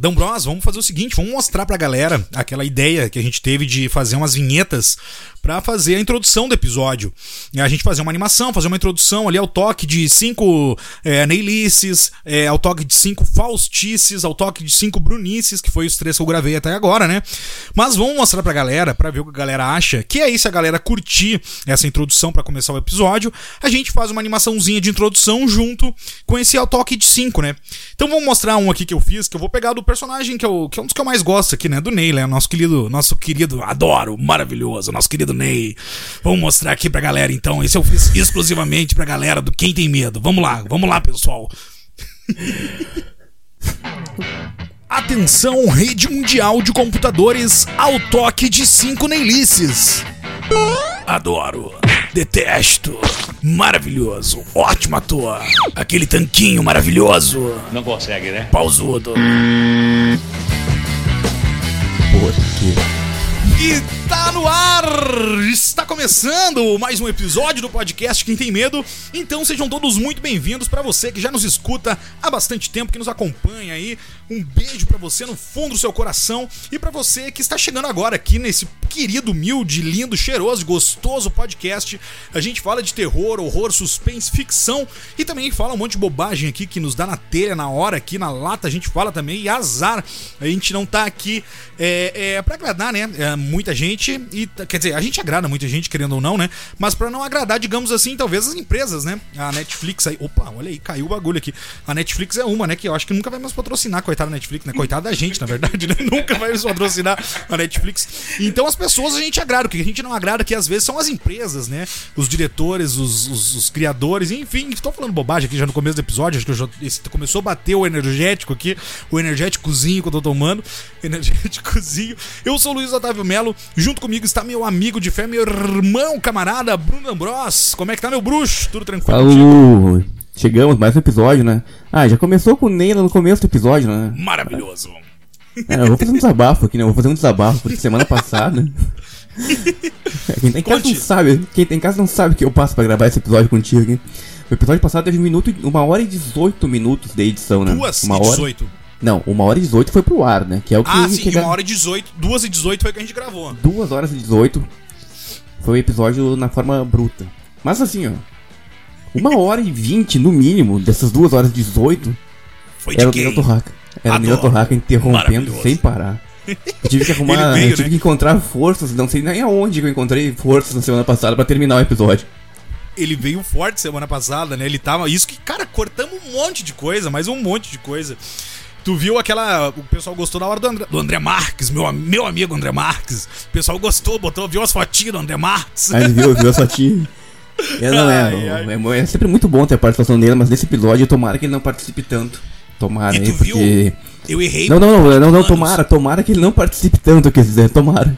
Dão Bros, vamos fazer o seguinte, vamos mostrar pra galera aquela ideia que a gente teve de fazer umas vinhetas para fazer a introdução do episódio. A gente fazer uma animação, fazer uma introdução ali ao toque de cinco é, Neilices, é, ao toque de cinco Faustices, ao toque de cinco Brunices, que foi os três que eu gravei até agora, né? Mas vamos mostrar pra galera, pra ver o que a galera acha, que aí se a galera curtir essa introdução para começar o episódio, a gente faz uma animaçãozinha de introdução junto com esse ao toque de cinco, né? Então vamos mostrar um aqui que eu fiz, que eu vou pegar do personagem que, eu, que é um dos que eu mais gosto aqui, né? Do Ney, né? Nosso querido, nosso querido, adoro, maravilhoso, nosso querido Ney. Vamos mostrar aqui pra galera então. Esse eu fiz exclusivamente pra galera do Quem Tem Medo. Vamos lá, vamos lá, pessoal. Atenção, rede mundial de computadores ao toque de cinco Neilices. Adoro. Detesto. Maravilhoso. Ótimo ator. Aquele tanquinho maravilhoso. Não consegue, né? Pausudo. E tá no ar! Está começando mais um episódio do podcast Quem Tem Medo. Então sejam todos muito bem-vindos para você que já nos escuta há bastante tempo, que nos acompanha aí. Um beijo para você no fundo do seu coração e para você que está chegando agora aqui nesse querido, humilde, lindo, cheiroso, gostoso podcast. A gente fala de terror, horror, suspense, ficção e também fala um monte de bobagem aqui que nos dá na telha, na hora, aqui na lata. A gente fala também e azar. A gente não tá aqui é, é, para agradar, né? É, muita gente e quer dizer, a gente agrada muita gente, querendo ou não, né? Mas para não agradar, digamos assim, talvez as empresas, né? A Netflix aí, opa, olha aí, caiu o bagulho aqui. A Netflix é uma, né? Que eu acho que nunca vai mais patrocinar, coitada da Netflix, né? Coitada da gente, na verdade, né? Nunca vai mais patrocinar a Netflix. Então as pessoas a gente agrada, o que a gente não agrada que às vezes são as empresas, né? Os diretores, os, os, os criadores, enfim, estou falando bobagem aqui já no começo do episódio, acho que já, esse começou a bater o energético aqui, o energéticozinho que eu tô tomando, energéticozinho. Eu sou o Luiz Otávio Melo, comigo está meu amigo de fé, meu irmão, camarada, Bruno Ambros. Como é que tá, meu bruxo? Tudo tranquilo? Falou! Chegamos, mais um episódio, né? Ah, já começou com o Neila no começo do episódio, né? Maravilhoso. É, eu vou fazer um desabafo aqui, né? Eu vou fazer um desabafo, porque semana passada. quem tem casa não sabe, quem tem casa não sabe que eu passo pra gravar esse episódio contigo aqui. O episódio passado teve um minuto, uma hora e 18 minutos de edição, né? Duas uma e hora. 18. Não, uma hora e 18 foi pro ar, né? Que é o que. Ah, sim, uma hora e 18. Duas e 18 foi o que a gente gravou. Duas horas e 18 foi o episódio na forma bruta. Mas assim, ó. Uma hora e 20 no mínimo dessas duas horas e 18 Foi de era o quem? Nilo Torraca. Era o Adoro. Torraca interrompendo sem parar. Eu tive que arrumar. Veio, eu tive né? que encontrar forças, não sei nem aonde que eu encontrei forças na semana passada pra terminar o episódio. Ele veio forte semana passada, né? Ele tava. Isso que, cara, cortamos um monte de coisa, mas um monte de coisa. Tu viu aquela. O pessoal gostou da hora do André, do André Marques, meu, meu amigo André Marques. O pessoal gostou, botou, viu as fotinhas do André Marques. Aí ele viu, viu a sua tia. É, não, é, Ai, ai. é, é sempre muito bom ter a participação dele, mas nesse episódio tomara que ele não participe tanto. Tomara E aí, tu viu? porque. Eu errei. Não, não, não, não, não, tomara, tomara que ele não participe tanto, quer dizer, tomara.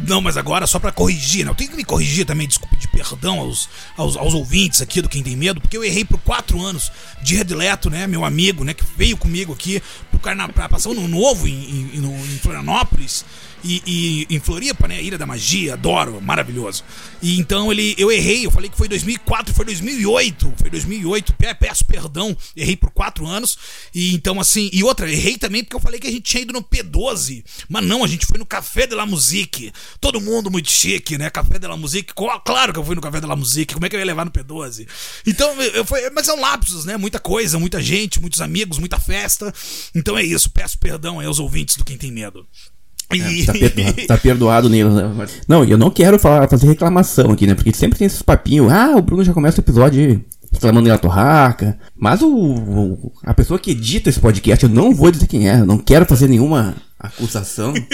Não, mas agora só pra corrigir, né? Eu tenho que me corrigir também, desculpa, de perdão aos, aos, aos ouvintes aqui do Quem Tem Medo, porque eu errei por quatro anos de Redileto, né? Meu amigo, né? Que veio comigo aqui pro carna... pra passar um ano novo em, em, no- em Florianópolis. E, e em Floripa, né? Ilha da Magia, adoro, maravilhoso. E então ele, eu errei, eu falei que foi 2004, foi 2008, foi 2008. Pe- Peço perdão, errei por quatro anos. E então assim, e outra, errei também porque eu falei que a gente tinha ido no P12, mas não, a gente foi no Café de la Musique. Todo mundo muito chique, né? Café de la Musique. Claro que eu fui no Café de la Musique, como é que eu ia levar no P12? Então, eu fui, mas são lapsos, né? Muita coisa, muita gente, muitos amigos, muita festa. Então é isso, peço perdão aí aos ouvintes do Quem Tem Medo. E... Tá perdoado, tá perdoado nele, né? Não, eu não quero falar, fazer reclamação aqui, né? Porque sempre tem esses papinhos. Ah, o Bruno já começa o episódio reclamando da torraca. Mas o, o- a pessoa que edita esse podcast, eu não vou dizer quem é. Eu não quero fazer nenhuma acusação.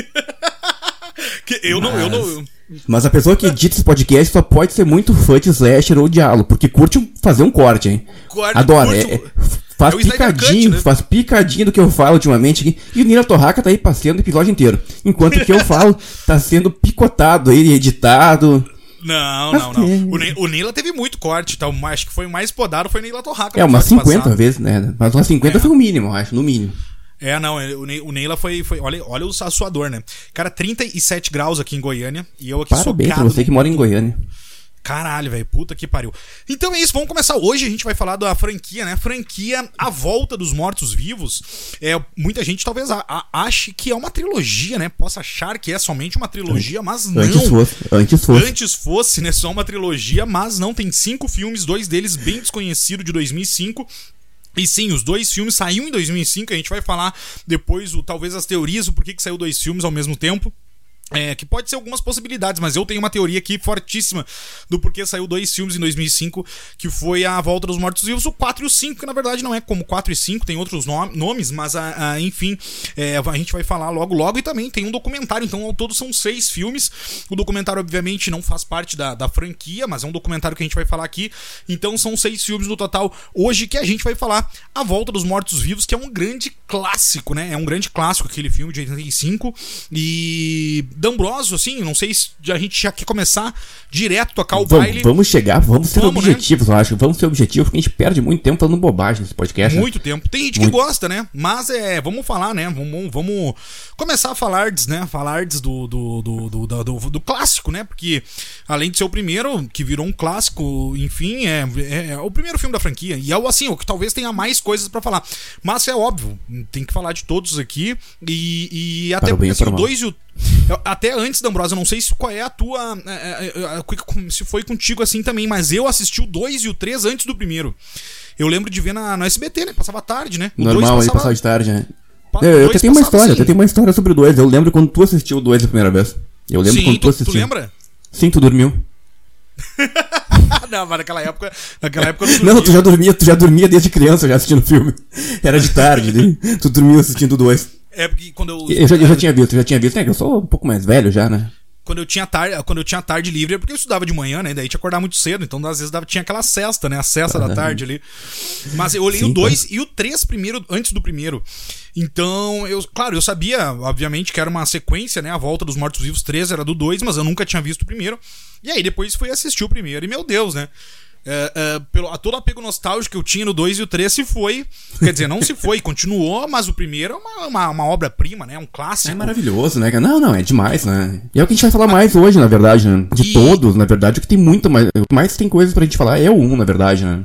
Que eu não, eu não. eu- Mas a pessoa que edita esse podcast só pode ser muito fã de slasher ou diálogo. Porque curte fazer um corte, hein? Corte, Adora. curte é- é- faz é picadinho, Cut, né? faz picadinho do que eu falo ultimamente aqui. E o Nila Torraca tá aí passeando o episódio inteiro. Enquanto que eu falo tá sendo picotado aí, editado. Não, Mas não, não. tem. O, Ne- o Neila teve muito corte, então acho que foi o mais podado foi o Neila Torraca. É, umas episódio 50 passado. vezes, né? Mas umas 50 É. foi o mínimo, acho, no mínimo. É, não, o, Ne- o Neila foi, foi. Olha, olha o a sua dor, né? Cara, 37 graus aqui em Goiânia e eu aqui Parabéns pra socado. você que mora em Goiânia. Caralho, velho, puta que pariu. Então é isso, vamos começar hoje. A gente vai falar da franquia, né? Franquia A Volta dos Mortos-Vivos. É, muita gente talvez a, a, ache que é uma trilogia, né? Possa achar que é somente uma trilogia, mas não. Antes fosse, antes fosse. Antes fosse, né? Só uma trilogia, mas não. Tem cinco filmes, dois deles bem desconhecidos de 2005. E sim, os dois filmes saíram em 2005. A gente vai falar depois, o, talvez, as teorias do porquê que saiu dois filmes ao mesmo tempo. É, que pode ser algumas possibilidades, mas eu tenho uma teoria aqui fortíssima do porquê saiu dois filmes em 2005, que foi A Volta dos Mortos Vivos, o 4 e o 5, que na verdade não é como 4 e 5, tem outros nomes, mas a, a enfim, é, a gente vai falar logo logo e também tem um documentário, então ao todo são seis filmes. O documentário, obviamente, não faz parte da, da franquia, mas é um documentário que a gente vai falar aqui, então são seis filmes no total hoje que a gente vai falar A Volta dos Mortos Vivos, que é um grande clássico, né? É um grande clássico aquele filme de 85 e D'Ambrosio, assim, não sei se a gente já quer começar direto tocar o vamos, baile. Vamos chegar, vamos ser vamos, objetivos, né? eu acho. Vamos ser objetivos, porque a gente perde muito tempo falando bobagem nesse podcast. Muito né? tempo. Tem gente muito. que gosta, né? Mas é, vamos falar, né? Vamos, vamos começar a falar, né? Falar do, do, do, do, do, do clássico, né? Porque além de ser o primeiro, que virou um clássico, enfim, é, é, é o primeiro filme da franquia. E é o assim, o que talvez tenha mais coisas para falar. Mas é óbvio, tem que falar de todos aqui. E, e até porque assim, o 2 e o até antes da Ambrosa, eu não sei se qual é a tua. É, é, é, se foi contigo assim também, mas eu assisti o 2 e o 3 antes do primeiro. Eu lembro de ver na, no SBT, né? Passava tarde, né? O Normal, passava... aí passava de tarde, né? eu, eu tenho uma história, assim. eu tenho uma história sobre o 2. Eu lembro quando tu assistiu o 2 a primeira vez. Eu lembro Sim, quando tu, tu assistiu. Tu lembra? Sim, tu dormiu. não, mas naquela época. Naquela época eu não, não, tu já dormia, tu já dormia desde criança já assistindo filme. Era de tarde, né? tu dormiu assistindo o 2. É porque quando eu. Eu já, eu já tinha visto, eu já tinha visto, né? Que eu sou um pouco mais velho já, né? Quando eu tinha tarde, quando eu tinha tarde livre, é porque eu estudava de manhã, né? Daí tinha que acordar muito cedo, então às vezes dava, tinha aquela cesta, né? A cesta da tarde ali. Mas eu olhei Sim, o 2 e o 3 primeiro, antes do primeiro. Então, eu, claro, eu sabia, obviamente, que era uma sequência, né? A Volta dos Mortos-Vivos 3 era do 2, mas eu nunca tinha visto o primeiro. E aí depois fui assistir o primeiro, e meu Deus, né? É, é, pelo, a todo apego nostálgico que eu tinha no 2 e o 3 se foi. Quer dizer, não se foi, continuou, mas o primeiro é uma, uma, uma obra-prima, né? Um clássico. É maravilhoso, né? Não, não, é demais, né? E é o que a gente vai falar mais hoje, na verdade, né? De e... todos, na verdade, o que tem muito mais. O que mais tem coisas pra gente falar é o 1, na verdade, né?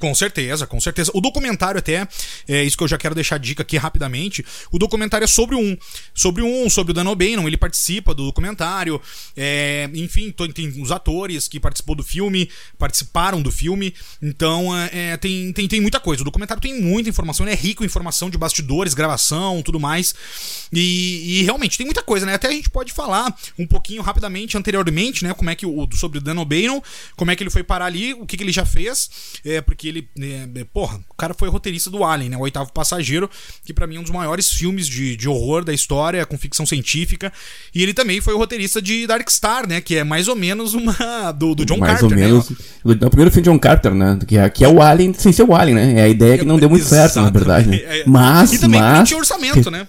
Com certeza, com certeza. O documentário até, é isso que eu já quero deixar dica aqui rapidamente. O documentário é sobre um, sobre um, sobre o Dan O'Bannon, ele participa do documentário. É, enfim, tem os atores que participou do filme, participaram do filme. Então, é, tem, tem, tem muita coisa. O documentário tem muita informação, ele é rico em informação de bastidores, gravação, tudo mais. E, e, realmente tem muita coisa, né? Até a gente pode falar um pouquinho rapidamente anteriormente, né? Como é que o sobre o Dan O'Bannon, como é que ele foi parar ali, o que, que ele já fez, é porque ele, é, porra, o cara foi roteirista do Alien, né? O Oitavo Passageiro, que para mim é um dos maiores filmes de, de horror da história, com ficção científica. E ele também foi o roteirista de Dark Star, né? Que é mais ou menos uma. do, do John mais Carter. Mais ou menos. Né? O primeiro filme de John Carter, né? Que é, que é o Alien sem ser o Alien, né? É a ideia que não deu muito certo, na verdade. Né? Mas. E também mas... tinha orçamento, né?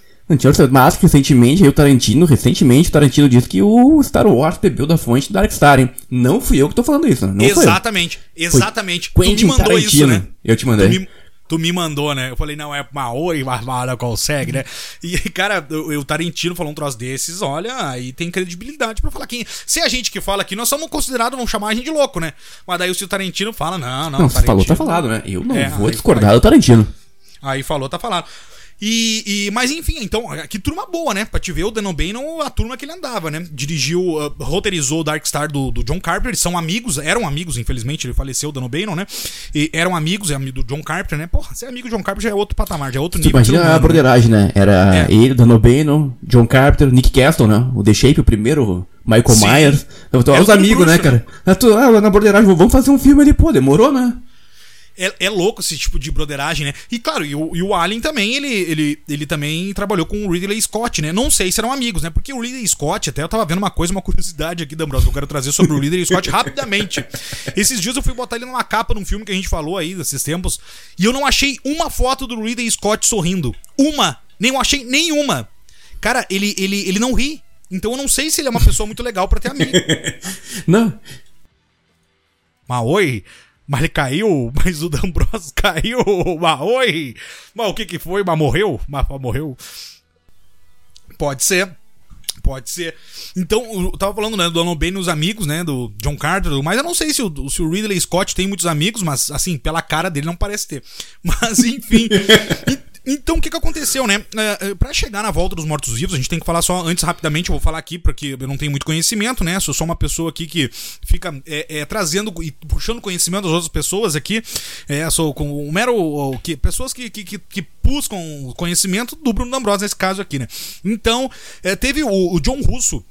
Mas recentemente, o Tarantino, recentemente, o Tarantino disse que o Star Wars bebeu da fonte do Dark Star, hein? Não fui eu que tô falando isso, não Exatamente, exatamente. Foi tu me mandou Tarantino. isso, né? Eu te mandei. Tu me, tu me mandou, né? Eu falei, não, é Maori, Barbara consegue, né? E, cara, o, o Tarantino falou um troço desses, olha, aí tem credibilidade para falar quem. Se a gente que fala aqui, nós somos considerados, vão chamar a gente de louco, né? Mas daí se o Tarantino fala, não, não. Não, se falou, tá falado, né? Eu não é, vou discordar do Tarantino. Aí falou, tá falado. E, e, mas enfim, então, que turma boa, né? Pra te ver o Dan O'Bannon, a turma que ele andava, né? Dirigiu, uh, roteirizou o Dark Star do, do, John Carpenter, eles são amigos, eram amigos, infelizmente, ele faleceu, o Dan O'Bannon, né? E eram amigos, é amigo do John Carpenter, né? Porra, ser amigo do John Carpenter já é outro patamar, já é outro nível. Imagina a né? broderagem, né? Era é. ele, Dan O'Bannon, John Carpenter, Nick Castle, né? O The Shape, o primeiro Michael Sim. Myers. Tô, é os amigos, né, cara? Né? Ah, na broderagem, vamos fazer um filme ali, pô, demorou, né? É, é louco esse tipo de broderagem, né? E claro, e o, e o Alien também, ele, ele, ele também trabalhou com o Ridley Scott, né? Não sei se eram amigos, né? Porque o Ridley Scott, até eu tava vendo uma coisa, uma curiosidade aqui da Ambrose, que eu quero trazer sobre o Ridley Scott rapidamente. Esses dias eu fui botar ele numa capa num filme que a gente falou aí desses tempos, e eu não achei uma foto do Ridley Scott sorrindo. Uma! Nem eu achei nenhuma. Cara, ele, ele, ele não ri. Então eu não sei se ele é uma pessoa muito legal para ter amigo. não. Mas oi, mas ele caiu, mas o D'Ambrosio caiu, mas oi! Mas o que que foi? Mas morreu? Mas morreu? Pode ser. Pode ser. Então, eu tava falando, né, do Alan Bain nos amigos, né, do John Carter, mas eu não sei se o, se o Ridley Scott tem muitos amigos, mas, assim, pela cara dele não parece ter. Mas, enfim. Então, o que, que aconteceu, né? Uh, para chegar na volta dos mortos-vivos, a gente tem que falar só antes rapidamente. Eu vou falar aqui porque eu não tenho muito conhecimento, né? Sou só uma pessoa aqui que fica é, é, trazendo e puxando conhecimento das outras pessoas aqui. É, sou com um mero. que, pessoas que, que, que, que buscam conhecimento do Bruno D'Ambrosio nesse caso aqui, né? Então, é, teve o, o John Russo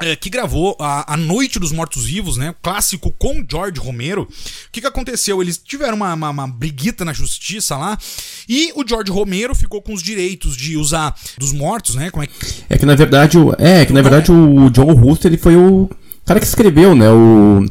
é, que gravou a, a Noite dos Mortos-Vivos, né? Clássico com George Romero. O que, que aconteceu? Eles tiveram uma, uma, uma, briguita na justiça lá. E o George Romero ficou com os direitos de usar dos mortos, né? Como é, que... é que na verdade, o, é que na verdade o John Russo ele foi o cara que escreveu, né? O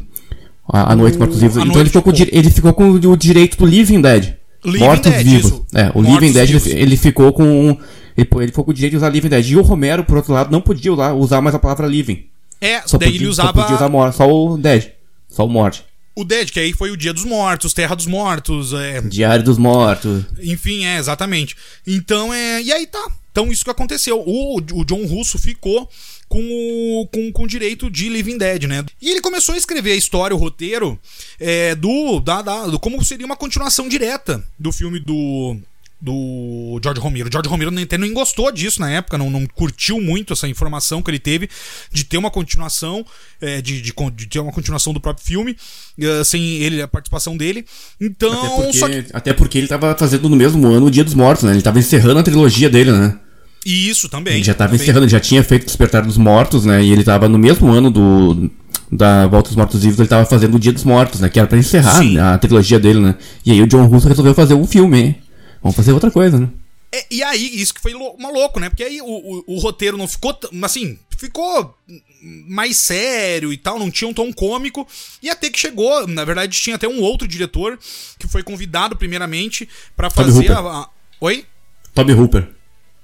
a, a Noite dos Mortos-Vivos. Então ele ficou, com, ele ficou com o direito do Living Dead. Mortos-vivos. É, o Living Dead ele, ele ficou com ele, ele ficou com o direito de usar Living Dead. E o Romero, por outro lado, não podia usar, usar mais a palavra Living. É, só daí podia, ele usava. Só podia usar morte, só o Dead. Só o Morte. O Dead, que aí foi o Dia dos Mortos, Terra dos Mortos. É... Diário dos Mortos. Enfim, é, exatamente. Então, é. E aí tá. Então, isso que aconteceu. O, o John Russo ficou com o com, com direito de Living Dead, né? E ele começou a escrever a história, o roteiro é, do, da, da, do como seria uma continuação direta do filme do do George Romero. O George Romero até não gostou disso na época, não, não curtiu muito essa informação que ele teve de ter uma continuação, é, de, de, de, ter uma continuação do próprio filme, uh, sem ele, a participação dele. Então. Até porque, que... até porque ele estava fazendo no mesmo ano o Dia dos Mortos, né? Ele estava encerrando a trilogia dele, né? Isso, também. Ele já estava encerrando, ele já tinha feito Despertar dos Mortos, né? E ele estava no mesmo ano do, da Volta dos Mortos Vivos, ele estava fazendo o Dia dos Mortos, né? Que era para encerrar Sim. a trilogia dele, né? E aí o John Russo resolveu fazer um filme, hein? Vamos fazer outra coisa, né? É, e aí, isso que foi uma louco, né? Porque aí o, o, o, roteiro não ficou. Assim, ficou mais sério e tal, não tinha um tom cômico. E até que chegou, na verdade, tinha até um outro diretor que foi convidado primeiramente para fazer a, a, Oi? Toby Hooper.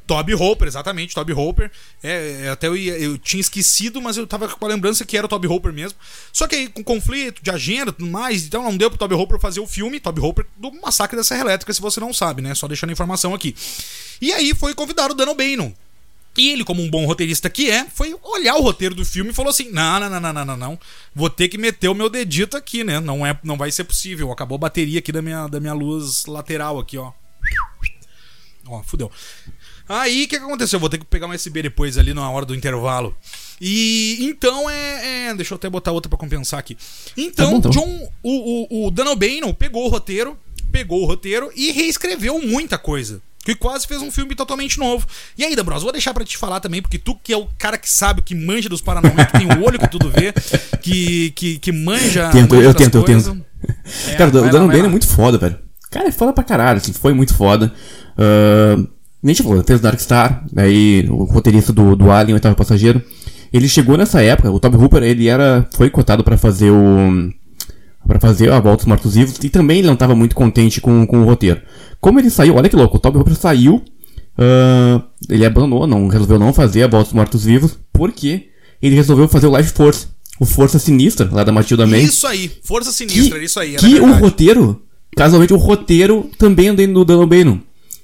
Toby Hooper, exatamente, Toby Hooper. É, é, até eu, ia, eu tinha esquecido, mas eu tava com a lembrança que era o Toby Hooper mesmo. Só que aí, com conflito de agenda e tudo mais, então não deu pro Toby Hooper fazer o filme, Toby Hooper, do Massacre da Serra Elétrica, se você não sabe, né? Só deixando a informação aqui. E aí foi convidado o Dan O'Bannon. E ele, como um bom roteirista que é, foi olhar o roteiro do filme e falou assim: não, não, não, não, não, não, não. Vou ter que meter o meu dedito aqui, né? Não, é, não vai ser possível. Acabou a bateria aqui da minha, da minha luz lateral aqui, ó. Ó, fudeu. Aí o que, que aconteceu? Eu vou ter que pegar um USB depois ali na hora do intervalo. E então é, é, Deixa eu até botar outra para compensar aqui. Então, tá bom, então. John, o, o, o Dan O'Bannon pegou o roteiro, pegou o roteiro e reescreveu muita coisa. Que quase fez um filme totalmente novo. E aí, Dabros, vou deixar para te falar também, porque tu que é o cara que sabe, que manja dos paranormais, que tem o olho que tudo vê, que, que, que manja. Tento, manja eu tento, coisas. eu tento. É, cara, o Dan O'Bannon é muito foda, velho. Cara, é foda pra caralho, assim, foi muito foda. Uh, nem gente falou, fez Dark Star, aí o roteirista do, do Alien, o oitavo passageiro. Ele chegou nessa época, o Toby Hooper, ele era, foi cotado para fazer o, para fazer a Volta dos Mortos Vivos, e também ele não estava muito contente com, com o roteiro. Como ele saiu, olha que louco, o Toby Hooper saiu, uh, ele abandonou, não, resolveu não fazer a Volta dos Mortos Vivos, porque ele resolveu fazer o Life Force, o Força Sinistra, lá da Matilda May. Isso aí, Força Sinistra, que, isso aí. que o roteiro, casualmente o roteiro também andei no Dan O'Bannon.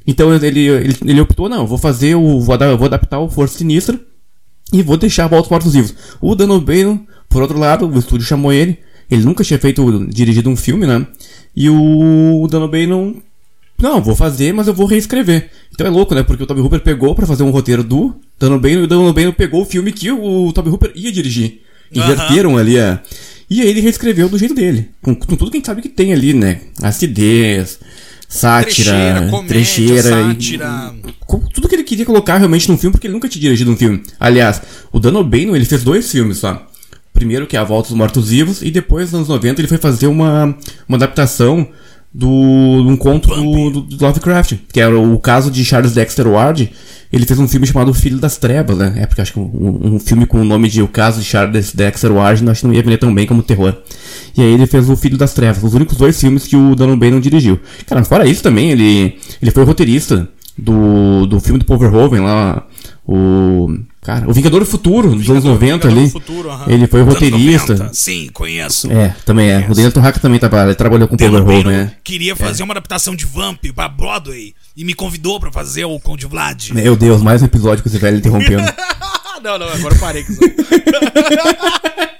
Então ele, ele, ele optou, não, vou fazer o. Vou, vou adaptar o Força Sinistra e vou deixar Volta Mortos Vivos. O Dan O'Bannon, por outro lado, o estúdio chamou ele. Ele nunca tinha feito, dirigido um filme, né? E o, o Dan O'Bannon, não, vou fazer, mas eu vou reescrever. Então é louco, né? Porque o Toby Hooper pegou para fazer um roteiro do Dan O'Bannon e o Dan O'Bannon pegou o filme que o, o Toby Hooper ia dirigir. Inverteram ali a... E aí ele reescreveu do jeito dele. Com, com tudo que a gente sabe que tem ali, né? Acidez, sátira, trecheira, comédia, trecheira sátira. E, tudo que ele queria colocar realmente num filme, porque ele nunca tinha dirigido um filme. Aliás, o Dan O'Bannon, ele fez dois filmes só. Primeiro, que é A Volta dos Mortos Vivos, e depois, nos anos 90, ele foi fazer uma, uma adaptação do, do um conto do, do, Lovecraft, que era o caso de Charles Dexter Ward. Ele fez um filme chamado Filho das Trevas, né? É porque acho que um, um filme com o nome de O Caso de Charles Dexter Ward acho que não ia vender tão bem como terror. E aí ele fez o Filho das Trevas, os únicos dois filmes que o Dan O'Bannon dirigiu. Cara, fora isso também, ele, ele foi roteirista do, do filme do Paul Verhoeven lá, o... Cara, o Vingador do Futuro, dos anos 90 ali. Futuro, Ele foi roteirista. Sim, conheço. É, também é. Conheço. O Daniel Torraca também tava, ele trabalhou com o Paul Verhoeven, né? Queria fazer é. uma adaptação de Vamp pra Broadway e me convidou pra fazer o Conde Vlad. Meu Deus, mais um episódio com esse velho interrompendo. não, não, agora eu parei com isso.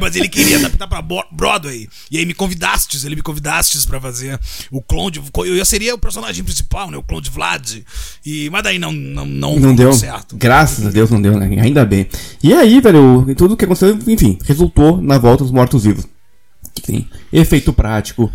Mas ele queria adaptar pra Broadway. E aí me convidastes, ele me convidastes pra fazer o clone de. Eu seria o personagem principal, né? O clone de Vlad. E, mas daí não, não, não, não deu certo. Graças a Deus não deu, né? Ainda bem. E aí, velho, tudo que aconteceu, enfim, resultou na volta dos mortos-vivos. Que tem efeito prático,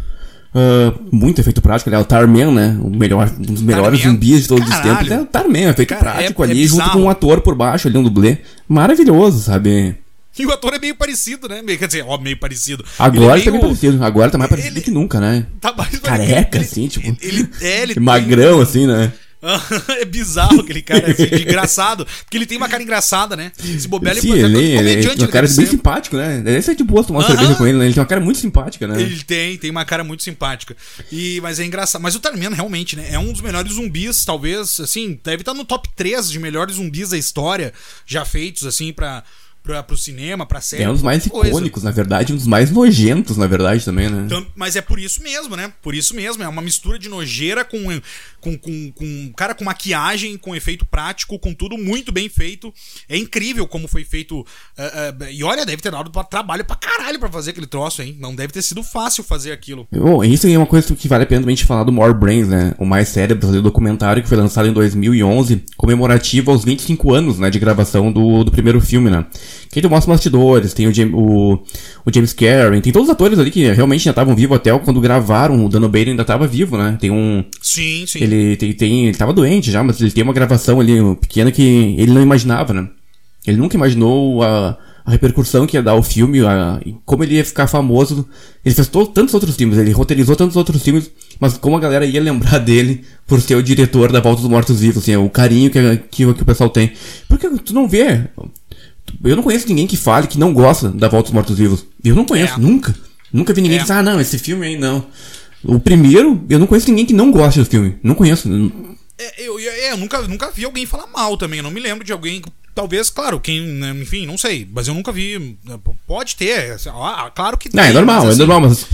Uh, muito efeito prático, né? O Tarman, né? O melhor, um dos melhores Tarman. zumbis de todos Caralho. os tempos. É o Tarman, efeito Cara, prático é, ali, é junto com um ator por baixo ali, um dublê. Maravilhoso, sabe? E o ator é meio parecido, né? Quer dizer, ó, meio parecido. Agora ele é meio... tá meio parecido. Agora tá mais parecido ele... que nunca, né? Tá mais Careca, ele... assim, tipo. Ele, é, ele Magrão, tem... assim, né? é bizarro aquele cara, assim, de engraçado. Porque ele tem uma cara engraçada, né? Se bobear, ele Sim, ele, ele, ele tem uma cara bem simpático, né? Deve ser de boa tomar uma cerveja com ele, né? Ele tem uma cara muito simpática, né? Ele tem, tem uma cara muito simpática. E, mas é engraçado. Mas o Tarman, realmente, né? É um dos melhores zumbis, talvez, assim, deve estar no top 3 de melhores zumbis da história já feitos, assim, pra pra, pro cinema, pra série. É um dos mais coisa. icônicos, na verdade, um dos mais nojentos, na verdade, também, né? Então, mas é por isso mesmo, né? Por isso mesmo. É uma mistura de nojeira com, com, com, com cara com maquiagem, com efeito prático, com tudo muito bem feito. É incrível como foi feito. Uh, uh, e olha, deve ter dado trabalho pra caralho pra fazer aquele troço, hein? Não deve ter sido fácil fazer aquilo. Bom, isso é uma coisa que vale a pena também gente falar do More Brains, né? O Mais Cérebros, do documentário que foi lançado em 2011, comemorativo aos 25 anos, né, de gravação do, do primeiro filme, né? Que ele mostra bastidores, tem o, James, o, o James tem todos os atores ali que realmente já estavam vivos até quando gravaram, o Dano Baden ainda estava vivo, né? Tem um... Sim, sim. Ele, tem, tem, ele tava doente já, mas ele tem uma gravação ali pequena que ele não imaginava, né? Ele nunca imaginou a, a repercussão que ia dar o filme, a, como ele ia ficar famoso. Ele fez to, tantos outros filmes, ele roteirizou tantos outros filmes, mas como a galera ia lembrar dele por ser o diretor da Volta dos Mortos Vivos, assim, o carinho que, que, que o pessoal tem. Porque tu não vê eu não conheço ninguém que fale que não gosta da Volta dos Mortos Vivos. Eu não conheço, é. nunca. Nunca vi ninguém é. que diga, ah, não, esse filme aí não. O primeiro, eu não conheço ninguém que não goste do filme. Não conheço. É, eu, é, eu nunca, nunca vi alguém falar mal também. Eu não me lembro de alguém. Talvez, claro, quem. Né, enfim, não sei. Mas eu nunca vi. Pode ter. Assim, ah, claro que tem. Não, é normal, é assim, é normal, mas.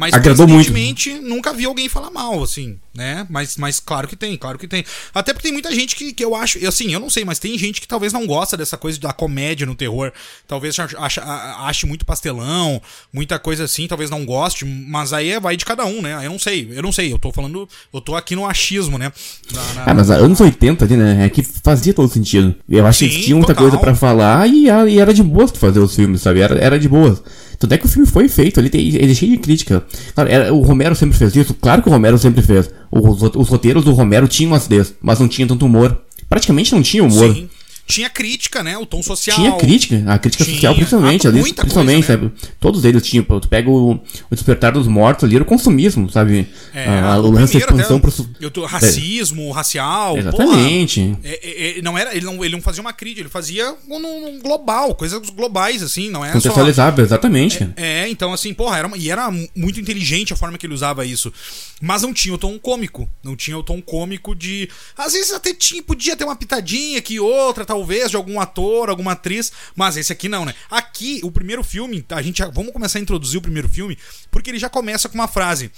Mas Agradou muito. nunca vi alguém falar mal, assim né? Mas, mas claro que tem, claro que tem. Até porque tem muita gente que, que eu acho, assim, eu não sei, mas tem gente que talvez não gosta dessa coisa da comédia no terror. Talvez ache, ache muito pastelão, muita coisa assim, talvez não goste, mas aí é, vai de cada um, né? Eu não sei, eu não sei, eu tô falando, eu tô aqui no achismo, né? Na, na... Ah, mas anos 80 ali, né? É que fazia todo sentido. Eu acho Sim, que tinha muita total. coisa para falar e, e, era de boas fazer os filmes, sabe? Era, era de boas. Tanto é que o filme foi feito, ele, tem, ele é cheio de crítica. Claro, era, o Romero sempre fez isso, claro que o Romero sempre fez. Os, os roteiros do Romero tinham acidez, mas não tinha tanto humor. Praticamente não tinha humor. Sim tinha crítica, né? O tom social. Tinha crítica, a crítica tinha, social principalmente, ah, ali, principalmente, coisa, né? sabe? Todos eles tinham. Tu pega o, o Despertar dos Mortos ali, era o consumismo, sabe? É, ah, o lance da expansão pro. Eu tô, racismo, é. racial. Exatamente. Porra, é, é, não era, ele, não, ele não fazia uma crítica, ele fazia um, um global, coisas globais, assim, não é Contextualizava, exatamente. É, é, então, assim, porra, era, e era muito inteligente a forma que ele usava isso. Mas não tinha o tom cômico. Não tinha o tom cômico de. Às vezes até tinha, podia ter uma pitadinha que outra, tal talvez de algum ator, alguma atriz, mas esse aqui não, né? Aqui, o primeiro filme, a gente já, vamos começar a introduzir o primeiro filme, porque ele já começa com uma frase.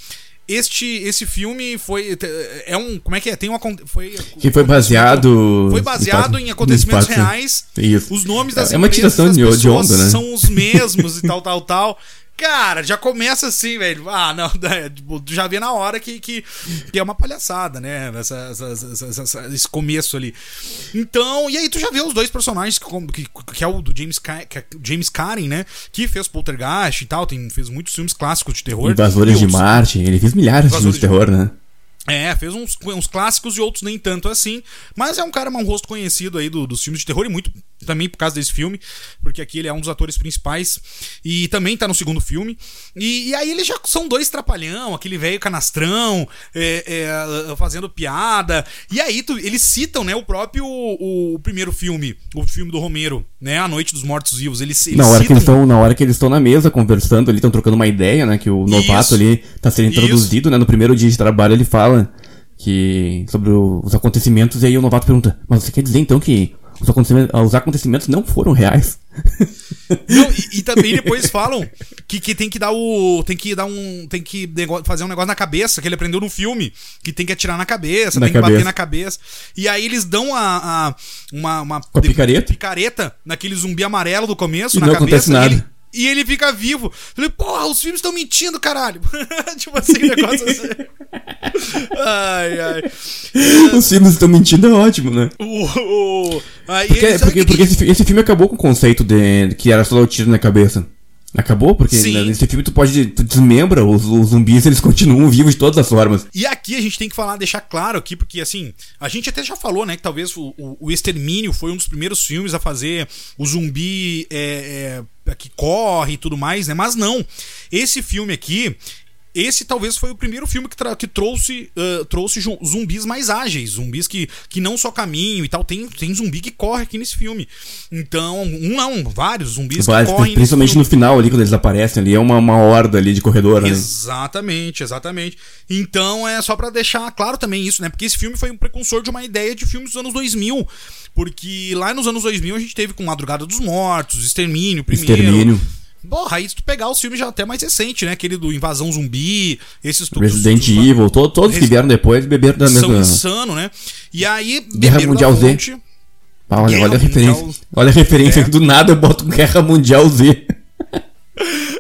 Este esse filme foi é um como é que é tem uma foi que foi baseado foi baseado em acontecimentos reais Isso. os nomes das é uma tiração de, de onda né são os mesmos e tal tal tal Cara, já começa assim, velho. Ah, não, é, tipo, já vê na hora que, que, que é uma palhaçada, né? Essa, essa, essa, esse começo ali. Então, e aí tu já vê os dois personagens, que, que, é o do James, que é James Karen, né? Que fez Poltergeist e tal, tem, fez muitos filmes clássicos de terror. Invasores de Marte, ele fez milhares de filmes de terror, né? É, fez uns, uns clássicos e outros nem tanto assim. Mas é um cara, um rosto conhecido aí do, dos filmes de terror e muito também por causa desse filme, porque aqui ele é um dos atores principais e também tá no segundo filme. E, e aí eles já são dois trapalhão, aquele velho canastrão, é, é, fazendo piada. E aí tu, eles citam, né, o próprio o, o, primeiro filme, o filme do Romero, né, A Noite dos Mortos Vivos. Eles, eles na hora citam... que eles estão, na hora que eles estão na mesa conversando, ali estão trocando uma ideia, né, que o novato Isso. ali tá sendo introduzido, Isso. né, no primeiro dia de trabalho ele fala que sobre o, os acontecimentos e aí o novato pergunta: "Mas você quer dizer então que os acontecimentos, os acontecimentos não foram reais?" Não, e, e também depois falam que, que tem que dar o. Tem que dar um. Tem que fazer um negócio na cabeça, que ele aprendeu no filme. Que tem que atirar na cabeça, Na tem que bater cabeça. na cabeça. E aí eles dão a. a- uma, uma a picareta? picareta naquele zumbi amarelo do começo, E na não cabeça. acontece nada. E ele, e ele fica vivo. Eu Falei, porra, os filmes estão mentindo, caralho. tipo assim, negócio assim. ai, ai. Os filmes estão mentindo, é ótimo, né? O, o, aí Porque, porque, porque esse, esse filme acabou com o conceito de que era só o tiro na cabeça. Acabou? Porque Sim. né, nesse filme tu pode. Tu desmembra os, os zumbis, eles continuam vivos de todas as formas. E aqui a gente tem que falar, deixar claro aqui, porque assim, a gente até já falou, né, que talvez o, o- o Extermínio foi um dos primeiros filmes a fazer o zumbi é, é, que corre e tudo mais, né? Mas não. Esse filme aqui. Esse talvez foi o primeiro filme que, que trouxe, ah, trouxe zumbis mais ágeis, zumbis que, que não só caminham e tal. Tem, tem zumbi que corre aqui nesse filme. Então, um não, vários zumbis Vai, que correm. principalmente no final ali, quando eles aparecem ali, é uma, uma horda ali de corredor, né? Exatamente, exatamente. Então é só pra deixar claro também isso, né? Porque esse filme foi um precursor de uma ideia de filmes dos anos 2000. Porque lá nos anos 2000 a gente teve com Madrugada dos Mortos, Extermínio primeiro. Extermínio. Porra, aí se tu pegar os filmes já até mais recente, né? Aquele do Invasão Zumbi, esses tu- Resident tu- Evil, to- todos que vieram depois beberam da São mesma. insano, né? E aí, Guerra Mundial Z. Ah, olha, olha a referência. Olha a referência. É. Do nada eu boto Guerra Mundial Z.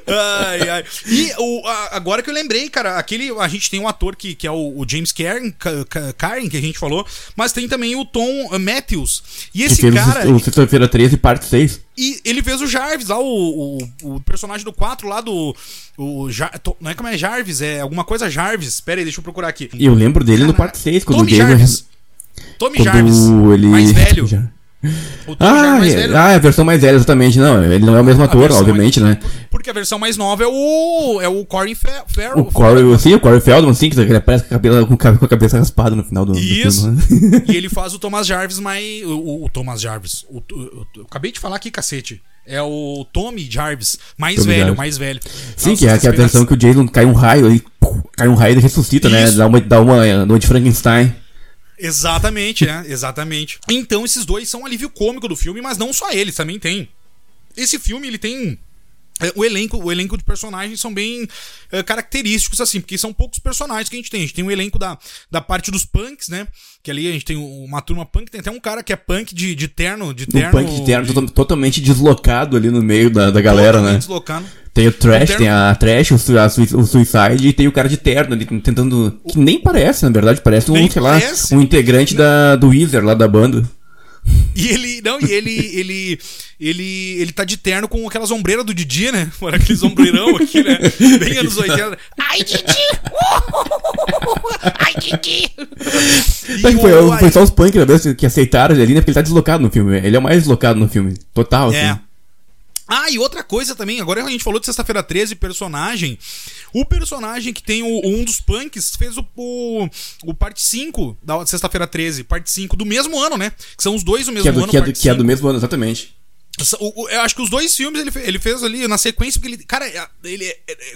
Ai, ai. E o, a- agora que eu lembrei, cara, aquele. A gente tem um ator que, que é o, o James Karen, Ka- Ka- Karen, que a gente falou, mas tem também o Tom uh, Matthews. E esse cara. o Sexta-feira 13, parte 6. E ele fez o Jarvis lá, o, o, o personagem do 4 lá do. O Jar- não é como é Jarvis, é alguma coisa Jarvis. Pera aí, deixa eu procurar aqui. E eu lembro dele no parte 6, quando Tommy o. Jarvis. Tommy Quando Jarvis. ele. Mais velho. O Ah, Jarvis mais é, velho. ah, é a versão mais velha, exatamente. Não, ele não é o mesmo ator, obviamente, mais- né? Porque a versão mais nova é o. É o Corey Fe- Farrell. O Corey, sim, o Corey Feldman, sim, que ele aparece com a, cabelo, com a cabeça raspada no final do, do Isso. filme. né? e ele faz o Thomas Jarvis mais. O, o- Thomas Jarvis. O- o- eu acabei de falar aqui, cacete. É o Tommy Jarvis. Mais Tommy velho, Jarvis. mais velho. Sim, Nossa, que é, que é a versão que o Jason cai um raio pum, cai um raio e ele ressuscita, né? Isso. Dá uma, dá uma, de Frankenstein. Exatamente, né? Exatamente. Então esses dois são alívio cômico do filme, mas não só eles, também tem. Esse filme, ele tem. É, O elenco, o elenco de personagens são bem é, característicos, assim, porque são poucos personagens que a gente tem. A gente tem o elenco da, da parte dos punks, né? Que ali a gente tem uma turma punk, tem até um cara que é punk de, de terno, de Um terno. punk de terno to- totalmente deslocado ali no meio da, da galera, né? totalmente deslocado. Tem o Trash, terno- tem a Trash, o, o Suicide e tem o cara de terno ali tentando. Que nem parece, na verdade, parece um, sei lá, parece. um integrante da, do Weezer lá da banda. E ele, não, e ele, ele, ele, ele tá de terno com aquelas ombreiras do Didi, né? Por aqueles ombreirão aqui, né? Bem anos 80. Ai, Didi! Ai, Didi! E foi, foi só os punk vez que aceitaram ele ali, né? Porque ele tá deslocado no filme. Ele é o mais deslocado no filme. Total, assim. É. Ah, e outra coisa também, agora a gente falou de Sexta-feira 13, personagem. O personagem que tem o, um dos punks fez o, o, o parte 5 da Sexta-feira 13, parte 5 do mesmo ano, né? Que são os dois do mesmo Que é, do, ano. que, é do, que é do 5. mesmo ano, exatamente. Eu acho que os dois filmes ele, ele fez ali na sequência, porque ele. Cara, é- ele é, é-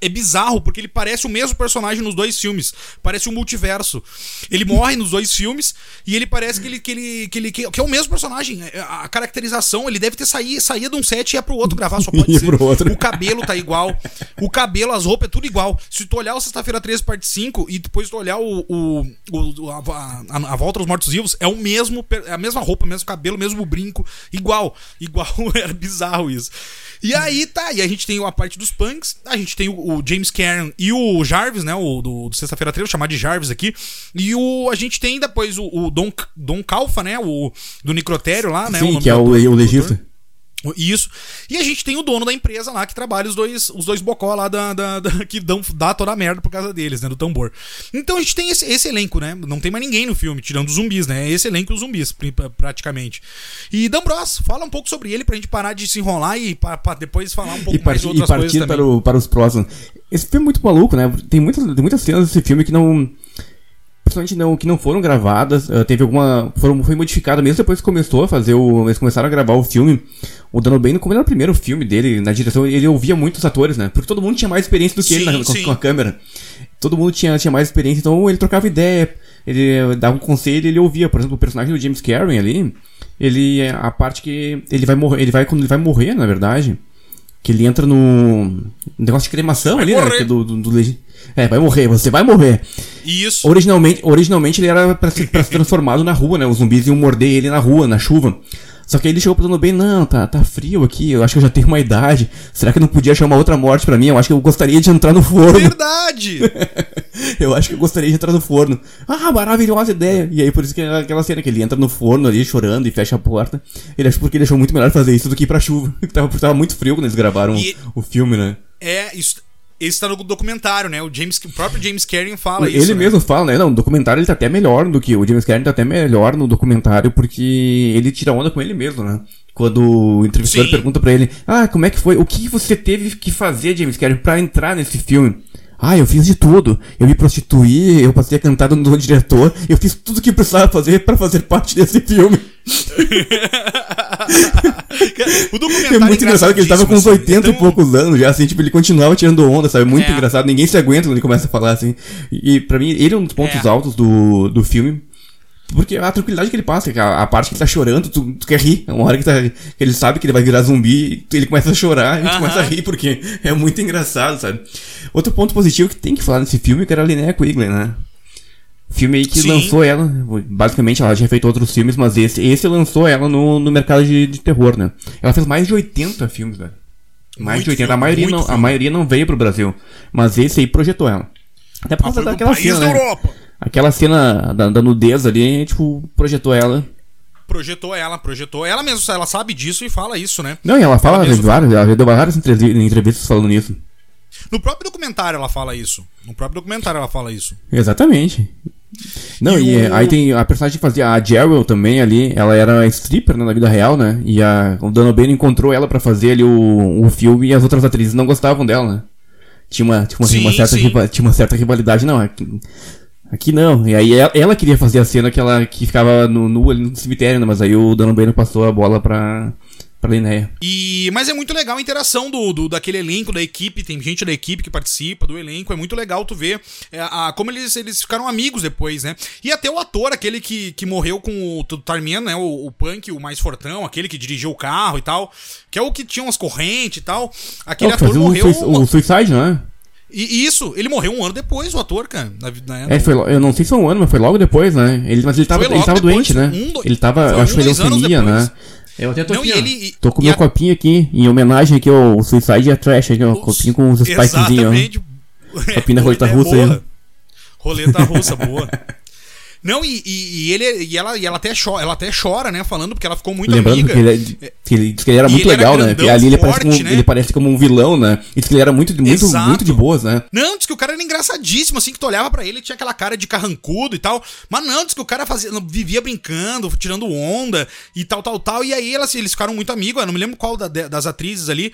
é- bizarro, porque ele parece o mesmo personagem nos dois filmes. Parece um multiverso. Ele morre nos dois filmes e ele parece que ele. que, ele, que, ele, que, é o mesmo personagem. É, A caracterização, ele deve ter saído saía de um set e ia pro outro gravar, só pode ser. O cabelo tá igual. O cabelo, as roupas, é tudo igual. Se tu olhar o Sexta-feira 13, parte 5, e depois tu olhar o, o, o- a, a- a Volta aos Mortos-Vivos, é o mesmo, é a mesma roupa, mesmo cabelo, mesmo brinco, igual. Igual, era bizarro isso. E aí tá, e a gente tem a parte dos punks, a gente tem o, o James Karen e o Jarvis, né, o do, do Sexta-feira 13, vou chamar de Jarvis aqui, e o, a gente tem depois o, o Don, Don Calfa, né, o do Necrotério lá, né, Sim, nome que é do o, ator- o do legista. Isso. E a gente tem o dono da empresa lá que trabalha os dois, os dois bocó lá da, da- da- que dão, dá toda a merda por causa deles, né? Do tambor. Então a gente tem esse, esse elenco, né? Não tem mais ninguém no filme, tirando os zumbis, né? É esse elenco e os zumbis, pra- praticamente. E D'Ambros, fala um pouco sobre ele pra gente parar de se enrolar e pra, pra depois falar um pouco E, mais de e outras coisas partir também. para, o, para os próximos. Esse filme é muito maluco, né? Tem muitas, tem muitas cenas desse filme que não. Principalmente não, que não foram gravadas. eh, teve alguma. Foram, foi modificada mesmo depois que começou a fazer o. Eles começaram a gravar o filme. O Dano Bane, como era o primeiro filme dele na direção, ele ouvia muitos atores, né? Porque todo mundo tinha mais experiência do que ele Sim, na- com, a câmera. Todo mundo tinha, tinha mais experiência, então ele trocava ideia, ele dava um conselho e ele ouvia. Por exemplo, o personagem do James Karen ali. ele é a parte que ele vai morrer, ele vai quando ele vai morrer, na verdade, que ele entra no negócio de cremação Vai ali, né? morrer. que é do, do, do É, vai morrer, você vai morrer. Isso. Originalmente, originalmente ele era pra ser, pra ser transformado na rua, né? Os zumbis iam morder ele na rua, na chuva. Só que aí ele chegou Dono bem, não, tá, tá frio aqui, eu acho que eu já tenho uma idade. Será que eu não podia achar uma outra morte pra mim? Eu acho que eu gostaria de entrar no forno. Verdade! Eu acho que eu gostaria de entrar no forno. Ah, maravilhosa ideia. E aí, por isso que é aquela cena que ele entra no forno ali, chorando e fecha a porta. Ele acha porque ele achou muito melhor fazer isso do que ir pra chuva. Tava, tava muito frio quando eles gravaram E- o filme, né? é, isso. Esse tá no documentário, né? O, James, o próprio James Cameron fala ele isso. né? mesmo fala, né? Não, no documentário ele tá até melhor do que o James Cameron tá até melhor no documentário porque ele tira onda com ele mesmo, né? Quando o entrevistador Sim. pergunta pra ele: "Ah, como é que foi? O que você teve que fazer, James Cameron, pra entrar nesse filme?" Ah, eu fiz de tudo. Eu me prostituí, eu passei a cantar no diretor, eu fiz tudo que precisava fazer pra fazer parte desse filme. o É documentário muito engraçado que ele tava com uns engraçadíssimo, 80 e assim. poucos anos já, assim, tipo, ele continuava tirando onda, sabe? Muito É. engraçado, ninguém se aguenta quando ele começa a falar, assim. E, pra mim, ele é um dos pontos É. altos do, do filme. Porque a tranquilidade que ele passa, que a, a parte que ele tá chorando, tu, tu quer rir. É uma hora que, tá, que ele sabe que ele vai virar zumbi, ele começa a chorar, e tu Aham. começa a rir, porque é muito engraçado, sabe? Outro ponto positivo que tem que falar nesse filme é que era a Linnea Quigley, né? Filme aí que Sim. lançou ela, basicamente ela já feito outros filmes, mas esse, esse lançou ela no, no mercado de, de terror, né? Ela fez mais de 80 filmes, velho. Mais Muito de 80. a, filme, maioria muito não, a maioria não veio pro Brasil, mas esse aí projetou ela. Até por causa daquela cena, né? Europa. Aquela cena da, da nudez ali, tipo, projetou ela. Projetou ela, projetou. Ela mesmo, ela sabe disso e fala isso, né? Não, e ela fala Ela mesma várias, ela deu várias entrevi- entrevistas falando nisso. No próprio documentário ela fala isso. No próprio documentário ela fala isso. Exatamente. Não, E e, é, o- aí tem a personagem que fazia a Jerry também ali, ela era stripper né, na vida real, né? E a, o Dan O'Bannon encontrou ela pra fazer ali o, o filme e as outras atrizes não gostavam dela, né? Tinha uma, tipo, assim, Sim, uma certa tinha uma certa rivalidade, não, aqui, não. E aí ela, ela queria fazer a cena que ela que ficava no, nu ali no cemitério, né? Mas aí o Dan O'Bannon passou a bola pra, pra Linnea. E, mas é muito legal a interação do, do- daquele elenco, da equipe. Tem gente da equipe que participa do elenco. É muito legal tu ver é, a, como eles, eles ficaram amigos depois, né? E até o ator, aquele que, que morreu com o Tarmian, né? O, o punk, o mais fortão, aquele que dirigiu o carro e tal. Que é o que tinha umas correntes e tal. Aquele Não, ator o, morreu. sui- o Suicide, não é? E e isso, ele morreu um ano depois, o ator, cara. Na, na, É, foi, eu não sei se foi um ano, mas foi logo depois, né? Ele, mas ele tava, ele tava depois, doente, né? um, ele tava, eu acho um, que anos leucemia, depois. né? Eu até tô Não, aqui, e ele- Tô com meu a- copinho aqui, em homenagem aqui ao Suicide e a Trash, aqui, ó. Os- Copinho com os spikezinhos, ó. Copinho da roleta É, russa boa. aí. Roleta russa, boa. Não, e, e, e ele e ela, e ela até chora, ela até chora, né? Falando porque ela ficou muito Lembrando amiga. que ele, é- que ele que ele era E muito ele era legal, né? grandão, Que ali ele, forte, parece como, né? ele parece como um vilão, né? E que ele era muito, muito, Exato. muito de boas, né? Não, diz que o cara era engraçadíssimo, assim, que tu olhava pra ele, tinha aquela cara de carrancudo e tal. Mas não, diz que o cara fazia, vivia brincando, tirando onda e tal, tal, tal. E aí elas, eles ficaram muito amigos, eu não me lembro qual da- das atrizes ali.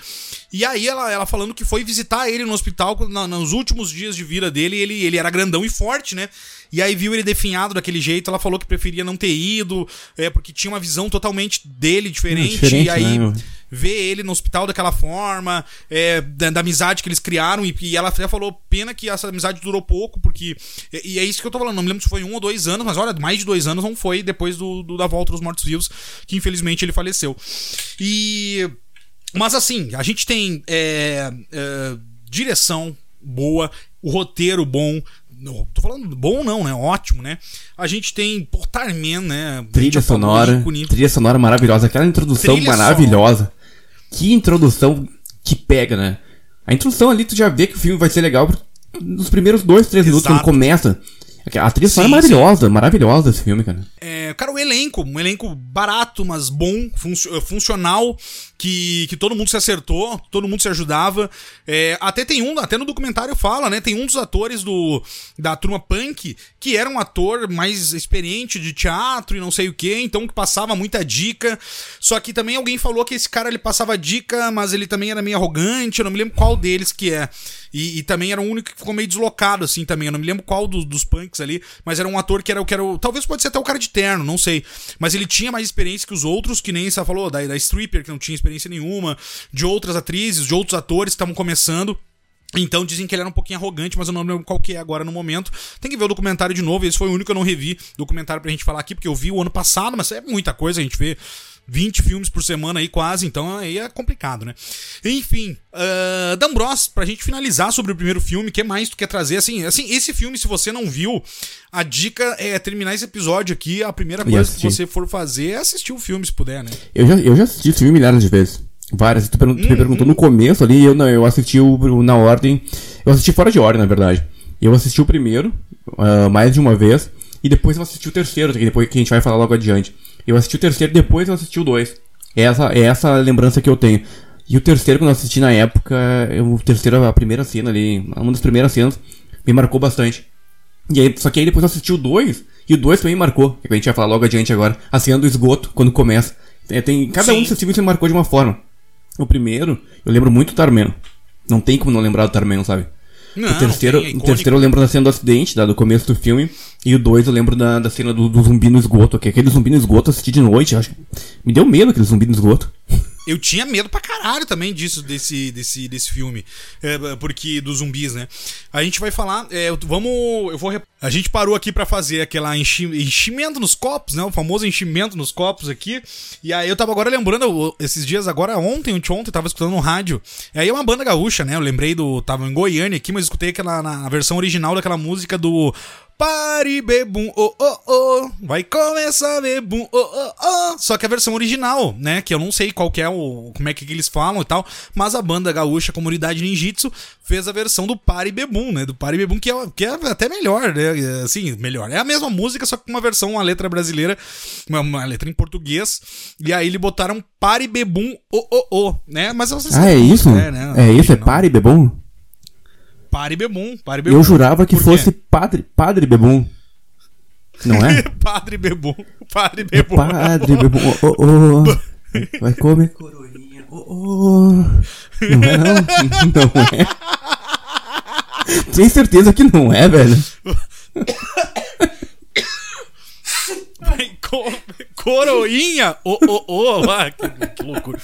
E aí ela, ela falando que foi visitar ele no hospital na- nos últimos dias de vida dele, e ele, ele era grandão e forte, né? E aí viu ele definhado daquele jeito, ela falou que preferia não ter ido, é, porque tinha uma visão totalmente dele diferente. diferente, e aí né? ver ele no hospital daquela forma, é, da, da amizade que eles criaram, e, e ela até falou, pena que essa amizade durou pouco, porque. E, e é isso que eu tô falando, não me lembro se foi um ou dois anos, mas olha, mais de dois anos não foi depois do, do- da volta dos mortos-vivos, que infelizmente ele faleceu. E. Mas assim, a gente tem é, é, direção boa, o roteiro bom. Não, tô falando bom não, né? Ótimo, né? A gente tem pô, Tarman, né? Trilha sonora, trilha sonora maravilhosa, aquela introdução Trilha maravilhosa. Que introdução que pega, né? A introdução ali tu já vê que o filme vai ser legal nos primeiros dois, três minutos Exato. quando começa. A trilha sonora Sim, é maravilhosa, maravilhosa esse filme, cara. É, cara, o elenco, um elenco barato, mas bom, funcio- eh, funcional, que, que todo mundo se acertou, todo mundo se ajudava. É, até tem um, até no documentário fala, né? Tem um dos atores do, da turma punk que era um ator mais experiente de teatro e não sei o que, então que passava muita dica. Só que também alguém falou que esse cara ele passava dica, mas ele também era meio arrogante, eu não me lembro qual deles que é. E, e também era o único que ficou meio deslocado, assim, também. Eu não me lembro qual dos, dos punks ali, mas era um ator que era o que era o. Talvez pode ser até o cara de terno, não sei. Mas ele tinha mais experiência que os outros, que nem você falou, da, da stripper, que não tinha experiência nenhuma, de outras atrizes, de outros atores que estavam começando. Então dizem que ele era um pouquinho arrogante, mas eu não lembro qual que é agora no momento. Tem que ver o documentário de novo. Esse foi o único que eu não revi documentário pra gente falar aqui, porque eu vi o ano passado, mas é muita coisa, a gente vê 20 filmes por semana aí quase, então aí é complicado, né? Enfim, uh, Dan Bros, pra gente finalizar sobre o primeiro filme, o que mais tu quer trazer? Assim, assim, esse filme, se você não viu, a dica é terminar esse episódio aqui, a primeira coisa que você for fazer é assistir o filme, se puder, né? Eu já, eu já assisti esse filme milhares de vezes. Várias. Tu, pergun tu me perguntou no começo ali, eu, não, eu assisti o, o- na ordem. Eu assisti fora de ordem, na verdade. Eu assisti o primeiro, ah, mais de uma vez, e depois eu assisti o terceiro, que depois que a gente vai falar logo adiante. Eu assisti o terceiro, depois eu assisti o dois. É essa, é essa a lembrança que eu tenho. E o terceiro, quando eu assisti na época, eu- o terceiro, a primeira cena ali, uma das primeiras cenas, me marcou bastante. E aí, só que aí depois eu assisti o 2, e o 2 também marcou, que a gente vai falar logo adiante agora, a cena do esgoto, quando começa. É, tem, cada um Sim. desses filmes me marcou de uma forma. O primeiro, eu lembro muito do Tarmeno. Não tem como não lembrar do Tarmeno, sabe? Não, o terceiro, é o terceiro eu lembro da cena do acidente, da, do começo do filme. E o dois eu lembro da, da cena do, do zumbi no esgoto. Que aquele zumbi no esgoto eu assisti de noite, acho. que- Me deu medo aquele zumbi no esgoto. Eu tinha medo pra caralho também disso, desse, desse, desse filme. É, porque dos zumbis, né? A gente vai falar. é, vamos. Eu vou. A gente parou aqui pra fazer aquela enchi, enchimento nos copos, né? O famoso enchimento nos copos aqui. E aí eu tava agora lembrando, esses dias, agora ontem, ontem, eu tava escutando no rádio. E aí é uma banda gaúcha, né? Eu lembrei do. Tava em Goiânia aqui, mas escutei aquela na, na versão original daquela música do. Pare bebum, oh oh oh, vai começar bebum, oh oh oh. Só que a versão original, né, que eu não sei qual que é o, como é que eles falam e tal, mas a banda gaúcha Comunidade Ninjitsu fez a versão do Pare Bebum, né, do Pare Bebum que é, que é até melhor, né, assim, melhor. É a mesma música, só que com uma versão, uma letra brasileira, uma, uma letra em português, e aí eles botaram Pare Bebum, oh oh oh, né, mas vocês Ah, é isso? como né, É isso, é. Pare Bebum? Pare Bebum, Pare Bebum. Eu jurava que fosse Padre, padre Bebum. Não é? Padre Bebum, Padre Bebum. Padre Bebum, oh, oh, oh. Vai comer coroinha, oh, oh. Não é não? Não é? Tem certeza que não é, velho? Coroinha? Ô, ô, ô, ah, que, que loucura.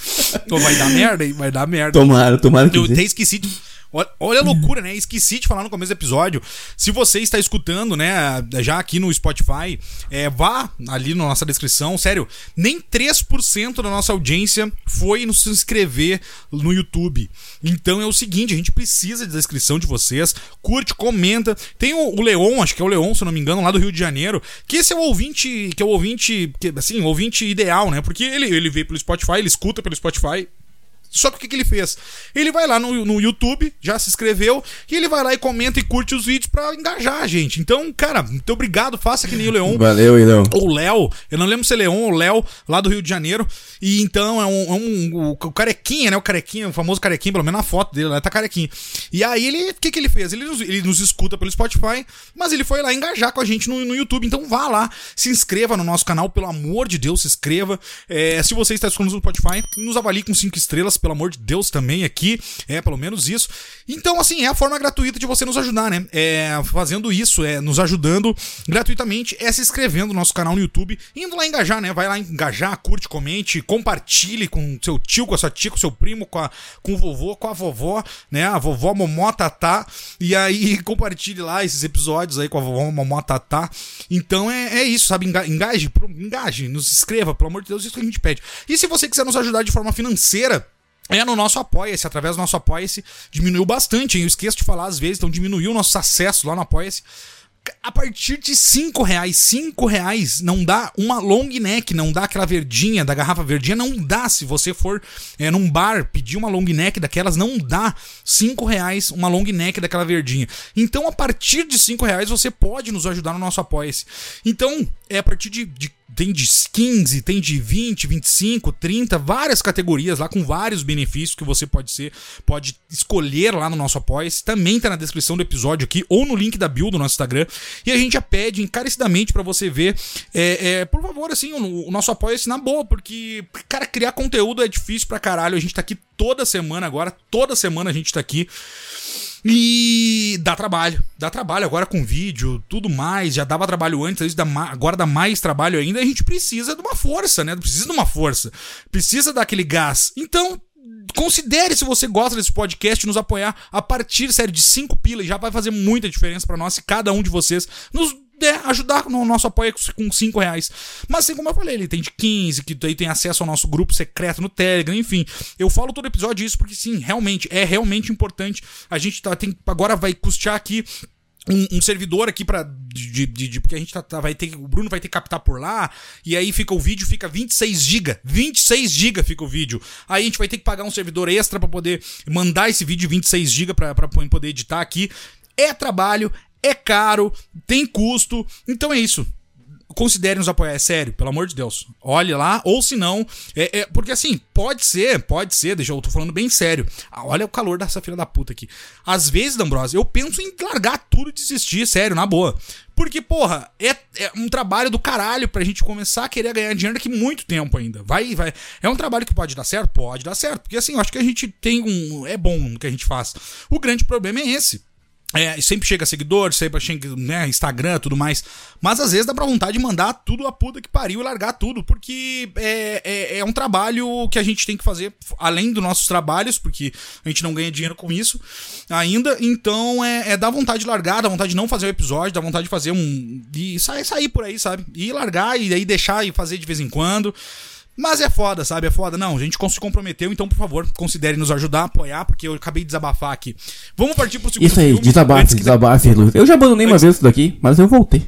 Vai dar merda, hein? Vai dar merda. Tomara, tomara que Eu até esqueci de. Olha, a loucura, né? Esqueci de falar no começo do episódio. Se você está escutando, né, já aqui no Spotify, é, vá ali na nossa descrição. Sério, nem 3% da nossa audiência foi nos inscrever no YouTube. Então é o seguinte: a gente precisa da descrição de vocês. Curte, comenta. Tem o, o Leon, acho que é o Leon, se eu não me engano, lá do Rio de Janeiro. Que esse é o ouvinte, que é o ouvinte, que, assim, o ouvinte ideal, né? Porque ele, ele veio pelo Spotify, ele escuta pelo Spotify. Só que o que, que ele fez? Ele vai lá no, no YouTube, já se inscreveu, e ele vai lá e comenta e curte os vídeos pra engajar a gente. Então, cara, muito obrigado, faça que nem o Leon. Valeu, Ilão. Ou Léo, eu não lembro se é Leon ou Léo, lá do Rio de Janeiro. E então é um. É um o, o carequinha, né? O carequinha, o famoso carequinha, pelo menos na foto dele, lá tá carequinha. E aí ele. O que, que ele fez? Ele nos, ele nos escuta pelo Spotify, mas ele foi lá engajar com a gente no, no YouTube. Então vá lá, se inscreva no nosso canal, pelo amor de Deus, se inscreva. É, se você está escutando no Spotify, nos avalie com cinco estrelas, pelo amor de Deus, também aqui. É, pelo menos isso. Então, assim, é a forma gratuita de você nos ajudar, né? É, fazendo isso, é nos ajudando gratuitamente, é se inscrevendo no nosso canal no YouTube, indo lá engajar, né? Vai lá engajar, curte, comente, compartilhe com seu tio, com a sua tia, com seu primo, com, a, com o vovô, com a vovó, né? A vovó Momó Tatá. E aí compartilhe lá esses episódios aí com a vovó Momó Tatá. Então é, é isso, sabe? Enga- Engaje, engaje, nos inscreva, pelo amor de Deus, isso que a gente pede. E se você quiser nos ajudar de forma financeira, é no nosso Apoia-se, através do nosso Apoia-se, diminuiu bastante, hein? Eu esqueço de falar às vezes, então diminuiu o nosso acesso lá no Apoia-se. A partir de 5 reais, 5 reais não dá uma long neck, não dá aquela verdinha da garrafa verdinha, não dá. Se você for é, num bar pedir uma long neck daquelas, não dá 5 reais uma long neck daquela verdinha. Então, a partir de 5 reais, você pode nos ajudar no nosso Apoia-se. Então, é a partir de, de tem de 15, tem de 20, 25, 30, várias categorias lá com vários benefícios que você pode ser, pode escolher lá no nosso Apoia-se. Também tá na descrição do episódio aqui ou no link da bio do nosso Instagram. E a gente já pede encarecidamente pra você ver, é, é, por favor, assim, o, o nosso Apoia-se na boa, porque, cara, criar conteúdo é difícil pra caralho. A gente tá aqui toda semana agora, toda semana a gente tá aqui. E dá trabalho, dá trabalho agora com vídeo, tudo mais. Já dava trabalho antes, agora dá mais trabalho ainda. A gente precisa de uma força, né? Precisa de uma força, precisa daquele gás. Então, considere se você gosta desse podcast nos apoiar a partir, sério, de 5 pilas. Já vai fazer muita diferença para nós se cada um de vocês nos der ajudar no nosso apoio com 5 reais. Mas assim como eu falei, ele tem de 15, que aí tem acesso ao nosso grupo secreto no Telegram, enfim. Eu falo todo episódio isso porque sim, realmente, é realmente importante. A gente tá, tem, agora vai custear aqui um, um, servidor aqui para de, de, de, porque a gente tá, tá, vai ter o Bruno vai ter que captar por lá e aí fica o vídeo fica 26 GB 26 GB fica o vídeo aí a gente vai ter que pagar um servidor extra para poder mandar esse vídeo 26 GB para poder editar aqui é trabalho é caro tem custo então é isso considere nos apoiar, é sério, pelo amor de Deus. Olhe lá, ou se não, é, é, porque assim, pode ser, pode ser, deixa eu tô falando bem sério. Ah, olha o calor dessa filha da puta aqui. Às vezes, D'Ambrosio, eu penso em largar tudo e desistir, sério, na boa. Porque, porra, é, é, um trabalho do caralho pra gente começar a querer ganhar dinheiro daqui muito tempo ainda. Vai, vai. É um trabalho que pode dar certo? Pode dar certo. Porque assim, eu acho que a gente tem um. É bom no que a gente faz. O grande problema é esse. É, sempre chega seguidor, sempre chega né, Instagram tudo mais. Mas às vezes dá pra vontade de mandar tudo a puta que pariu e largar tudo. Porque é, é, é, um trabalho que a gente tem que fazer além dos nossos trabalhos, porque a gente não ganha dinheiro com isso ainda. Então é, é dar vontade de largar, dá vontade de não fazer o episódio, dá vontade de fazer um. e sair, sair por aí, sabe? E largar e aí deixar e fazer de vez em quando. Mas é foda, sabe? É foda. Não, a gente se comprometeu, então, por favor, considere nos ajudar, apoiar, porque eu acabei de desabafar aqui. Vamos partir pro segundo Isso aí, filme, desabafe, desabafe, Luiz. Eu já abandonei uma vez isso daqui, mas eu voltei.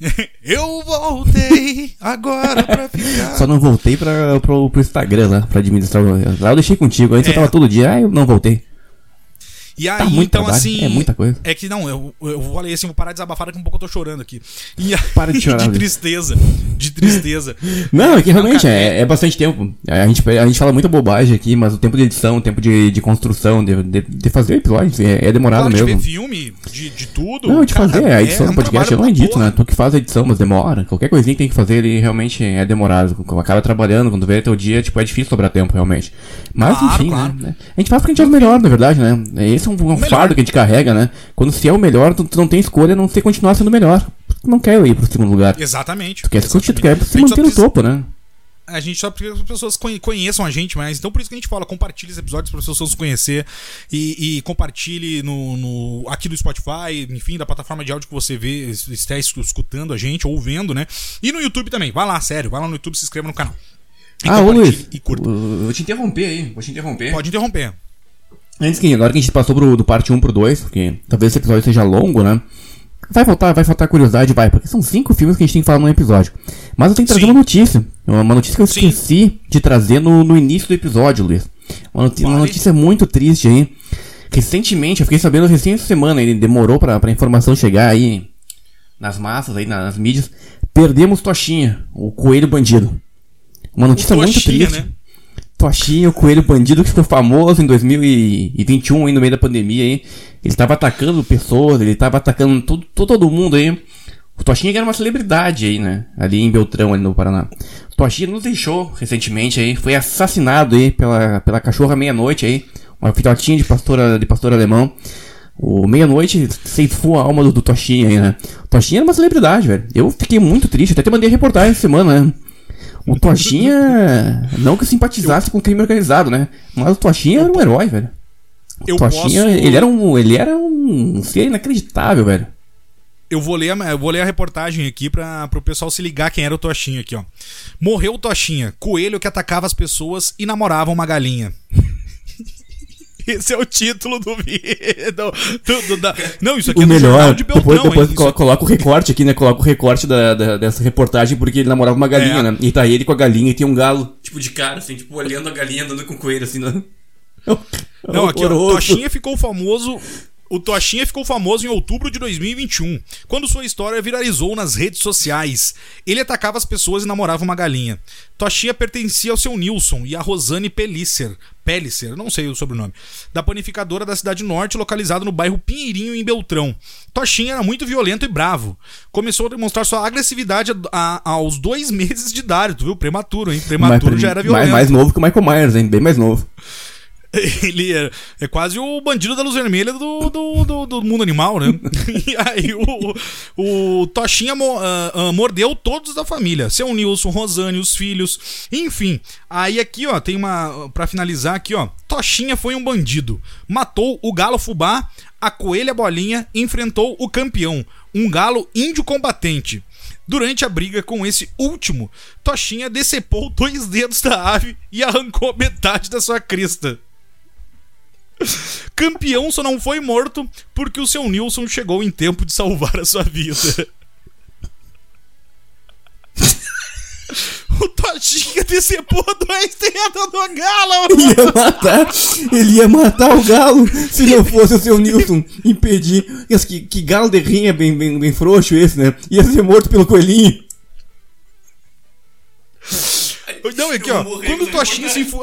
eu voltei agora pra ficar. Só não voltei pra, pro, pro Instagram lá, pra administrar. Lá eu deixei contigo, antes é. eu tava todo dia, ah, eu não voltei. E tá aí, tá então, trabalho. assim. É muita coisa. É que não, eu, eu falei assim, vou parar de desabafar daqui um pouco eu tô chorando aqui. E aí, Para de chorar. de tristeza. De tristeza. Não, é que realmente não, é, é bastante tempo. A gente, a gente fala muita bobagem aqui, mas o tempo de edição, o tempo de, de construção, de, de, de fazer episódios é, é demorado claro, mesmo. De ver filme, de, de tudo. Não, de cara, fazer. A edição é, do podcast eu não edito, né? Tu que faz a edição, mas demora. Qualquer coisinha que tem que fazer, ele realmente é demorado. Acaba trabalhando, quando vê teu dia, tipo, é difícil sobrar tempo, realmente. Mas, claro, enfim, claro. né? A gente faz porque a gente é melhor, na verdade, né? Esse é um, um fardo que a gente carrega, né? Quando se é o melhor, tu, tu não tem escolha a não ser continuar sendo o melhor. Tu não quer ir pro segundo lugar. Exatamente. Tu quer, exatamente. Tu quer se manter no topo, né? A gente só precisa que as pessoas conheçam a gente mais. Então por isso que a gente fala, compartilhe esses episódios para as pessoas conhecer e, e compartilhe no, no, aqui do Spotify, enfim, da plataforma de áudio que você vê, está escutando a gente ou vendo, né? E no YouTube também. Vai lá, sério, vai lá no YouTube, se inscreva no canal. E ah, ô Luiz, e curta. vou te interromper aí, vou te interromper. Pode interromper. Antes que agora que a gente passou pro, do parte 1 pro 2, porque talvez esse episódio seja longo, né? Vai faltar, vai faltar curiosidade, vai, porque são cinco filmes que a gente tem que falar num episódio. Mas eu tenho que trazer Sim. uma notícia. Uma notícia que eu Sim. esqueci de trazer no, no início do episódio, Luiz. Uma notícia, uma notícia muito triste aí. Recentemente, eu fiquei sabendo recém essa semana, ele demorou pra, pra informação chegar aí nas massas, aí nas mídias. Perdemos Toshinha, o coelho bandido. Uma notícia muito triste. Né? Toshinho, coelho bandido que ficou famoso em 2021, aí no meio da pandemia aí. Ele tava atacando pessoas, ele tava atacando todo, todo mundo aí. O Toshinha era uma celebridade aí, né? Ali em Beltrão, ali no Paraná. O Toshinha nos deixou recentemente aí, foi assassinado aí pela, pela cachorra meia-noite aí. Uma filhotinha de pastor, de pastor alemão. O meia-noite ceifou a alma do, do aí, né? O Toshinha era uma celebridade, velho. Eu fiquei muito triste, até te mandei reportagem essa semana, né? O Toshinha, não que simpatizasse eu... com o crime organizado, né? Mas o Toshinha era um herói, velho. O eu Toshinha, posso... ele era um, ele era um ser inacreditável, velho. Eu vou ler, a, eu vou ler a reportagem aqui para o pessoal se ligar quem era o Toshinha aqui, ó. Morreu o Toshinha, coelho que atacava as pessoas e namorava uma galinha. Esse é o título do vídeo. Do, do, da... Não, isso aqui o é melhor, de Beltrão, Depois, depois colo coloca o recorte aqui, né? Coloca o recorte da, da, dessa reportagem porque ele namorava uma galinha, é. né? E tá ele com a galinha e tem um galo, tipo, de cara, assim, tipo, olhando a galinha andando com o coelho, assim, né? Não, aqui, ó, Toshinha ficou famoso o Toshinha ficou famoso em outubro de 2021, quando sua história viralizou nas redes sociais. Ele atacava as pessoas e namorava uma galinha. Toshinha pertencia ao seu Nilson e a Rosane Pellicer, Pellicer, não sei o sobrenome, da panificadora da cidade norte, localizada no bairro Pinheirinho, em Beltrão. Toshinha era muito violento e bravo. Começou a demonstrar sua agressividade a, a, aos dois meses de idade, tu viu? Prematuro, hein? Prematuro mais, já era violento. Mais, mais novo que o Michael Myers, hein? Bem mais novo. Ele é, é quase o bandido da luz vermelha do, do, do, do mundo animal, né? e aí o, o Toshinha mo, uh, uh, mordeu todos da família. Seu Nilson, Rosane, os filhos, enfim. Aí aqui, ó, tem uma. para finalizar aqui, ó. Toshinha foi um bandido. Matou o galo fubá, a coelha bolinha, enfrentou o campeão, um galo índio combatente. Durante a briga com esse último, Toshinha decepou dois dedos da ave e arrancou metade da sua crista. Campeão só não foi morto porque o seu Nilson chegou em tempo de salvar a sua vida. o Toshinha decepou dois dedos do galo. Ele ia matar, ele ia matar o galo se não fosse o seu Nilson impedir. Que, que galo de rinha bem, bem, bem frouxo esse, né? Ia ser morto pelo coelhinho. Não, aqui, ó. Quando o Toshinha se enfu...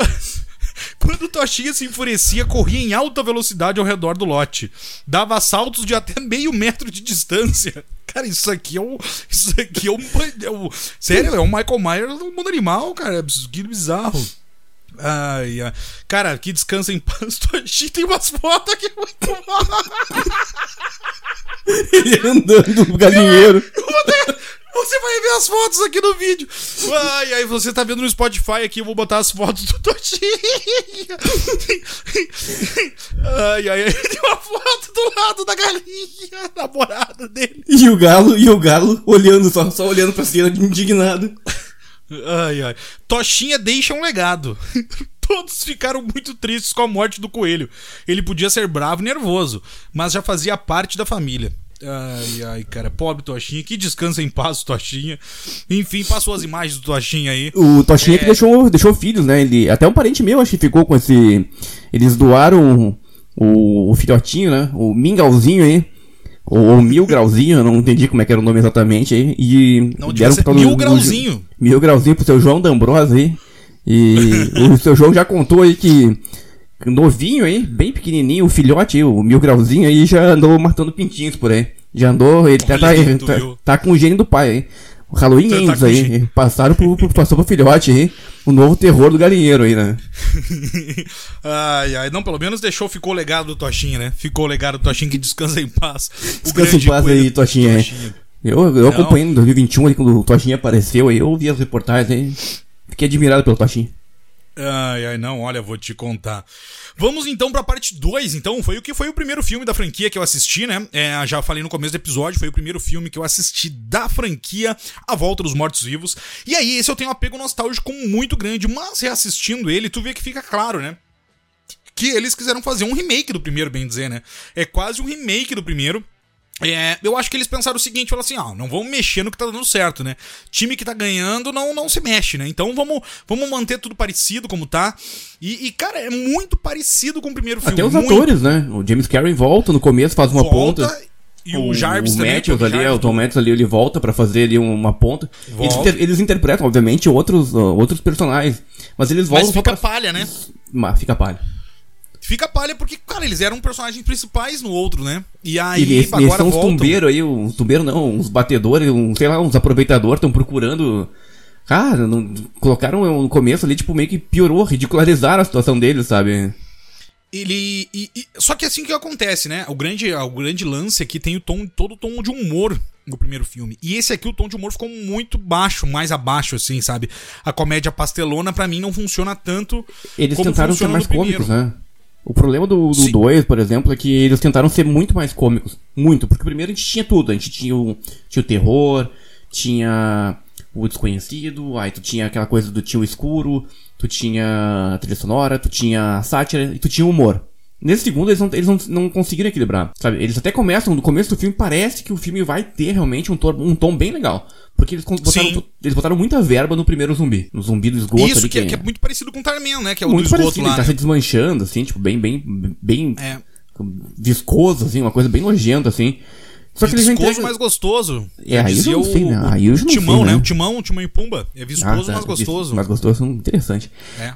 Quando o Toshinha se enfurecia, corria em alta velocidade ao redor do lote. Dava saltos de até meio metro de distância. Cara, isso aqui é um. Isso aqui é um. É um sério, é um Michael Myers do mundo animal, cara. Que bizarro. Ai, ai. Cara, que descansa em paz. Toshinha tem umas fotos aqui muito Ele andando no galinheiro. Você vai ver as fotos aqui no vídeo. Ai, aí você tá vendo no Spotify aqui, eu vou botar as fotos do Totinho. Ai, ai, tem uma foto do lado da galinha, namorada dele. E o galo, e o galo olhando só, só olhando pra cima, indignado. Ai, ai. Toshinha deixa um legado. Todos ficaram muito tristes com a morte do coelho. Ele podia ser bravo e nervoso, mas já fazia parte da família. Ai, ai, cara, pobre Toshinha, que descansa em paz o Toshinha. Enfim, passou as imagens do Toshinha aí. O Toshinha é... que deixou, deixou filhos, né? Ele, até um parente meu, acho que ficou com esse. Eles doaram o, o filhotinho, né? O mingauzinho aí. Ou, mil grauzinho, eu não entendi como é que era o nome exatamente aí. E não, deram pro mil grauzinho. Mil grauzinho pro seu João D'Ambrosa aí. E o seu João já contou aí que novinho aí, bem pequenininho, o filhote aí, o mil grauzinho aí, já andou matando pintinhos por aí. Já andou, ele tá, tá, tá, tá, com o gênio do pai aí. O Halloween tá, Ends tá aí, passaram pro, pro, passou pro filhote aí, o novo terror do galinheiro aí, né? ai, ai, não, pelo menos deixou, ficou o legado do Toshinha, né? Ficou o legado do Toshinha que descansa em paz. descansa em paz aí, Toshinha. Eu, eu acompanhei em 2021, ali, quando o Toshinha apareceu aí, eu vi as reportagens aí, fiquei admirado pelo Toshinha. Ai, ai, não, olha, vou te contar. Vamos então pra parte 2, então. Foi o que foi o primeiro filme da franquia que eu assisti, né? É, já falei no começo do episódio, foi o primeiro filme que eu assisti da franquia A Volta dos Mortos-Vivos. E aí, esse eu tenho um apego nostálgico muito grande, mas reassistindo ele, tu vê que fica claro, né? Que eles quiseram fazer um remake do primeiro, bem dizer, né? É quase um remake do primeiro. É, eu acho que eles pensaram o seguinte, falaram assim, ah, não vamos mexer no que tá dando certo, né? Time que tá ganhando não, não se mexe, né? Então vamos, vamos manter tudo parecido como tá. E, e cara, é muito parecido com o primeiro filme. Até os muito... atores, né? O James Carey volta no começo, faz uma volta, ponta. E o, o Jarvis o também. Matthews ali, Jarvis, o Tom Matthews ali, ele volta para fazer ali uma ponta. Eles, inter, eles, interpretam, obviamente, outros, uh, outros personagens. Mas eles voltam. Mas fica pra... palha, né? Mas fica palha. Fica palha porque, cara, eles eram personagens principais no outro, né? E aí, e eles, agora são os tumbeiros aí, os tumbeiros não, uns batedores, um, sei lá, uns aproveitadores estão procurando. Cara, não, colocaram no começo ali, tipo, meio que piorou, ridicularizaram a situação deles, sabe? Ele. E, e, só que é assim que acontece, né? O grande, o grande lance aqui tem o tom, todo o tom de humor no primeiro filme. E esse aqui, o tom de humor ficou muito baixo, mais abaixo, assim, sabe? A comédia pastelona, para mim, não funciona tanto. Eles tentaram ser mais cômicos, né? O problema do 2, por exemplo, é que eles tentaram ser muito mais cômicos. Muito. Porque primeiro a gente tinha tudo. A gente tinha o, tinha o terror, tinha o desconhecido, aí tu tinha aquela coisa do tio escuro, tu tinha a trilha sonora, tu tinha a sátira e tu tinha o humor. Nesse segundo, eles não, eles não, não conseguiram equilibrar, sabe? Eles até começam, no começo do filme, parece que o filme vai ter realmente um, tom, um tom bem legal. Porque eles botaram, eles botaram muita verba no primeiro zumbi. No zumbi do esgoto Isso, ali, que, é, que, é, muito parecido com o Tarman, né? Que é o muito do esgoto parecido, lá. Ele tá né? se desmanchando, assim, tipo, bem, bem, bem é. viscoso, assim, uma coisa bem nojenta, assim. Só que viscoso, eles entregam... mais gostoso. É, aí eu não sei, né? Aí eu não timão, sei, né? né? O timão, o timão e pumba. É viscoso, ah, tá. mais gostoso. Mais gostoso, interessante. É.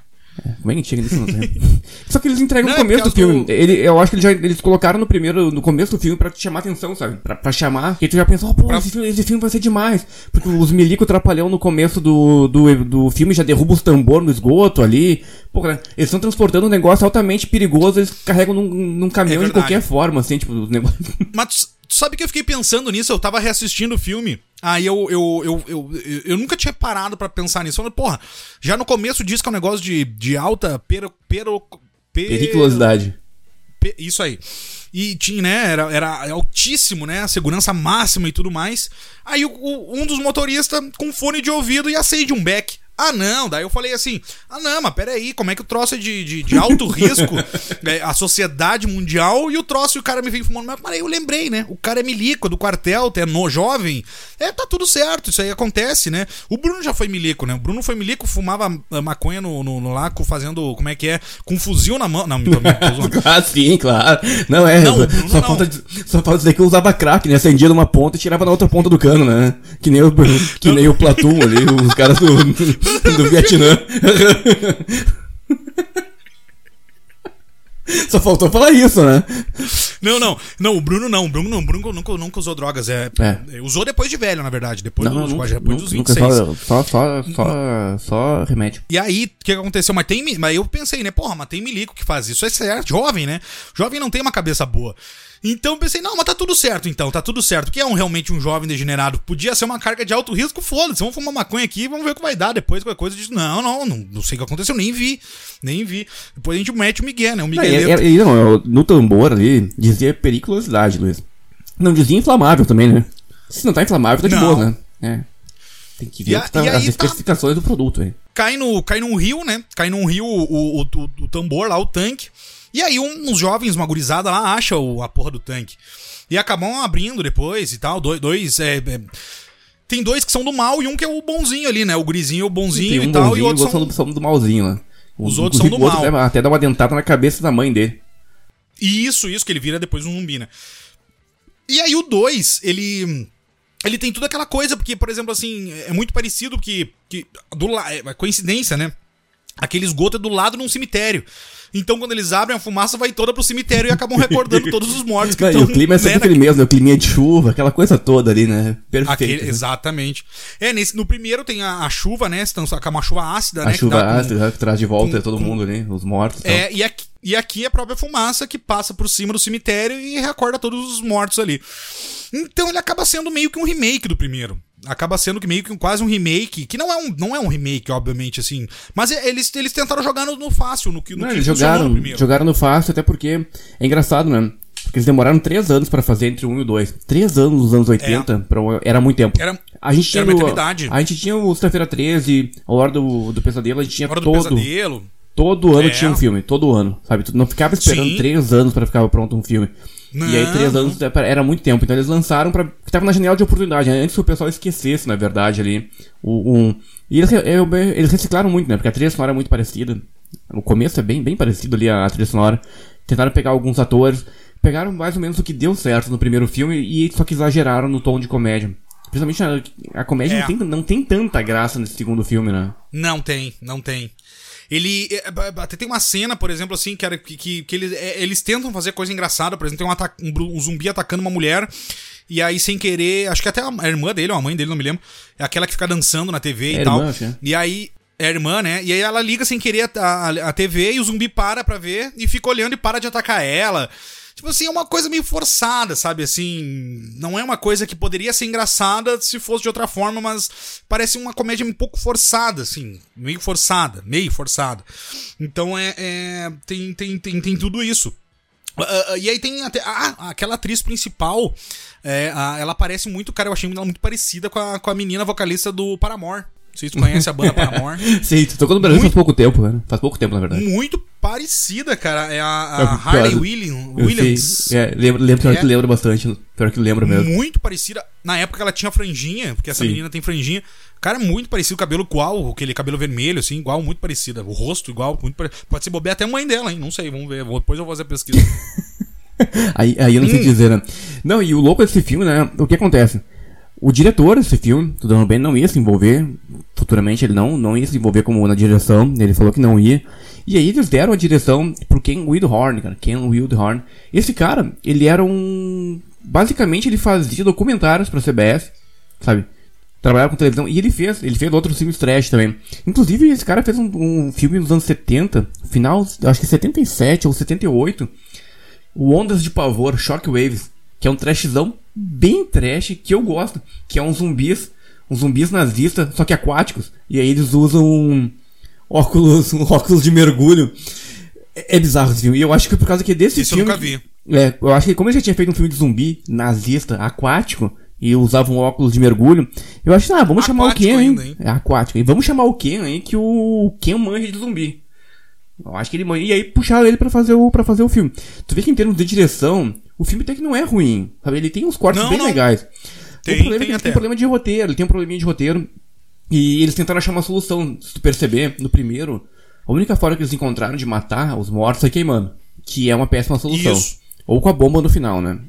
Como é que chega nisso? Não sei. Só que eles entregam Não, no começo porque do filme. as Ele, eu acho que eles, já, eles colocaram no primeiro, no começo do filme pra te chamar atenção, sabe? Pra, pra chamar. E tu já pensou, oh, pô, Pra- esse, filme, esse filme vai ser demais. Porque os milico trapalhão no começo do, do, do filme já derrubam os tambor no esgoto ali. Pô, cara, eles estão transportando um negócio altamente perigoso, eles carregam num, num caminhão É de qualquer forma, assim, tipo, os negócios. Mas sabe que eu fiquei pensando nisso? Eu tava reassistindo o filme. Aí eu, eu, eu, eu, nunca tinha parado pra pensar nisso. Falando, porra, já no começo diz que é um negócio de, de alta pero, pero, per- Periculosidade. Pe- Isso aí. E tinha, né? Era, era altíssimo, né? A segurança máxima e tudo mais. Aí um dos motoristas com fone de ouvido ia sair de um beck. Ah, não. Daí eu falei assim: ah, não, mas peraí, como é que o troço é de, de, de alto risco? É, a sociedade mundial e o troço e o cara me vem fumando. Mas aí eu lembrei, né? O cara é milico, é do quartel, é no jovem. É, tá tudo certo, isso aí acontece, né? O Bruno já foi milico, né? O Bruno foi milico, fumava ah, maconha no, no, no laco, fazendo, como é que é? Com um fuzil na mão. Não, zoando. Ah, sim, claro. Não, é. Não, só, o Bruno só não. falta, só falta dizer que eu usava crack, né? Acendia numa ponta e tirava na outra ponta do cano, né? Que nem o, que nem o Platum ali, os caras do, do Vietnã. Só faltou falar isso, né? Não, não. Não, o Bruno não. O Bruno não. O Bruno nunca, nunca usou drogas. É, É. Usou depois de velho, na verdade. Depois, Não, dos, nunca, depois nunca, dos nunca 26. só, só, só, só, só remédio. E aí, o que aconteceu? Mas tem. Mas eu pensei, né? Porra, mas tem milico que faz isso. É certo. Jovem, né? Jovem não tem uma cabeça boa. Então eu pensei, não, mas tá tudo certo então, tá tudo certo. Que é um, realmente um jovem degenerado? Podia ser uma carga de alto risco, foda-se, vamos fumar maconha aqui, vamos ver o que vai dar. Depois qualquer coisa diz, não, não, não, não sei o que aconteceu, nem vi, nem vi. Depois a gente mete o Miguel, né? O Miguel. e- e- e não, no tambor ali dizia periculosidade, Luiz. Não dizia inflamável também, né? Se não tá inflamável, tá de Não. boa, né? É. Tem que ver a- tá- as tá- especificações do produto aí. cai, no, cai num rio, né? Cai num rio o, o, o- o tambor lá, o tanque. E aí um- uns jovens, uma gurizada lá, acha o, a porra do tanque. E acabam abrindo depois e tal. Dois. dois é, é, tem dois que são do mal e um que é o bonzinho ali, né? O gurizinho, o bonzinho um e tal. bonzinho E e outros são. são do, são do malzinho lá. Os O- outros são do outro mal. até dá uma dentada na cabeça da mãe dele. Isso, isso, que ele vira depois um zumbi, né? E aí o 2, ele. Ele tem tudo aquela coisa, porque, por exemplo, assim, é muito parecido que. que do, la- é coincidência, né? Aquele esgoto é do lado de um cemitério. Então, quando eles abrem, a fumaça vai toda pro cemitério e acabam recordando todos os mortos que Não, e estão. o clima é sempre aquele mesmo, né? O clima de chuva, aquela coisa toda ali, né? Perfeito. Aquele- né? exatamente. É, nesse, no primeiro tem a, a chuva, né? Então, que é uma chuva ácida, A né? que chuva dá com- ácida que traz de volta com- todo com- mundo ali, os mortos e tal. É, e aqui, e aqui é a própria fumaça que passa por cima do cemitério e recorda todos os mortos ali. Então ele acaba sendo meio que um remake do primeiro. Acaba sendo que meio que um- quase um remake, que não é um, não é um remake, obviamente, assim. Mas é- eles, eles tentaram jogar no, no fácil, no que, no Não, que eles funcionou no jogaram, jogaram no fácil, até porque é engraçado, né? Porque eles demoraram três anos pra fazer entre 1 e 2. Três anos nos anos 80, pra- era muito tempo. É. Era, A gente tinha era uma eternidade. A gente tinha o Sexta-feira 13, a Hora do, do Pesadelo, a gente tinha Hora do todo, pesadelo. todo ano É. tinha um filme, todo ano, sabe? Tu não ficava esperando Sim. três anos pra ficar pronto um filme. E aí Não, três não. anos era muito tempo, então eles lançaram pra... que tava na janela de oportunidade, né? antes que o pessoal esquecesse, na verdade, ali, o... um- E eles, eles reciclaram muito, né? Porque a trilha sonora é muito parecida. O começo é bem, bem parecido ali, a, a trilha sonora. Tentaram pegar alguns atores, pegaram mais ou menos o que deu certo no primeiro filme e só que exageraram no tom de comédia. Principalmente a, a comédia É. não, tem, não tem tanta graça nesse segundo filme, né? Não tem, não tem. Ele. é, é, Até tem uma cena, por exemplo, assim, que, era- que, que, eles, é, eles tentam fazer coisa engraçada. Por exemplo, tem um, um um zumbi atacando uma mulher. E aí, sem querer, acho que até a irmã dele ou a mãe dele, não me lembro. É aquela que fica dançando na TV É e tal. irmã. E aí. É a irmã, né? E aí ela liga sem querer a, a, a TV e o zumbi para pra ver e fica olhando e para de atacar ela. Tipo assim, é uma coisa meio forçada, sabe? Assim, não é uma coisa que poderia ser engraçada se fosse de outra forma, mas parece uma comédia um pouco forçada, assim, meio forçada, meio forçada. Então é, é- tem, tem, tem, tem tudo isso. Ah, ah, e aí tem até. Ah, aquela atriz principal. é, a- ela parece muito, cara, eu achei ela muito parecida com a, com a menina vocalista do Paramore. Se tu conhece a banda Paramore. Sim, tu tocou no Brasil faz pouco tempo, né? Faz pouco tempo, na verdade. Muito parecida, cara. É a, a É, Harley. William- Williams. É, lembro, lembro pior É. que lembra bastante. Pior que lembra mesmo. Muito parecida. Na época ela tinha franjinha, porque essa Sim. menina tem franjinha. Cara, muito parecido, cabelo igual, aquele cabelo vermelho, assim, igual, muito parecida. O rosto igual, muito parecido. Pode ser bobear até a mãe dela, hein? Não sei, vamos ver. Depois eu vou fazer a pesquisa. Aí, aí eu não Hum. sei dizer, né? Não, e o louco desse filme, né? O que acontece? O diretor desse filme, o Dan Ben, não ia se envolver. Futuramente ele não, não ia se envolver como na direção. Ele falou que não ia. E aí eles deram a direção pro Ken Wildhorn, cara. Ken Wildhorn. Esse cara, ele era um. Basicamente ele fazia documentários pra CBS, sabe? Trabalhava com televisão. E ele fez, ele fez outros filmes trash também. Inclusive, esse cara fez um, um filme nos anos 70, final, acho que 77 ou 78. O Ondas de Pavor, Shockwaves, que é um trashzão bem trash, que eu gosto, que é um zumbis, um zumbis nazistas, só que aquáticos. E aí eles usam um óculos, um óculos de mergulho. É, é bizarro esse filme. E eu acho que por causa que desse Isso filme. eu nunca vi. É, eu acho que como ele já tinha feito um filme de zumbi nazista, aquático, e usava um óculos de mergulho, eu acho, ah, vamos chamar o Aquático Ken, ainda, hein? É aquático. E vamos chamar o Ken aí, que o Ken manja de zumbi. Eu acho que ele manja. E aí puxaram ele pra fazer o, pra fazer o filme. Tu vê que em termos de direção, o filme até que não é ruim, sabe? Ele tem uns cortes Não, bem não. legais. Tem, o problema é tem que ele até. tem problema de roteiro, ele tem um probleminha de roteiro. E eles tentaram achar uma solução. Se tu perceber, no primeiro, a única forma que eles encontraram de matar os mortos é queimando. Que é uma péssima solução. Isso. Ou com a bomba no final, né?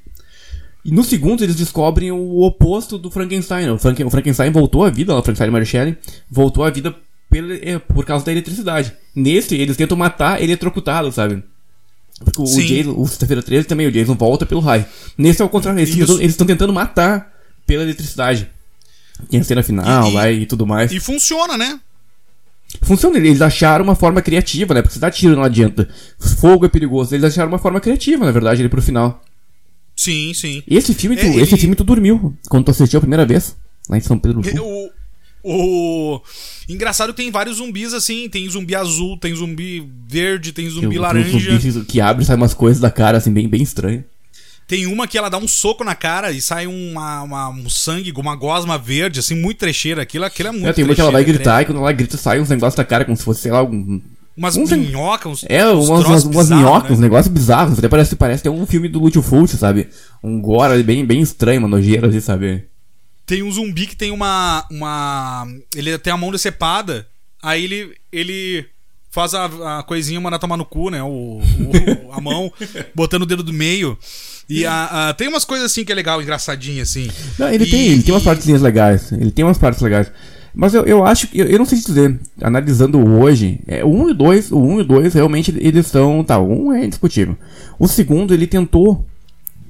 E no segundo eles descobrem o oposto do Frankenstein. O, Franken- o Frankenstein voltou à vida, o Frankenstein Mary Shelley, voltou à vida pela- é, por causa da eletricidade. Nesse, eles tentam matar eletrocutado, sabe? Porque o, o. Jason, o Sexta-feira 13 também, o Jason volta pelo raio. Nesse é o contrário, eles estão tentando matar pela eletricidade. Tem a cena final E- e- lá e tudo mais. E funciona, né? Funciona, eles acharam uma forma criativa, né? Porque se dá tiro não adianta. Fogo é perigoso. Eles acharam uma forma criativa, na verdade, ali pro final. Sim, sim. Esse filme, tu, É, esse filme tu dormiu quando tu assistiu a primeira vez, lá em São Pedro do Sul. O, o engraçado tem vários zumbis assim, tem zumbi azul, tem zumbi verde, tem zumbi Tem um laranja. zumbi que abre e sai umas coisas da cara, assim, bem, bem estranho. Tem uma que ela dá um soco na cara e sai uma, uma- um sangue, uma gosma verde, assim, muito trecheira. Aquilo, aquilo é muito É, tem uma que ela vai gritar e quando ela grita sai uns negócios da cara, como se fosse, sei lá, um... Umas Uns- minhocas, uns, É, uns umas, umas, umas minhocas, né? uns negócios bizarros. Até parece, parece que é um filme do Lúcio Fulci, sabe? Um gore bem, bem estranho, uma nojeira, assim, sabe? Tem um zumbi que tem uma. uma ele tem a mão decepada, aí ele. ele faz a, a coisinha mandar tomar no cu, né? O, o- a mão, botando o dedo do meio. E a, a- tem umas coisas assim que é legal, engraçadinha, assim. Não, ele, E- tem, ele tem umas e- partezinhas legais. Ele tem umas partes legais. Mas eu, eu acho que. Eu, eu não sei te dizer. Analisando hoje, é, o 1 e o 2, o 1 e o 2 realmente eles são. Tá, o 1 é indiscutível. O segundo, ele tentou.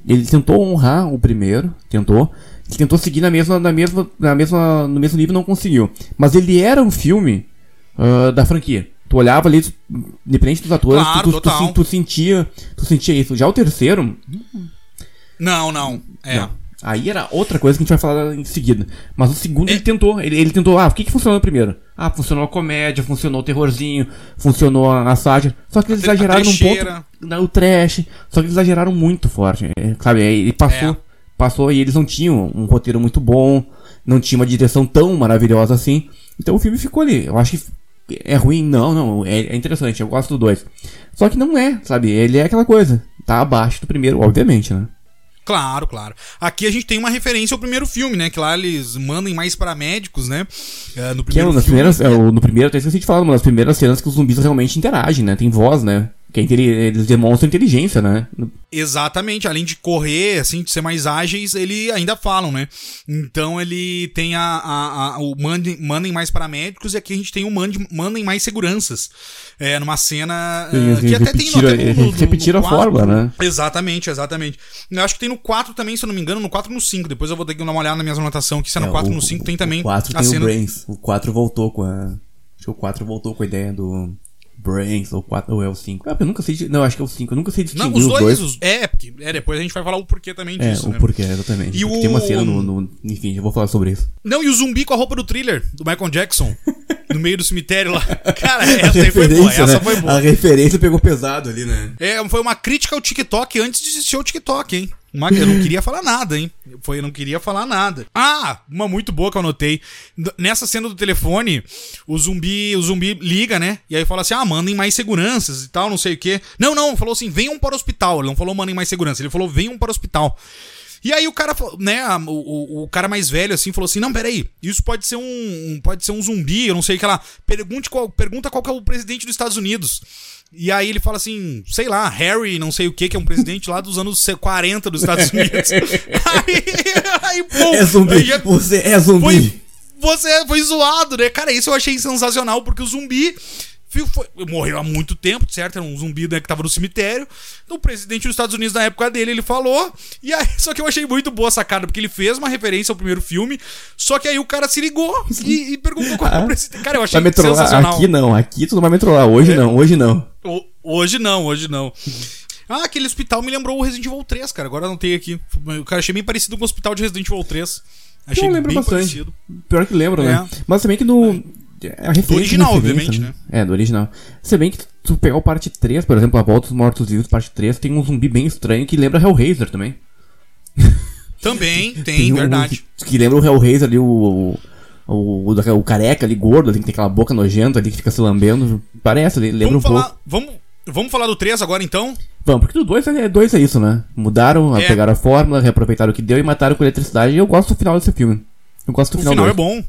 Ele tentou honrar o primeiro. Tentou. Ele tentou seguir na mesma, na mesma, na mesma, no mesmo nível não conseguiu. Mas ele era um filme ah, da franquia. Tu olhava ali, tu- independente dos atores, Claro, tu, tu, tu, sentia, tu sentia isso. Já o terceiro, Não, não. É. não. Aí era outra coisa que a gente vai falar em seguida. Mas o segundo É. ele tentou. Ele, ele tentou, ah, o que, que funcionou primeiro? Ah, funcionou a comédia, funcionou o terrorzinho, funcionou a, a sátira. Só que eles a exageraram ponto. Não, o trash. Só que eles exageraram muito forte. é, sabe? Ele passou. É. Passou e eles não tinham um roteiro muito bom. Não tinha uma direção tão maravilhosa assim. Então o filme ficou ali. Eu acho que é ruim, não, não. É, é interessante, eu gosto do dois. Só que não é, sabe? Ele é aquela coisa. Tá abaixo do primeiro, obviamente, né? Claro, claro. Aqui a gente tem uma referência ao primeiro filme, né? Que lá eles mandam mais paramédicos, né? É, no Que é primeiro uma das filme. primeiras, é, no primeiro, até esqueci de falar, uma das primeiras cenas que os zumbis realmente interagem, né? Tem voz, né? Que é eles demonstram inteligência, né? Exatamente, além de correr, assim, de ser mais ágeis, ele ainda falam, né? Então ele tem a, a- a- o mandem, mandem mais paramédicos e aqui a gente tem o mandem, mandem mais seguranças. É, numa cena Eles ah, que até tem repetiram- até eles repetiram a quatro. fórmula, né? Exatamente, exatamente. Eu acho que tem no 4 também, se eu não me engano, no 4 e no 5. Depois eu vou ter que dar uma olhada nas minhas anotações aqui, se é no 4 e no 5 tem também O 4 a tem o cena. Brains. O 4 voltou com a. Acho que o 4 voltou com a ideia do Brains, ou, 4, ou é o 5. Ah, eu nunca sei. Não, acho que é o 5. Eu nunca sei distinguir Não, os dois. dois. os- é, porque, é, depois a gente vai falar o porquê também É, disso, o né? porquê, exatamente. E o- Tem uma cena no, no- Enfim, eu vou falar sobre isso. Não, e o zumbi com a roupa do thriller, do Michael Jackson, no meio do cemitério lá. Cara, essa aí foi boa, essa né? foi boa. A referência pegou pesado ali, né? É, foi uma crítica ao TikTok antes de existir o TikTok, hein? Uma- eu não queria falar nada, hein? Foi, eu não queria falar nada. Ah, uma muito boa que eu anotei. Nessa cena do telefone, o zumbi, o zumbi liga, né? E aí fala assim: "Ah, mandem mais seguranças e tal, não sei o quê". Não, não, falou assim: "Venham para o hospital". Ele não falou mandem mais segurança, ele falou: "Venham para o hospital". E aí o cara, né, o, o, o, cara mais velho assim falou assim: "Não, peraí, isso pode ser um pode ser um zumbi, eu não sei o que lá. Pergunte qual, pergunta qual que é o presidente dos Estados Unidos". E aí ele fala assim, sei lá, Harry, não sei o que, que é um presidente lá dos anos 40 dos Estados Unidos. aí, aí, pô, é zumbi, já, você é zumbi. Foi, você foi zoado, né? Cara, isso eu achei sensacional, porque o zumbi foi, morreu há muito tempo, certo? Era um zumbi né, que tava no cemitério. O presidente dos Estados Unidos, na época dele, ele falou. E aí, só que eu achei muito boa a sacada, porque ele fez uma referência ao primeiro filme. Só que aí o cara se ligou e, e perguntou qual é o ah, presidente. Cara, eu achei sensacional. Aqui não, aqui tu não vai me trollar. Hoje é. não, hoje não. Hoje não, hoje não. Ah, aquele hospital me lembrou o Resident Evil 3, cara. Agora não tem aqui. O cara achei bem parecido com o hospital de Resident Evil 3. Achei eu lembro bastante. Parecido. Pior que lembro, né? é. né? Mas também que no. É do original, obviamente, né? né? É, do original. Se bem que tu pegar o parte 3, por exemplo, A Volta dos Mortos Vivos, parte 3, tem um zumbi bem estranho que lembra Hellraiser também. Também, tem, tem verdade. Um, que, que, lembra o Hellraiser ali, o, o, o, o, careca ali, gordo, ali, que tem aquela boca nojenta ali, que fica se lambendo. Parece, lembra vamos um falar, pouco. Vamos, vamos falar do 3 agora, então? Vamos, porque do 2 é, dois é isso, né? Mudaram, é. pegaram a fórmula, reaproveitaram o que deu e mataram com eletricidade. E eu gosto do final desse filme. Eu gosto do o final. O final é bom.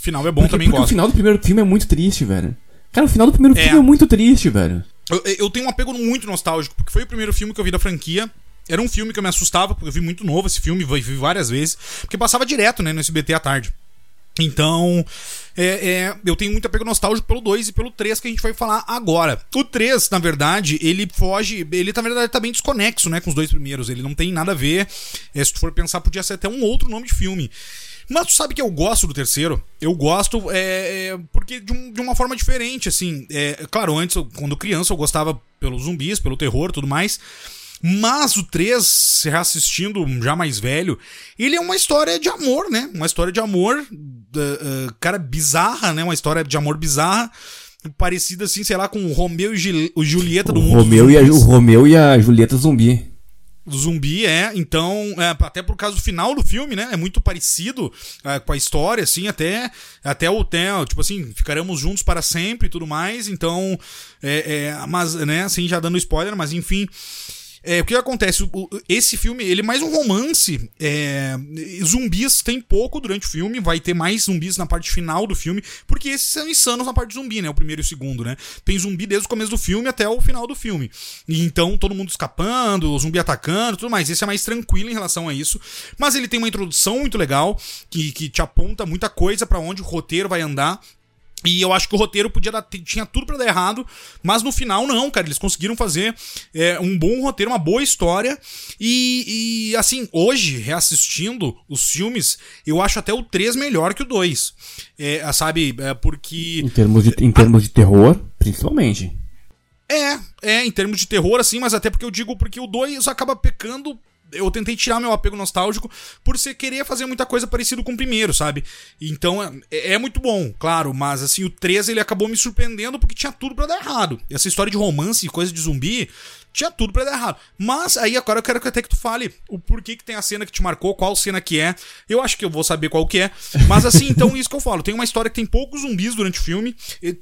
O final é bom porque, também, porque gosto. o final do primeiro filme é muito triste, velho. Cara, o final do primeiro é. filme é muito triste, velho. Eu, eu tenho um apego muito nostálgico, porque foi o primeiro filme que eu vi da franquia. Era um filme que eu me assustava, porque eu vi muito novo esse filme, vi várias vezes. Porque passava direto, né, no SBT à tarde. Então, é, é, eu tenho muito apego nostálgico pelo 2 e pelo 3 que a gente vai falar agora. O 3, na verdade, ele foge. Ele, na verdade, tá bem desconexo, né, com os dois primeiros. Ele não tem nada a ver. É, se tu for pensar, podia ser até um outro nome de filme. Mas tu sabe que eu gosto do terceiro? Eu gosto é, é porque de, um, de, uma forma diferente, assim. É, claro, antes, quando criança, eu gostava pelos zumbis, pelo terror tudo mais. Mas o 3, reassistindo já mais velho, ele é uma história de amor, né? Uma história de amor, uh, uh, cara, bizarra, né? Uma história de amor bizarra parecida assim, sei lá, com o Romeu e o Julieta do o mundo. Romeu e a, o Romeu e a Julieta zumbi zumbi é, então, é, até por causa do final do filme, né? É muito parecido é, com a história, assim, até, até o tempo, tipo assim, ficaremos juntos para sempre e tudo mais, então, é, é, mas, né, assim, já dando spoiler, mas enfim. É, o que acontece? O, esse filme, ele é mais um romance. É, zumbis tem pouco durante o filme, vai ter mais zumbis na parte final do filme, porque esses são insanos na parte zumbi, né? O primeiro e o segundo, né? Tem zumbi desde o começo do filme até o final do filme. E então todo mundo escapando, o zumbi atacando, tudo mais. Esse é mais tranquilo em relação a isso. Mas ele tem uma introdução muito legal, que, que te aponta muita coisa para onde o roteiro vai andar. E eu acho que o roteiro podia dar, tinha tudo para dar errado, mas no final não, cara. Eles conseguiram fazer é, um bom roteiro, uma boa história. E, e, assim, hoje, reassistindo os filmes, eu acho até o 3 melhor que o 2. É, sabe? É porque. Em termos, de, em termos de terror, principalmente. É, é, em termos de terror, assim, mas até porque eu digo porque o 2 acaba pecando eu tentei tirar meu apego nostálgico por ser querer fazer muita coisa parecida com o primeiro, sabe? Então é, é muito bom, claro, mas assim, o 13 ele acabou me surpreendendo porque tinha tudo para dar errado. Essa história de romance e coisa de zumbi tinha tudo para dar errado. Mas aí agora eu quero que até que tu fale o porquê que tem a cena que te marcou, qual cena que é. Eu acho que eu vou saber qual que é. Mas assim, então isso que eu falo, tem uma história que tem poucos zumbis durante o filme,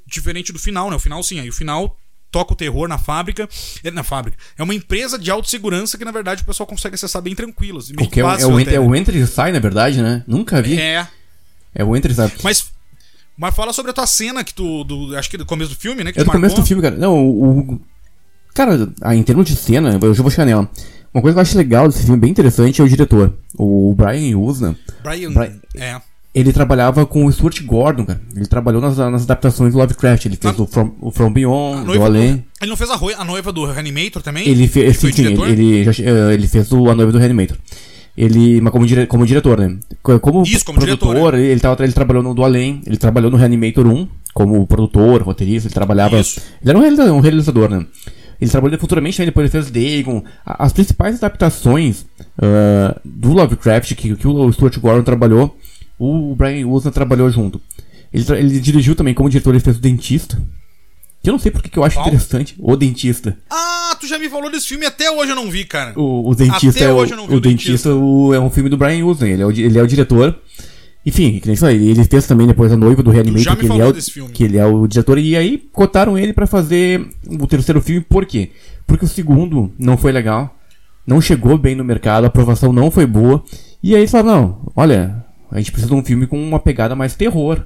diferente do final, né? O final sim, aí o final toca o terror na fábrica. É, na fábrica. É uma empresa de autossegurança que, na verdade, o pessoal consegue acessar bem tranquilos. Meio é, é, o, é o entra e sai, na verdade, né? Nunca vi. É. É o entra e sai. Mas. Mas fala sobre a tua cena que tu. Do, acho que do começo do filme, né? Que é do começo do filme, cara. Não, o. o cara, em termos de cena, eu já vou chegar nela. Uma coisa que eu acho legal desse filme, bem interessante, é o diretor. O Brian Usna. Brian, Brian é ele trabalhava com o Stuart Gordon, cara. Ele trabalhou nas, nas adaptações do Lovecraft. Ele fez ah, o, From, o From Beyond, do Além. Ele não fez a, a, noiva do Reanimator também? Ele fez, sim, sim ele, ele, já, eh, ele, fez o, a noiva do Reanimator. Ele, mas como, dire, como diretor, né? Como, Isso, como produtor, diretor, é. ele, tava, ele trabalhou no do Além, ele trabalhou no Reanimator 1, como produtor, roteirista, ele trabalhava. Isso. Ele era um realizador, um realizador né? Ele trabalhou futuramente, né, depois ele fez Dagon. As principais adaptações uh, do Lovecraft que, que o Stuart Gordon trabalhou o Brian Wilson trabalhou junto. Ele, ele, dirigiu também, como diretor, ele fez o Dentista. Que eu não sei porque que eu acho Qual? interessante. O Dentista. Ah, tu já me falou desse filme até hoje eu não vi, cara. O, o Dentista até é o, hoje eu não vi o, o Dentista, o, é um filme do Brian Wilson. Ele é o, ele é o diretor. Enfim, que nem falei, ele fez também depois a noiva do Reanimator, que ele, é o, que ele é o diretor, e aí cotaram ele para fazer o terceiro filme, por quê? Porque o segundo não foi legal, não chegou bem no mercado, a aprovação não foi boa. E aí eles falaram, não, olha, a gente precisa de um filme com uma pegada mais terror.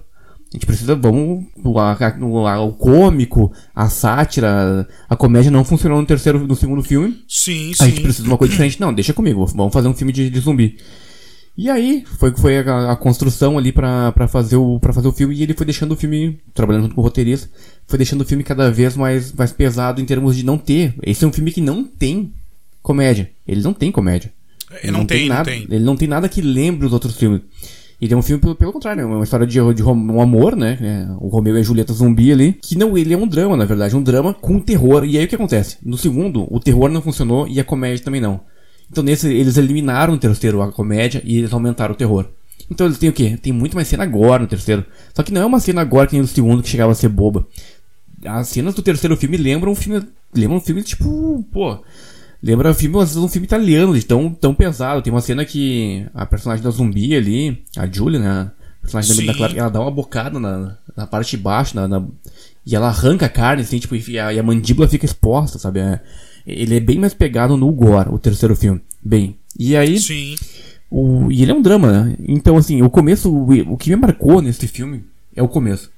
A gente precisa, vamos, o, a, o, cômico, a sátira, a comédia não funcionou no terceiro, no segundo filme. Sim, sim. A gente precisa de uma coisa diferente. Não, deixa comigo, vamos fazer um filme de, de zumbi. E aí, foi, foi a, a construção ali pra, pra, fazer o, pra fazer o filme, e ele foi deixando o filme, trabalhando junto com o roteirista, foi deixando o filme cada vez mais, mais pesado em termos de não ter. Esse é um filme que não tem comédia. Ele não tem comédia. Ele não, não tem, nada, não tem. Ele não tem nada que lembre os outros filmes. Ele é um filme pelo, pelo contrário, é uma história de, de um amor, né? É, o Romeu e a Julieta zumbi ali. Que não, ele é um drama, na verdade, um drama com terror. E aí o que acontece? No segundo, o terror não funcionou e a comédia também não. Então nesse, eles eliminaram no terceiro a comédia e eles aumentaram o terror. Então eles têm o quê? Tem muito mais cena agora no terceiro. Só que não é uma cena agora que nem no segundo que chegava a ser boba. As cenas do terceiro filme lembram um filme. Lembram um filme tipo. Pô Lembra um filme, um filme italiano, de tão, tão pesado. Tem uma cena que a personagem da zumbi ali, a Julia, né? A personagem da Clark, ela dá uma bocada na, na parte de baixo, na, na, e ela arranca a carne, assim, tipo, e a, e a mandíbula fica exposta, sabe? É, ele é bem mais pegado no gore, o terceiro filme. Bem. E aí. Sim. O, e ele é um drama, né? Então, assim, o começo, o, o que me marcou nesse filme é o começo.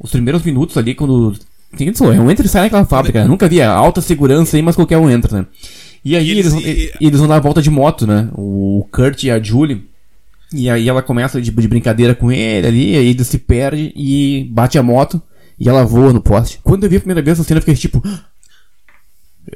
Os primeiros minutos ali, quando. Tem é um entra e sai naquela fábrica. Né? Nunca vi alta segurança aí, mas qualquer um entra, né? E aí eles, eles, e... eles vão dar a volta de moto, né? O Kurt e a Julie. E aí ela começa de, de brincadeira com ele ali, aí ele se perde e bate a moto e ela voa no poste. Quando eu vi a primeira vez essa cena, eu fiquei tipo.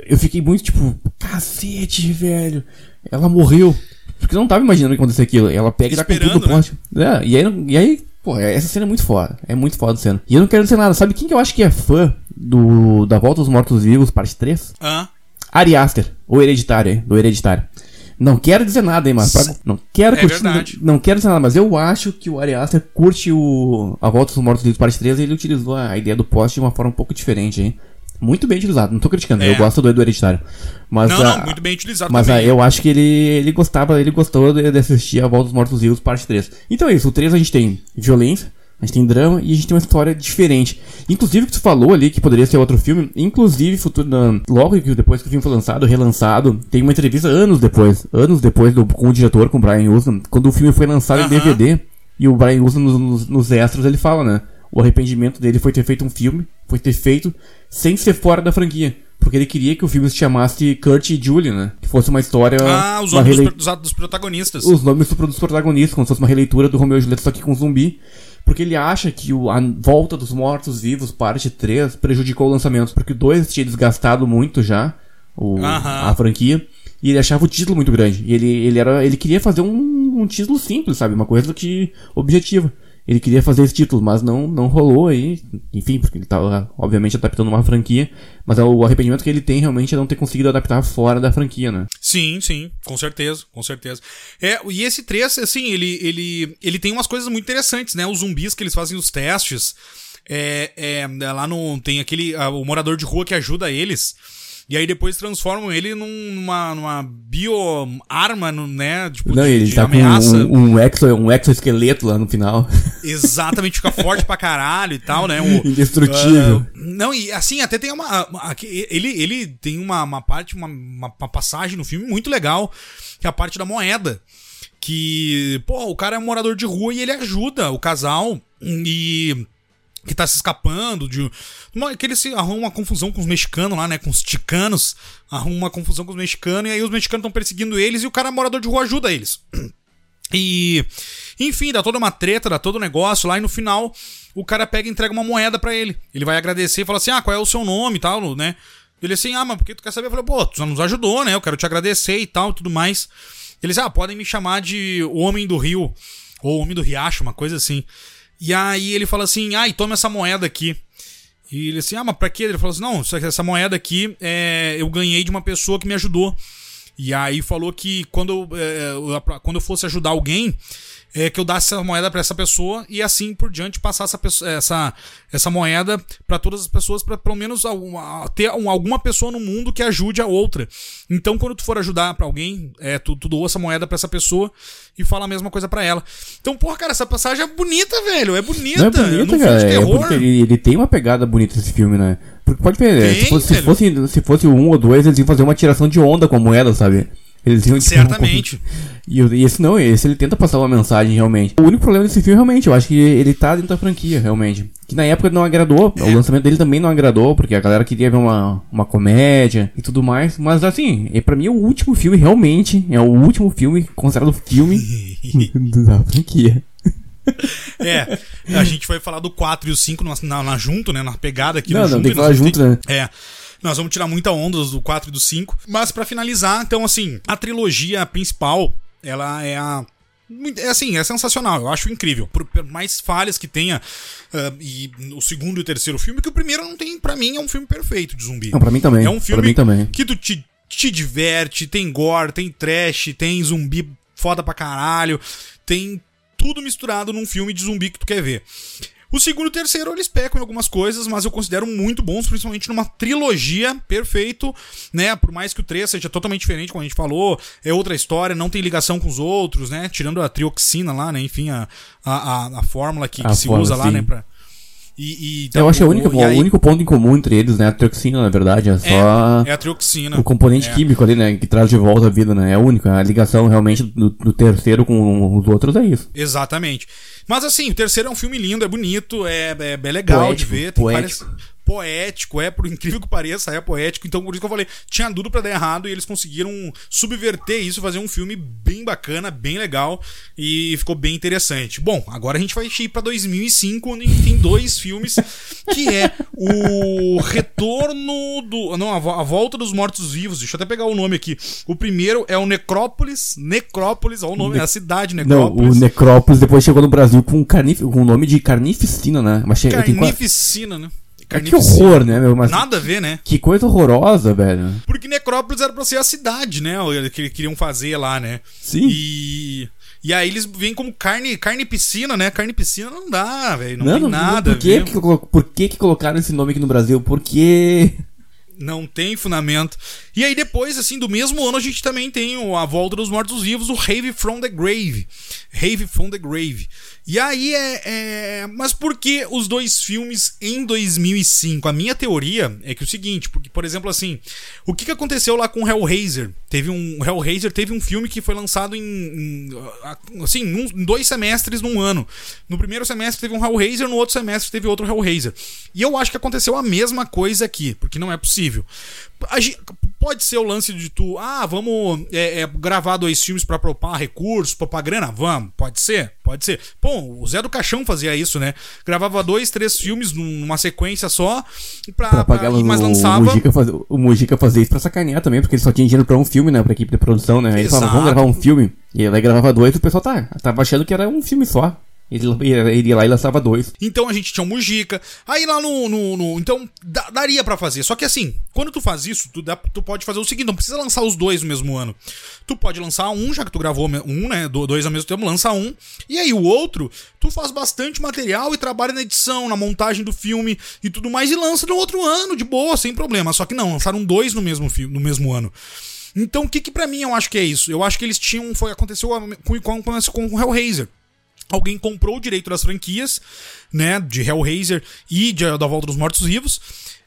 Eu fiquei muito tipo, cacete, velho. Ela morreu. Porque eu não tava imaginando que acontecer aquilo. Ela pega Esperando, e dá com tudo no poste. Né? É, e aí, e aí, pô, essa cena é muito foda. É muito foda a cena. E eu não quero dizer nada. Sabe quem que eu acho que é fã do da Volta aos Mortos Vivos, parte 3? Ah. Ari Aster, o hereditário, do hereditário. Não quero dizer nada, hein, mas pra, não quero é curtir, verdade. não, não, quero dizer nada, mas eu acho que o Ari Aster curte o A Volta dos Mortos Vivos parte 3 e ele utilizou a ideia do poste de uma forma um pouco diferente, hein. Muito bem utilizado, não tô criticando, é. eu gosto do, do hereditário. Mas, não, a, não, muito bem utilizado Mas a, eu acho que ele, ele gostava, ele gostou de, de assistir A Volta dos Mortos Vivos parte 3. Então é isso, o 3 a gente tem violência, a gente tem drama e a gente tem uma história diferente. Inclusive, que tu falou ali que poderia ser outro filme. Inclusive, futuro, logo depois que o filme foi lançado, relançado, tem uma entrevista anos depois. Anos depois do, com o diretor, com o Brian Usna. Quando o filme foi lançado em DVD. E o Brian Usna nos, nos, nos extras ele fala, né? O arrependimento dele foi ter feito um filme, foi ter feito sem ser fora da franquia. Porque ele queria que o filme se chamasse Kurt e Julie, né? Que fosse uma história. Ah, os nomes rele... dos, dos, protagonistas. Os nomes dos protagonistas, como se fosse uma releitura do Romeo e Julieta, só que com zumbi. Porque ele acha que o, a Volta dos Mortos Vivos, parte 3, prejudicou o lançamento. Porque o 2 tinha desgastado muito já o, a franquia. E ele achava o título muito grande. E ele, ele, era, ele queria fazer um, um título simples, sabe? Uma coisa que. objetiva. Ele queria fazer esse título, mas não, não rolou aí. Enfim, porque ele estava, obviamente, adaptando uma franquia. Mas o arrependimento que ele tem realmente é não ter conseguido adaptar fora da franquia, né? Sim, sim, com certeza, com certeza. É, e esse 3, assim, ele, ele, ele tem umas coisas muito interessantes, né? Os zumbis que eles fazem os testes. É, é, lá no. Tem aquele. o morador de rua que ajuda eles. E aí depois transformam ele numa, numa bioarma, né? Tipo, Não, de, ele de tá ameaça. com um, um, exo, um exoesqueleto lá no final. Exatamente, fica forte pra caralho e tal, né? O, Indestrutível. Uh, não, e assim, até tem uma. uma ele, ele tem uma, uma parte, uma, uma, uma passagem no filme muito legal, que é a parte da moeda. Que, pô, o cara é um morador de rua e ele ajuda o casal e que tá se escapando de uma, que ele se arruma uma confusão com os mexicanos lá, né, com os ticanos, arruma uma confusão com os mexicanos e aí os mexicanos estão perseguindo eles e o cara morador de rua ajuda eles. E enfim, dá toda uma treta, dá todo o negócio lá e no final o cara pega e entrega uma moeda para ele. Ele vai agradecer e fala assim: "Ah, qual é o seu nome?" e tal, né? Ele assim: "Ah, mas por que tu quer saber?" Eu falei: "Pô, tu nos ajudou, né? Eu quero te agradecer e tal, tudo mais." Eles: "Ah, podem me chamar de Homem do Rio ou Homem do Riacho, uma coisa assim." E aí ele fala assim: ai, toma essa moeda aqui. E ele assim: ah, mas pra quê? Ele falou assim: não, essa moeda aqui é, eu ganhei de uma pessoa que me ajudou. E aí falou que quando, é, quando eu fosse ajudar alguém, é, que eu dasse essa moeda para essa pessoa e assim por diante passar essa, pessoa, essa, essa moeda para todas as pessoas, para pelo menos alguma, ter alguma pessoa no mundo que ajude a outra. Então, quando tu for ajudar para alguém, é, tu, tu doa essa moeda para essa pessoa e fala a mesma coisa para ela. Então, porra, cara, essa passagem é bonita, velho. É bonita. Não é bonita, cara. É porque ele, ele, tem uma pegada bonita esse filme, né? Porque pode ver, tem, se, fosse, se, fosse, se fosse um ou dois, eles iam fazer uma tiração de onda com a moeda, sabe? Eles iam Certamente. E, e esse não, esse ele tenta passar uma mensagem realmente. O único problema desse filme, realmente, eu acho que ele tá dentro da franquia, realmente. Que na época não agradou, É. o lançamento dele também não agradou, porque a galera queria ver uma, uma comédia e tudo mais. Mas assim, é, pra mim é o último filme, realmente, é o último filme considerado filme da franquia. É, a gente vai falar do 4 e o 5 na, na, na junto, né? Na pegada aqui Não, no não, junto, tem que falar junto, ter- né? É. Nós vamos tirar muita onda do 4 e do 5. Mas pra finalizar, então, assim, a trilogia principal, ela é a. É assim, é sensacional, eu acho incrível. Por, por mais falhas que tenha, ah, e o segundo e o terceiro filme, que o primeiro não tem, pra mim, é um filme perfeito de zumbi. Não, pra mim também. É um filme também. que tu te, te diverte, tem gore, tem trash, tem zumbi foda pra caralho, tem tudo misturado num filme de zumbi que tu quer ver. O segundo e o terceiro eles pecam em algumas coisas, mas eu considero muito bons, principalmente numa trilogia perfeito, né? Por mais que o 3 seja totalmente diferente, como a gente falou, é outra história, não tem ligação com os outros, né? Tirando a trioxina lá, né? Enfim, a, a, a, a fórmula que, que se usa lá, né? Pra... E, e- Eu acho que é o o- único, e aí- o único ponto em comum entre eles, né? A toxina, na verdade, é só É a trioxina. o componente É. químico ali, né? Que traz de volta a vida, né? É o único. A ligação realmente do, do terceiro com os outros é isso. Exatamente. Mas assim, o terceiro é um filme lindo, é bonito, é, é, é legal Poético, de ver. Tem poético. várias- Poético, é, por incrível que pareça, é poético. Então, por isso que eu falei, tinha tudo pra dar errado e eles conseguiram subverter isso, fazer um filme bem bacana, bem legal e ficou bem interessante. Bom, agora a gente vai ir pra 2005, onde tem dois filmes, que é o Retorno do. Não, a, vo- a Volta dos Mortos-Vivos. Deixa eu até pegar o nome aqui. O primeiro é o Necrópolis. Necrópolis, olha o nome, é a cidade Não, Necrópolis. o Necrópolis depois chegou no Brasil com, carnif com o nome de Carnificina, né? Mas chega, tem Carnificina, né? É que horror, né, meu? Mas Nada a ver, né? que coisa horrorosa, velho. Porque Necrópolis era pra ser a cidade, né? o Que eles queriam fazer lá, né? Sim. E. E aí eles vêm como carne, carne piscina, né? Carne piscina não dá, velho. Não, Não, tem não, nada. por, que, que, por que que colocaram esse nome aqui no Brasil? Porque... Não tem fundamento. E aí depois, assim, do mesmo ano, a gente também tem o A Volta dos Mortos-Vivos, o Rave from the Grave. Rave from the Grave. E aí é, é... Mas por que os dois filmes em 2005? A minha teoria é que é o seguinte, porque, por exemplo, assim, o que, que aconteceu lá com Hellraiser? Teve um... Hellraiser teve um filme que foi lançado em... em, assim, num- em dois semestres num ano. No primeiro semestre teve um Hellraiser, no outro semestre teve outro Hellraiser. E eu acho que aconteceu a mesma coisa aqui, porque não é possível. A Pode ser o lance de tu, ah, vamos é, é, gravar dois filmes pra poupar recursos, poupar grana? Vamos, pode ser, pode ser. Pô, o Zé do Caixão fazia isso, né? Gravava dois, três filmes numa sequência só, pra, Pra pra, pagar mais o, lançava. o, Mujica faz, o Mujica fazia isso pra sacanear também, porque ele só tinha dinheiro pra um filme, né? Pra equipe de produção, né? Aí ele falava, vamos gravar um filme. E aí gravava dois e o pessoal tá, tava achando que era um filme só. Ele, ele ia lá e lançava dois. Então a gente tinha o Mujica. Aí lá no. no- no- então dá- daria pra fazer. Só que assim, quando tu faz isso, tu, dá- tu pode fazer o seguinte: não precisa lançar os dois no mesmo ano. Tu pode lançar um, já que tu gravou um, né? do- Dois ao mesmo tempo, lança um. E aí o outro, tu faz bastante material e trabalha na edição, na montagem do filme e tudo mais, e lança no outro ano, de boa, sem problema. Só que não, lançaram dois no mesmo, no mesmo ano. Então, o que que pra mim eu acho que é isso? Eu acho que eles tinham. Foi, aconteceu com, com, com, com o Hellraiser. Alguém comprou o direito das franquias, né? De Hellraiser e de, da Volta dos Mortos Vivos.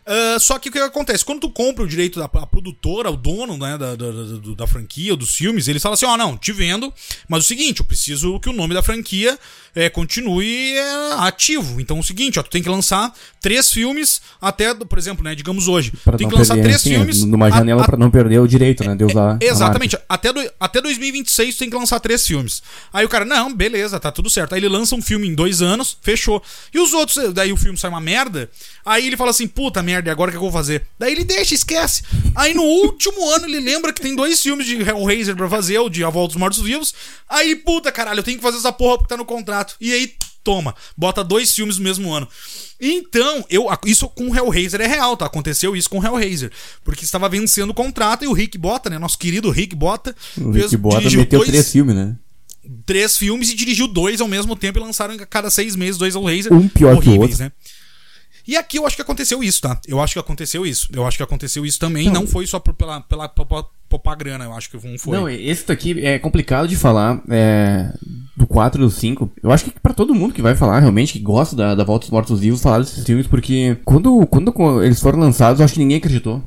Ah, só que o que acontece? Quando tu compra o direito da produtora, o dono né, da, da, da, da franquia, dos filmes, eles falam assim: ó, não, te vendo, mas o seguinte, eu preciso que o nome da franquia é, continue é, ativo. Então é o seguinte, ó, tu tem que lançar três filmes até, por exemplo, né, digamos hoje. Pra tem que lançar perder, três assim, filmes. Numa janela a- pra não perder o direito, né? De usar. Exatamente. Até, do, até 2026 tu tem que lançar três filmes. Aí o cara, não, beleza, tá tudo certo. Aí ele lança um filme em dois anos, fechou. E os outros, daí o filme sai uma merda. Aí ele fala assim, puta merda, e agora o que eu vou fazer? Daí ele deixa, esquece. Aí no último ano ele lembra que tem dois filmes de Hellraiser pra fazer, o de A Volta dos Mortos Vivos. Aí, puta caralho, eu tenho que fazer essa porra porque tá no contrato. E aí, toma, bota dois filmes no mesmo ano. Então, eu, isso com o Hellraiser é real, tá? Aconteceu isso com o Hellraiser. Porque estava vencendo o contrato e o Rick Bota, né? Nosso querido Rick Bota. O Rick Bota meteu três filmes, né? três filmes e dirigiu dois ao mesmo tempo e lançaram a cada seis meses dois Hellraiser. Um pior que o outro. né? E aqui eu acho que aconteceu isso, tá? Eu acho que aconteceu isso. Eu acho que aconteceu isso também. Não, foi só por, pela, pela, popar grana, eu acho que não foi. Não, esse daqui é complicado de falar é, do 4 e do 5. Eu acho que pra todo mundo que vai falar, realmente, que gosta da, da Volta dos Mortos Vivos, falar desses filmes, porque quando, quando eles foram lançados, eu acho que ninguém acreditou.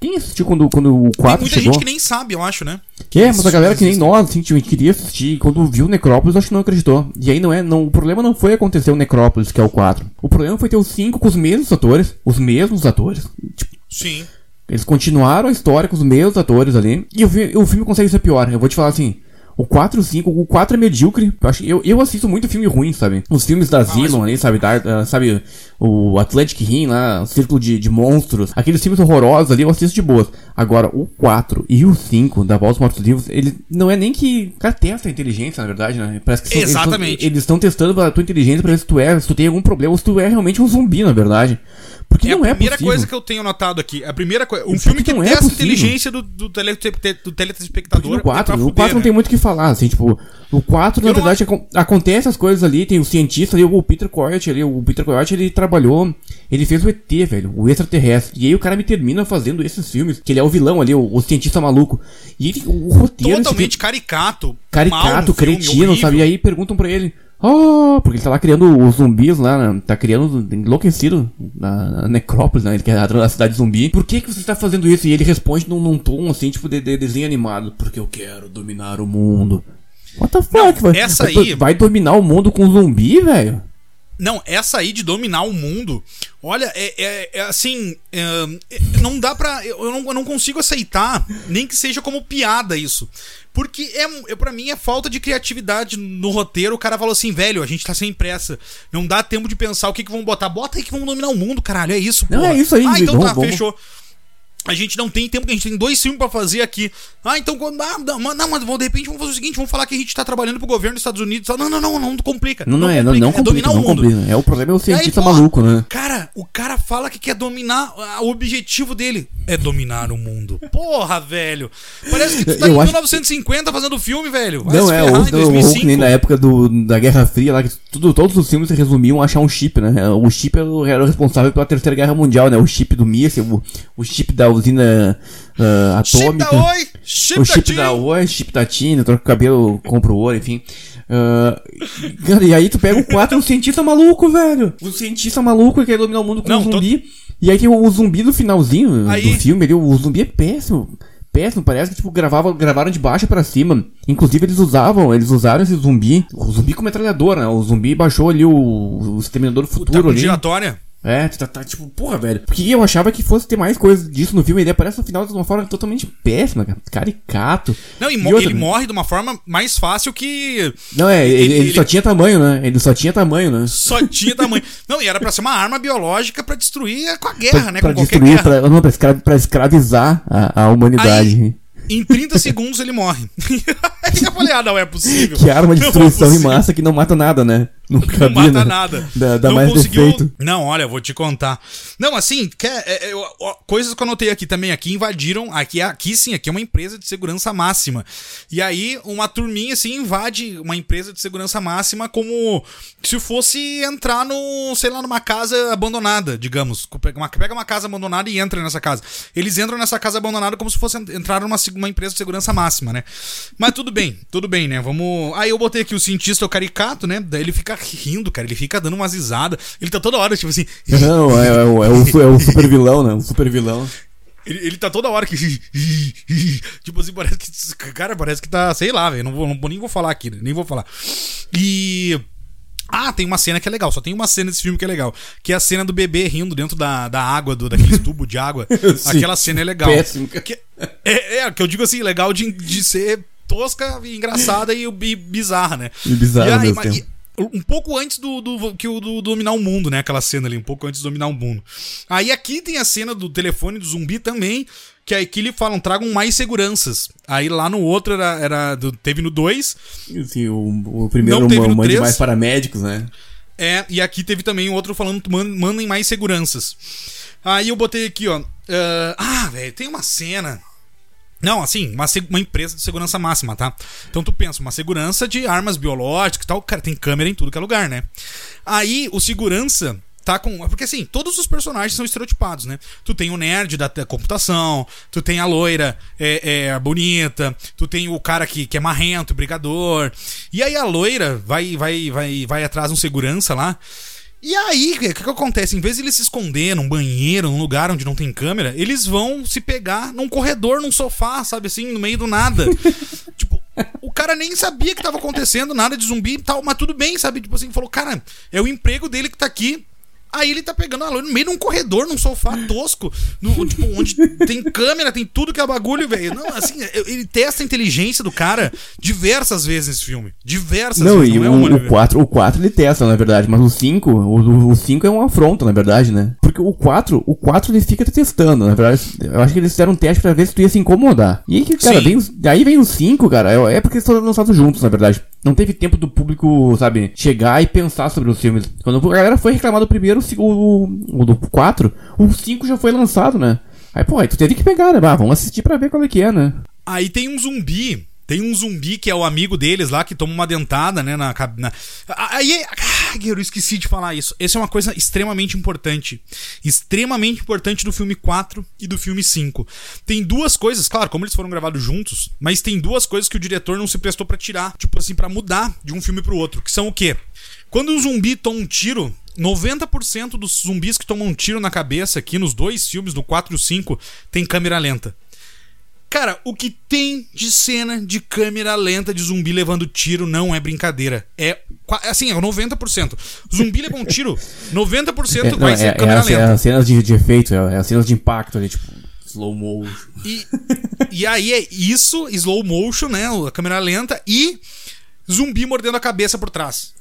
Quem assisti quando, quando o 4 Tem muita chegou. gente que nem sabe, eu acho, né? É, mas a galera que nem Existe. nós, assim, tipo, queria assistir. Quando viu Necrópolis, acho que não acreditou. E aí não é. Não, o problema não foi acontecer o Necrópolis, que é o 4. O problema foi ter os 5 com os mesmos atores. Os mesmos atores. Tipo, Sim. eles continuaram a história com os mesmos atores ali. E o, o filme consegue ser pior. Eu vou te falar assim. O 4 e o 5, o 4 é medíocre. Eu, acho, eu, eu assisto muito filme ruim, sabe? Os filmes da Zilon ali, sabe? Da, sabe? O Atlantic Rim lá, o Círculo de, de Monstros. Aqueles filmes horrorosos ali, eu assisto de boas. Agora, o 4 e o 5 da Voz dos Mortos Vivos, ele não é nem que. O cara testa a inteligência, na verdade, né? Parece que são- Exatamente. Eles estão testando a tua inteligência pra ver se tu é, se tu tem algum problema, ou se tu é realmente um zumbi, na verdade. Porque É não a é primeira possível. coisa que eu tenho notado aqui. A primeira coisa. Um filme que não é testa a possível. inteligência do, do, tele, do Porque telespectador. no 4, é o fuder, 4 não né? tem muito o que falar, assim, tipo, o 4, na verdade, acon- acontece as coisas ali, tem o cientista ali, o Peter Coyote ali, o Peter Coyote, ele trabalhou, ele fez o ET, velho, o extraterrestre, e aí o cara me termina fazendo esses filmes, que ele é o vilão ali, o, o cientista maluco, e ele, o roteiro... Totalmente filme- caricato. mal caricato, filme, cretino, horrível. sabe, e aí perguntam pra ele... Oh, porque ele tá lá criando os zumbis lá, né? tá criando enlouquecido na, na necrópolis, né? Ele quer a, cidade zumbi. Por que que você tá fazendo isso? E ele responde num, num tom assim, tipo de, de desenho animado. Porque eu quero dominar o mundo. What the fuck, Não, vai, essa vai, aí- vai dominar o mundo com zumbi, velho? Não, essa aí de dominar o mundo, olha, é, é- é assim, é, é, não dá pra. Eu não, eu não consigo aceitar, nem que seja como piada isso. Porque é, é para mim é falta de criatividade no roteiro. O cara falou assim, velho, a gente tá sem pressa. Não dá tempo de pensar o que que vão botar. Bota aí que vão dominar o mundo, caralho. É isso, Não, porra. é isso aí, Ah, então tá, fechou. A gente não tem tempo, a gente tem dois filmes pra fazer aqui. Ah, então quando. Ah, não, mas- não, mas de repente vamos fazer o seguinte: vamos falar que a gente tá trabalhando pro governo dos Estados Unidos. Não, não, não, não, complica. Não, não, é, não, não é complica, dominar não o mundo. complica. É o problema é o cientista maluco, né? Cara, o cara fala que quer dominar. ah, O objetivo dele é dominar o mundo. Porra, velho. Parece que tu tá em acho- 1950 fazendo filme, velho. Não, é, ferrar o, em o Hulk 2005. nem na época do, da Guerra Fria, lá, que tudo, todos os filmes se resumiam a achar um chip, né? O chip era o, responsável pela Terceira Guerra Mundial, né? O chip do míssil, o, o chip da usina ah, Chip atômica. da Oi, chip o da chip da Oi, chip da Tina, troca o cabelo, compra o ouro, enfim. Ah, cara, e aí tu pega o 4 um cientista maluco, velho. Um cientista maluco que quer dominar o mundo com Não, um tô- zumbi. E aí tem o, o zumbi do finalzinho Aí- do filme ali, o zumbi é péssimo. Péssimo, parece que tipo, gravavam, gravaram de baixo pra cima. Inclusive eles usavam, eles usaram esse zumbi, o zumbi com metralhadora, né? O zumbi baixou ali o, o exterminador do futuro com ali. giratória. É, tá, tá tipo, porra, velho. Porque eu achava que fosse ter mais coisa disso no filme, ele aparece no final de uma forma totalmente péssima, cara. Caricato. Não, e E outra- ele morre de uma forma mais fácil que. Não, é, ele, Ele- ele só tinha tamanho, né? Ele só tinha tamanho, né? Só tinha tamanho. Não, e era pra ser uma arma biológica pra destruir com a guerra, Pra, né? pra com qualquer destruir, guerra. pra, não, pra, escra- pra escravizar a, a humanidade. Em 30 segundos ele morre. Aí eu falei, ah, não é possível. Que arma de é destruição em possível. massa que não mata nada, né? Não, Não mata né? nada. Não mais conseguiu. defeito. Não, olha, vou te contar. Não, assim, quer, é, é, coisas que eu anotei aqui também. Aqui invadiram. Aqui, aqui sim, aqui é uma empresa de segurança máxima. E aí, uma turminha assim invade uma empresa de segurança máxima como se fosse entrar no, sei lá, numa casa abandonada, digamos. Pega uma, pega uma casa abandonada e entra nessa casa. Eles entram nessa casa abandonada como se fosse entrar numa, uma empresa de segurança máxima, né? Mas tudo bem, tudo bem, né? Vamos. Aí eu botei aqui o cientista, o caricato, né? Daí ele fica rindo, cara. Ele fica dando umas risadas. Ele tá toda hora, tipo assim. Não, é, é, o- é o, é o super vilão, né? O super vilão. Ele, ele tá toda hora que. tipo assim, parece que. Cara, parece que tá. Sei lá, velho. Não vou, não nem vou falar aqui, né? nem vou falar. E. Ah, tem uma cena que é legal, só tem uma cena desse filme que é legal. Que é a cena do bebê rindo dentro da, da água, do, daqueles tubos de água. Sim. Aquela cena é legal. Que- é, é, que eu digo assim, legal de, de ser tosca, engraçada e, e bizarra, né? E bizarra E aí, um pouco antes do, do que o do dominar o mundo, né? Aquela cena ali, um pouco antes de dominar o mundo. Aí aqui tem a cena do telefone do zumbi também, que aí que eles falam, tragam mais seguranças. Aí lá no outro era, era do- teve no 2, Assim, o, o primeiro Não teve no mande três? mais paramédicos, né? é, e aqui teve também outro falando, "Man- mandem mais seguranças. Aí eu botei aqui, ó. ah, ah, velho, tem uma cena. Não, assim, uma, uma empresa de segurança máxima, tá? Então tu pensa, uma segurança de armas biológicas e tal, cara, tem câmera em tudo que é lugar, né? Aí o segurança tá com. Porque assim, todos os personagens são estereotipados, né? Tu tem o nerd da, da computação, tu tem a loira é, é, bonita, tu tem o cara que, que é marrento, brigador. E aí a loira vai, vai, vai, vai atrás de um segurança lá. E aí, o que, que acontece? Em vez de eles se esconder num banheiro, num lugar onde não tem câmera, eles vão se pegar num corredor, num sofá, sabe assim, no meio do nada. tipo, o cara nem sabia que tava acontecendo nada de zumbi e tal, mas tudo bem, sabe? Tipo assim, falou, cara, é o emprego dele que tá aqui. Aí ele tá pegando a no meio de um corredor, num sofá tosco, no, tipo, onde tem câmera, tem tudo que é bagulho, velho. Não, assim, ele testa a inteligência do cara diversas vezes nesse filme. Diversas não, vezes. E não, é o, o 4, o 4 ele testa, na verdade, mas o 5, o, o 5 é um afronto, na verdade, né? Porque o 4, o 4 ele fica testando, na verdade. Eu acho que eles fizeram um teste pra ver se tu ia se incomodar. E aí, cara, vem, aí vem o 5, cara, é, é porque eles foram lançados juntos, na verdade não teve tempo do público, sabe, chegar e pensar sobre os filmes. Quando a galera foi reclamar do primeiro, o, o do 4, o 5 já foi lançado, né? Aí, pô, aí tu teve que pegar, né? Ah, vamos assistir pra ver qual é que é, né? Aí tem um zumbi tem um zumbi que é o amigo deles lá, que toma uma dentada, né? Na, na... Aí. Ah, eu esqueci de falar isso. Essa é uma coisa extremamente importante. Extremamente importante do filme 4 e do filme 5. Tem duas coisas, claro, como eles foram gravados juntos, mas tem duas coisas que o diretor não se prestou para tirar. Tipo assim, para mudar de um filme pro outro. Que são o quê? Quando um zumbi toma um tiro, 90% dos zumbis que tomam um tiro na cabeça aqui nos dois filmes, no 4 e o 5, tem câmera lenta. Cara, o que tem de cena de câmera lenta de zumbi levando tiro não é brincadeira. É assim, é 90%. Zumbi leva um tiro, 90% é, vai não, ser é, câmera é, lenta. É as cenas de, de efeito, é, é as cenas de impacto ali, tipo, slow motion. E, e aí é isso, slow motion, né? A câmera lenta e zumbi mordendo a cabeça por trás.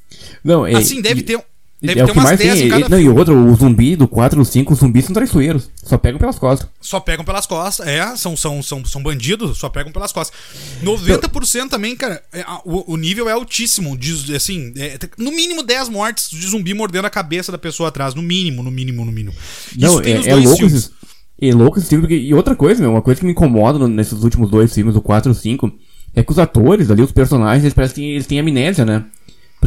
Não, é, assim, deve ter Deve é o que mais tem. Não, e o outro, o zumbi do 4 ou 5, os zumbis são traiçoeiros. Só pegam pelas costas. Só pegam pelas costas, é. São, são, são, são bandidos, só pegam pelas costas. 90% também, cara, é, o, o, nível é altíssimo. De, assim, é, no mínimo 10 mortes de zumbi mordendo a cabeça da pessoa atrás. No mínimo, no mínimo, no mínimo. Não, é, é louco esses, é louco esse filme. E outra coisa, meu, uma coisa que me incomoda nesses últimos dois filmes, o 4 e o 5, é que os atores ali, os personagens, eles parecem que eles têm amnésia, né?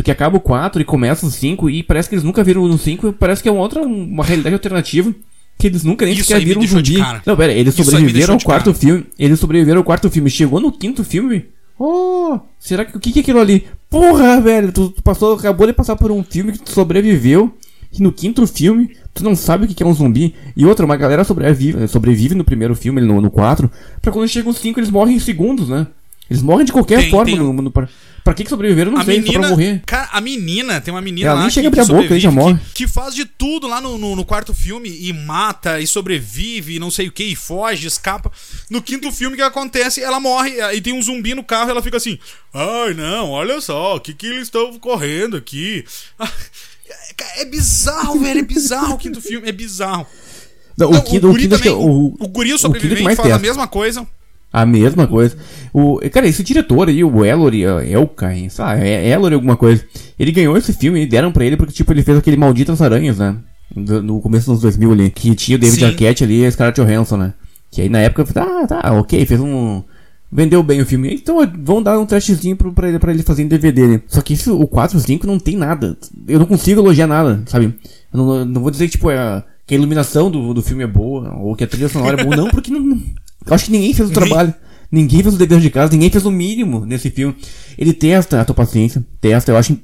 Porque acaba o 4 e começa o 5 e parece que eles nunca viram no 5 parece que é uma outra, uma realidade alternativa que eles nunca nem sequer viram um zumbi. Não, pera, eles Isso sobreviveram ao quarto filme. Eles sobreviveram ao quarto filme. Chegou no quinto filme. Oh, será que o que, que é aquilo ali? Porra, velho, tu, tu, passou, acabou de passar por um filme que tu sobreviveu. E no quinto filme, tu não sabe o que é um zumbi. E outra, uma galera sobrevive, sobrevive no primeiro filme, no, no 4. Pra quando chega os 5, eles morrem em segundos, né? Eles morrem de qualquer tem, forma tem... no, no, Pra que, que sobreviveram? Não a sei, menina, só pra morrer. Cara, a menina, tem uma menina Ela lá nem chega que, a boca, ele já morre. Que, que, faz de tudo lá no, no, no, quarto filme e mata, e sobrevive, e não sei o que, e foge, escapa. No quinto filme, o que acontece? Ela morre, e tem um zumbi no carro, e ela fica assim: Ai, não, olha só, o que, que eles estão correndo aqui? É bizarro, velho, é bizarro o quinto filme, é bizarro. Não, não, o, o, guri o, também, o, o guri sobrevivente faz a mesma coisa. A mesma coisa. O, cara, esse diretor aí, o Ellory, Elkain, sei lá, é Ellory alguma coisa. Ele ganhou esse filme e deram pra ele porque, tipo, ele fez aquele Malditas Aranhas, né? No começo dos 2000 ali. Que tinha o David Sim. Arquette ali e a Scarlett Johansson, né? Que aí na época, ah, tá, ok, fez um... Vendeu bem o filme. Então vão dar um trashzinho pro, pra, ele, pra ele fazer em DVD, né? Só que esse, o 4 e 5 não tem nada. Eu não consigo elogiar nada, sabe? Eu não, não vou dizer que, tipo, é, que a iluminação do, do filme é boa, ou que a trilha sonora é boa, não, porque não, eu acho que ninguém fez o trabalho. Ninguém fez o dever de casa, ninguém fez o mínimo nesse filme. Ele testa a tua paciência, testa, eu acho.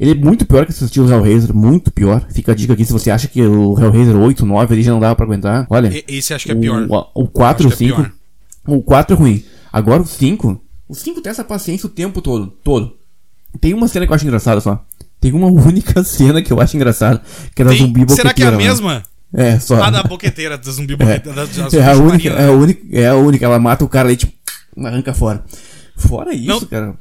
Ele é muito pior que assistir o Hellraiser, muito pior. Fica a dica aqui, se você acha que o Hellraiser 8, 9 ali já não dava pra aguentar. Olha. Esse acho que é pior. O, o 4, o 5. É o 4 é ruim. Agora o 5. O 5 tem essa paciência o tempo todo. Todo. Tem uma cena que eu acho engraçada só. Tem uma única cena que eu acho engraçada. Que é da zumbi boqueteira. Será que é a mesma? É, só. A da boqueteira, do zumbi boqueteira. É, da, da é, a única, é, a única, é a única, ela mata o cara aí, tipo, arranca fora. Fora isso, Não. cara.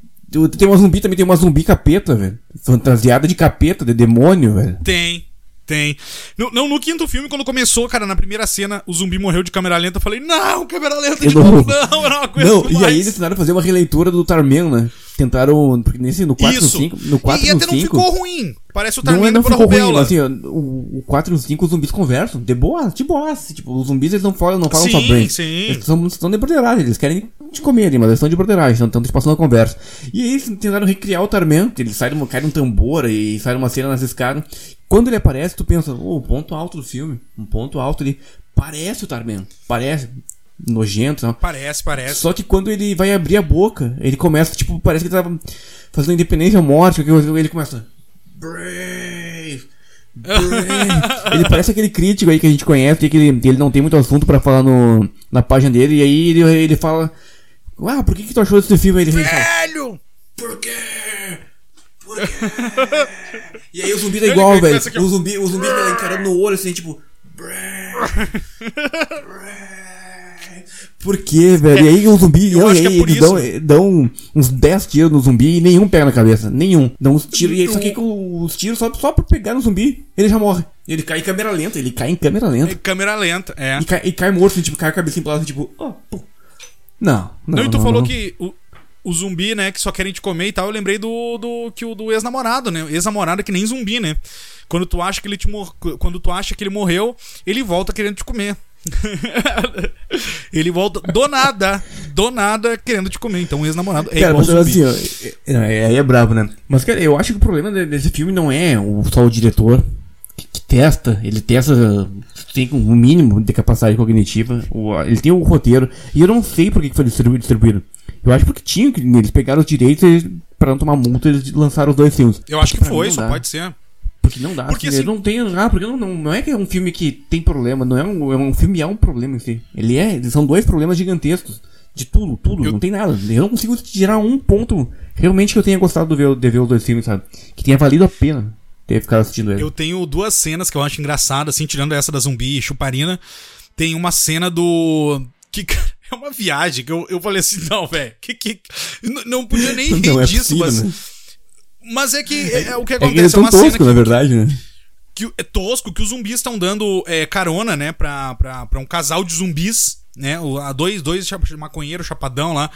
Tem uma zumbi também, tem uma zumbi capeta, velho. Fantasiada de capeta, de demônio, velho. Tem. Tem. No, não, no quinto filme, quando começou, cara, na primeira cena, o zumbi morreu de câmera lenta. Eu falei, não, câmera lenta de novo, não, era uma coisa Não, e aí eles tentaram fazer uma releitura do Tarman, né? Tentaram, porque nesse, no 4 e no 5, no 4 e, e até 5, não ficou ruim. Parece o Tarman não, não ficou ruim, assim, o, o 4 e o 5 os zumbis conversam, de boa, de boa. Tipo, os zumbis eles não falam, não falam sim, só bem. Sim. Eles são, estão de broderagem, eles querem te comer ali, mas eles estão de broderagem, estão te passando a conversa. E aí eles tentaram recriar o Tarman, ele uma, cai um tambor e sai uma cena nas escadas. Quando ele aparece, tu pensa, oh, ponto alto do filme, um ponto alto ali. Parece o Tarman, parece nojento. Não? Parece, parece. Só que quando ele vai abrir a boca, ele começa, tipo, parece que ele tava fazendo independência ou morte, ele começa. Brave! ele parece aquele crítico aí que a gente conhece, que ele, ele não tem muito assunto pra falar no, na página dele, e aí ele, ele fala. Ah, por que, que tu achou desse filme aí? Velho! Por quê? Por quê? e aí o zumbi tá igual, velho. O zumbi, o zumbi tá encarando no olho assim, tipo. Por quê, velho? E aí o zumbi, Eu não, acho e que é aí por eles isso. dão, dão uns 10 tiros no zumbi e nenhum pega na cabeça. Nenhum. Dão uns tiros e aí só que os tiros só, só pra pegar no zumbi, ele já morre. Ele cai em câmera lenta, ele cai em câmera É lenta. câmera lenta, é. E cai, e cai morto, tipo, cai a pra lá, assim, tipo, ó. Não, não. Não, e tu não, falou não. que o, o zumbi, né, que só querem te comer e tal, eu lembrei do, do, que o, do ex-namorado, né? Ex-namorado é que nem zumbi, né? Quando tu acha que ele te mor... quando tu acha que ele morreu, ele volta querendo te comer. ele volta do nada, do nada querendo te comer. Então o ex-namorado é Cara, igual mas assim, ó, é- é- aí é brabo, né? Mas, cara, eu acho que o problema de- desse filme não é o, só o diretor que, que testa, ele testa, tem um mínimo de capacidade cognitiva, o- ele tem o roteiro, e eu não sei por que foi distribu- distribuído. Eu acho porque tinha, que eles pegaram os direitos pra não tomar multa, eles lançaram os dois filmes. Eu acho que foi, só dá. pode ser. Porque não dá, Porque, assim, assim- não tem. Ah, porque não, não, não é que é um filme que tem problema, não é um, é um filme é um problema em si. Ele é, são dois problemas gigantescos. De tudo, tudo, Eu- não tem nada. Eu não consigo tirar um ponto realmente que eu tenha gostado de ver, de ver os dois filmes, sabe? Que tenha valido a pena ter ficado assistindo ele. Eu tenho duas cenas que eu acho engraçadas, assim, tirando essa da zumbi e chuparina. Tem uma cena do. Que cara, é uma viagem que eu, eu falei assim, não, velho, que, que. Não podia nem rir Não é disso, possível, mas. né? Mas é que é, é o que É que é acontece. É, uma cena tosco, que, na verdade, né? que é tosco que os zumbis estão dando é, carona, né, pra, pra, pra um casal de zumbis, né? O, a dois, dois maconheiros chapadão lá.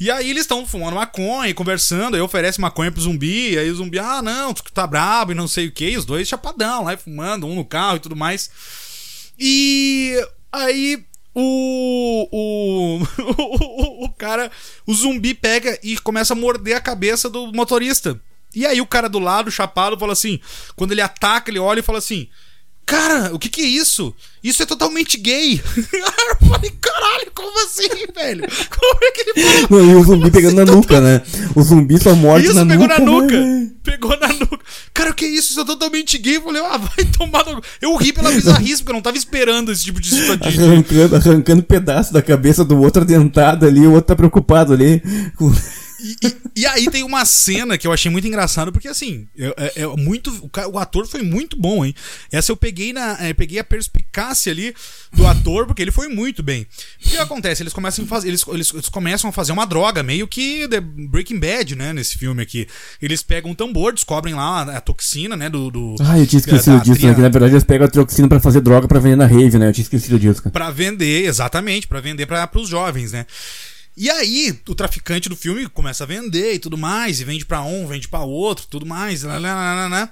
E aí eles estão fumando maconha e conversando, aí oferece maconha pro zumbi, aí o zumbi, ah, não, tu tá brabo e não sei o que, os dois chapadão lá fumando, um no carro e tudo mais. E aí o, o, o, o cara, o zumbi pega e começa a morder a cabeça do motorista. E aí o cara do lado, chapado, fala assim: quando ele ataca, ele olha e fala assim. Cara, o que que é isso? Isso é totalmente gay. eu falei, caralho, como assim, velho? Como é que ele fala? Não, e o zumbi pegando na nuca, né? O zumbi só morde Isso, na pegou nuca. na nuca. né? Pegou na nuca. Cara, o que é isso? Isso é totalmente gay. Eu falei, ah, vai tomar no... Eu ri pela bizarrice, porque eu não tava esperando esse tipo de situação. Arrancando, arrancando pedaço da cabeça do outro adentado ali, o outro tá preocupado ali. com- E, e- e aí tem uma cena que eu achei muito engraçado, porque assim, é, é- muito. O, o ator foi muito bom, hein? Essa eu peguei na. é, peguei a perspicácia ali do ator, porque ele foi muito bem. O que acontece? Eles começam a fazer. Eles, eles, eles começam a fazer uma droga, meio que The Breaking Bad, né? Nesse filme aqui. Eles pegam um tambor, descobrem lá a, a toxina, né? Do. do Ah, eu tinha esquecido da- disso, né? da- Que na verdade eles pegam a trioxina pra fazer droga pra vender na rave, né? Eu tinha esquecido disso, cara. Pra vender, exatamente, pra vender para os jovens, né? E aí, o traficante do filme começa a vender e tudo mais, e vende pra um, vende pra outro, tudo mais, lá, lá, lá.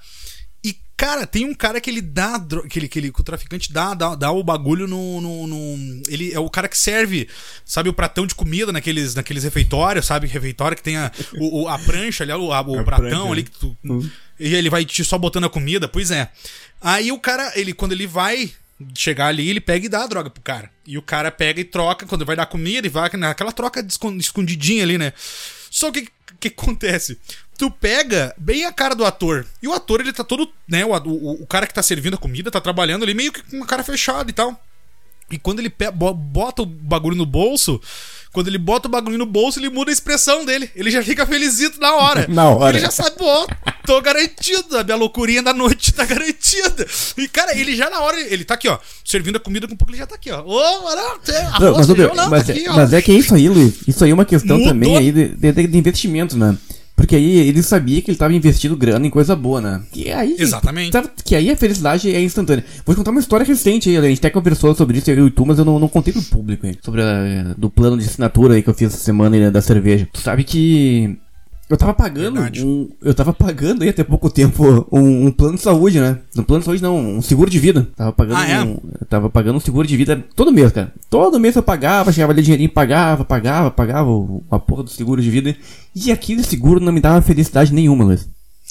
E, cara, tem um cara que ele dá, que, ele, que, ele, que o traficante dá, dá, dá o bagulho no, no, no- Ele é o cara que serve, sabe, o pratão de comida naqueles, naqueles refeitórios, sabe? Refeitório que tem a, o, a prancha ali, o, a- o A pratão prancha, ali né? que tu. E ele vai te só botando a comida, pois é. Aí o cara, ele, quando ele vai chegar ali, ele pega e dá a droga pro cara. E o cara pega e troca, quando vai dar comida, e vai naquela troca escondidinha ali, né? Só que que acontece? Tu pega bem a cara do ator. E o ator, ele tá todo, né? O, o, o cara que tá servindo a comida, tá trabalhando ali meio que com a cara fechada e tal. E quando ele bota o bagulho no bolso, quando ele bota o bagulho no bolso, ele muda a expressão dele. Ele já fica felizito na hora. Na hora. Ele já sabe, ó, tô garantido. A minha loucurinha da noite tá garantida. E, cara, ele já na hora, ele tá aqui, ó, servindo a comida com um pouco, ele já tá aqui, ó. Ô, tem Não, mas, feijão, não, mas, tá é, aqui, ó. mas é que é isso aí, Luiz. Isso aí é uma questão Mudou. também aí de, de, de investimento, né? Porque aí ele sabia que ele tava investindo grana em coisa boa, né? Que aí, Exatamente. sabe, que aí a felicidade é instantânea. Vou te contar uma história recente aí, a gente até conversou sobre isso, eu e tu, mas eu não, não contei pro público aí. Sobre a, do plano de assinatura aí que eu fiz essa semana né, da cerveja. Tu sabe que eu tava pagando um, eu tava pagando aí até pouco tempo um, um plano de saúde, né? Um plano de saúde não, um seguro de vida. Tava pagando Ah, é? um, eu tava pagando um seguro de vida todo mês, cara. Todo mês eu pagava, chegava ali dinheirinho, pagava, pagava, pagava o- a porra do seguro de vida. E aquele seguro não me dava felicidade nenhuma, Luiz.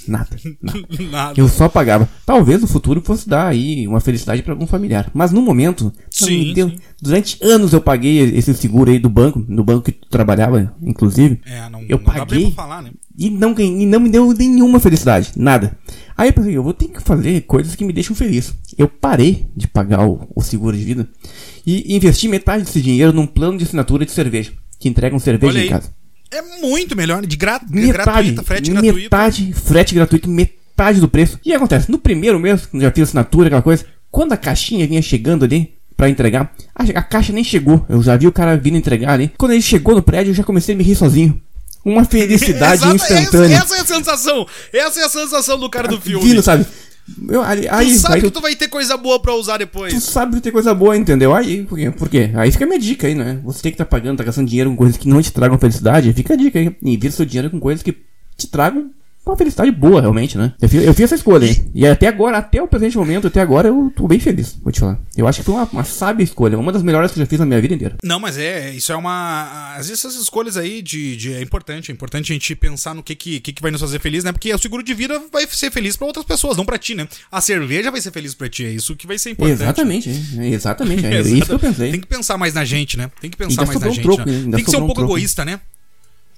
Nada. nada. Nada. Eu só pagava. Talvez no futuro fosse dar aí uma felicidade pra algum familiar. Mas no momento, Sim, deu. sim. Durante anos eu paguei esse seguro aí do banco, no banco que tu trabalhava, inclusive. É, não, Eu não paguei. falar, né? E não, e não me deu nenhuma felicidade, nada. Aí eu pensei, eu vou ter que fazer coisas que me deixam feliz. Eu parei de pagar o, o seguro de vida e investi metade desse dinheiro num plano de assinatura de cerveja, que entregam cerveja em casa. É muito melhor, de gra Metade, gratuita, frete gratuito. metade, frete gratuito, metade do preço. E acontece, no primeiro mês, quando já fiz assinatura, aquela coisa, quando a caixinha vinha chegando ali pra entregar, a, a caixa nem chegou. Eu já vi o cara vindo entregar ali. Quando ele chegou no prédio, eu já comecei a me rir sozinho. Uma felicidade Exato, instantânea. Essa, essa é a sensação. Essa é a sensação do cara do filme. Vindo, sabe? Eu, aí, Tu aí, sabe aí que tu, tu vai ter coisa boa pra usar tu depois. sabe que tem coisa boa, entendeu? Aí, por quê? Por quê? Aí fica a minha dica aí, né? Você tem que estar pagando, tá gastando dinheiro com coisas que não te tragam felicidade. Fica a dica aí. Invista seu dinheiro com coisas que te tragam uma felicidade boa, realmente, né? Eu fiz, eu fiz essa escolha, hein? E até agora, até o presente momento, até agora, eu tô bem feliz, vou te falar. Eu acho que foi uma, uma sábia escolha, uma das melhores que eu já fiz na minha vida inteira. Não, mas é, isso é uma. Às vezes essas escolhas aí de, de- é importante. É importante a gente pensar no que, que, que vai nos fazer feliz, né? Porque o seguro de vida vai ser feliz pra outras pessoas, não pra ti, né? A cerveja vai ser feliz pra ti, é isso que vai ser importante. Exatamente, é, exatamente. É isso que eu pensei. Tem que pensar mais na gente, né? Tem que pensar mais na um gente. troco, né? Tem que ser um um pouco egoísta, né?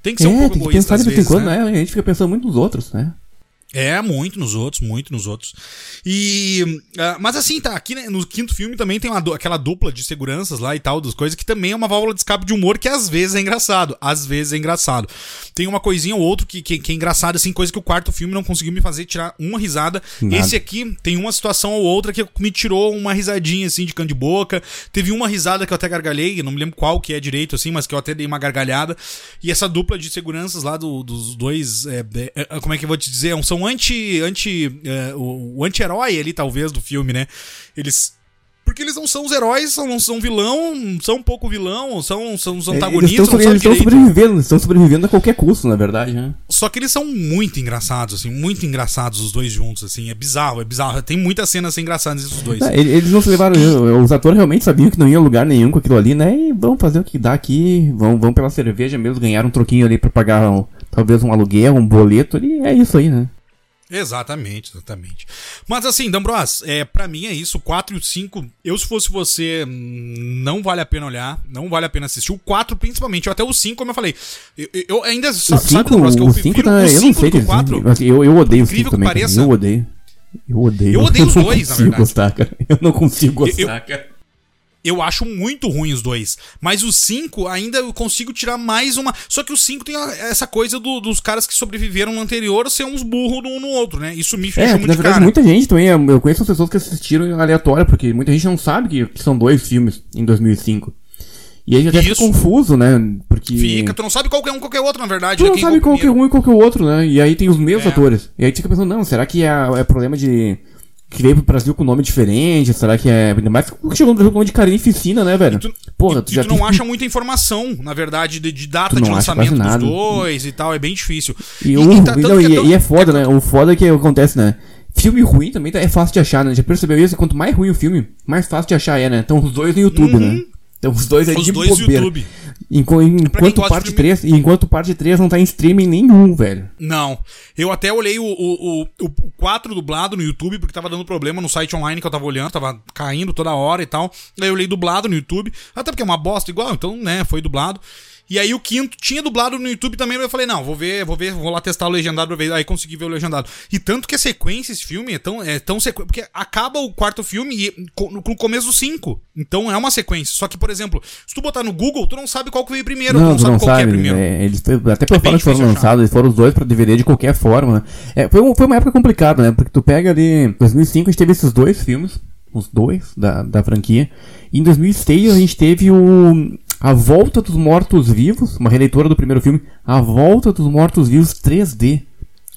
Tem que ser um É, pouco tem que pensar de vez em quando, né? né? A gente fica pensando muito nos outros, né? É, muito nos outros, muito nos outros. E. ah, mas assim, tá, aqui né, no quinto filme também tem uma aquela dupla de seguranças lá e tal, das coisas, que também é uma válvula de escape de humor que às vezes é engraçado. Às vezes é engraçado. Tem uma coisinha ou outra que, que, que é engraçada, assim, coisa que o quarto filme não conseguiu me fazer tirar uma risada. Nada. Esse aqui tem uma situação ou outra que me tirou uma risadinha, assim, de canto de boca. Teve uma risada que eu até gargalhei, não me lembro qual que é direito, assim, mas que eu até dei uma gargalhada. E essa dupla de seguranças lá do- dos dois, é, é, é, como é que eu vou te dizer? São anti. anti é, o, o anti-herói ali, talvez, do filme, né? Eles. Porque eles não são os heróis, são, não são vilão, são um pouco vilão, são, são os É, Eles antagonistas, não são eles estão sobrevivendo, eles estão sobrevivendo a qualquer custo, na verdade, né? Só que eles são muito engraçados, assim, muito engraçados os dois juntos, assim. É bizarro, é bizarro. Tem muitas cenas engraçadas esses dois. É, ele- eles não se levaram. Os atores realmente sabiam que não ia lugar nenhum com aquilo ali, né? E vão fazer o que dá aqui, vão, vão pela cerveja mesmo, ganhar um troquinho ali pra pagar um- talvez um aluguel, um boleto ali. É isso aí, né? Exatamente, exatamente. Mas assim, D'Ambros, é, pra mim é isso. O 4 e o 5, eu se fosse você, hum, não vale a pena olhar, não vale a pena assistir. O 4, principalmente, até o 5, como eu falei. Eu, eu ainda O sa- 5, D'Ambros, o 5 tá. Eu não sei. do que o 4. Eu, eu odeio o Incrível 5 que também. pareça. Eu odeio. Eu odeio. Eu odeio os dois, na consigo verdade. gostar, cara. Eu não consigo Eu- gostar, cara. Eu acho muito ruim os dois. Mas o 5 ainda eu consigo tirar mais uma. Só que o 5 tem essa coisa do- dos caras que sobreviveram no anterior ser uns burros um no outro, né? Isso me É, fechou na muito de verdade, cara. muita gente também. Eu conheço pessoas que assistiram aleatória, porque muita gente não sabe que, que são dois filmes em 2005. E aí já fica confuso, né? Porque. Fica, tu não sabe qual que é um qual que é outro, na verdade. Tu né? não sabe qual é um e qual é o outro, né? E aí tem os mesmos É. atores. E aí tu fica pensando, não, será que é, é problema de. Que veio pro Brasil com nome diferente? Será que é. Ainda mais que chegou no Brasil com nome de Carnificina, né, velho? Tu, Porra, e, tu e já tu não tem- acha muita informação, na verdade, de, de data de lançamento dos dois e tal. É bem difícil. E, o- tá- e tanto não, e, tão- e é foda, né? O foda é que acontece, né? Filme ruim também tá- é fácil de achar, né? Já percebeu isso? Quanto mais ruim o filme, mais fácil de achar é, né? Então os dois no YouTube, né? Então os dois é. Os de dois bobeira. YouTube. Enqu- Enquanto parte de filme- 3, e enquanto parte 3 não tá em streaming nenhum, velho. Não. Eu até olhei o, o, o, o 4 dublado no YouTube, porque tava dando problema no site online que eu tava olhando, tava caindo toda hora e tal. Aí eu olhei dublado no YouTube, até porque é uma bosta igual, então, né, foi dublado. E aí o quinto tinha dublado no YouTube também, eu falei, não, vou ver, vou ver, vou lá testar o legendado pra ver. Aí consegui ver o legendado. E tanto que a sequência, esse filme, é tão, é tão sequência. Porque acaba o quarto filme e, no, começo do 5. Então é uma sequência. Só que, por exemplo, se tu botar no Google, tu não sabe qual que veio primeiro, tu Não, não tu sabe não qual que é sabe. primeiro. é, eles até pelo fato que foram lançados, eles foram os dois pra DVD de qualquer forma, né? É, foi, um- foi uma época complicada, né? Porque tu pega ali. 2005 a gente teve esses dois filmes, os dois da, da franquia. E em 2006 a gente teve o. A Volta dos Mortos-Vivos, uma releitura do primeiro filme. A Volta dos Mortos-Vivos 3D.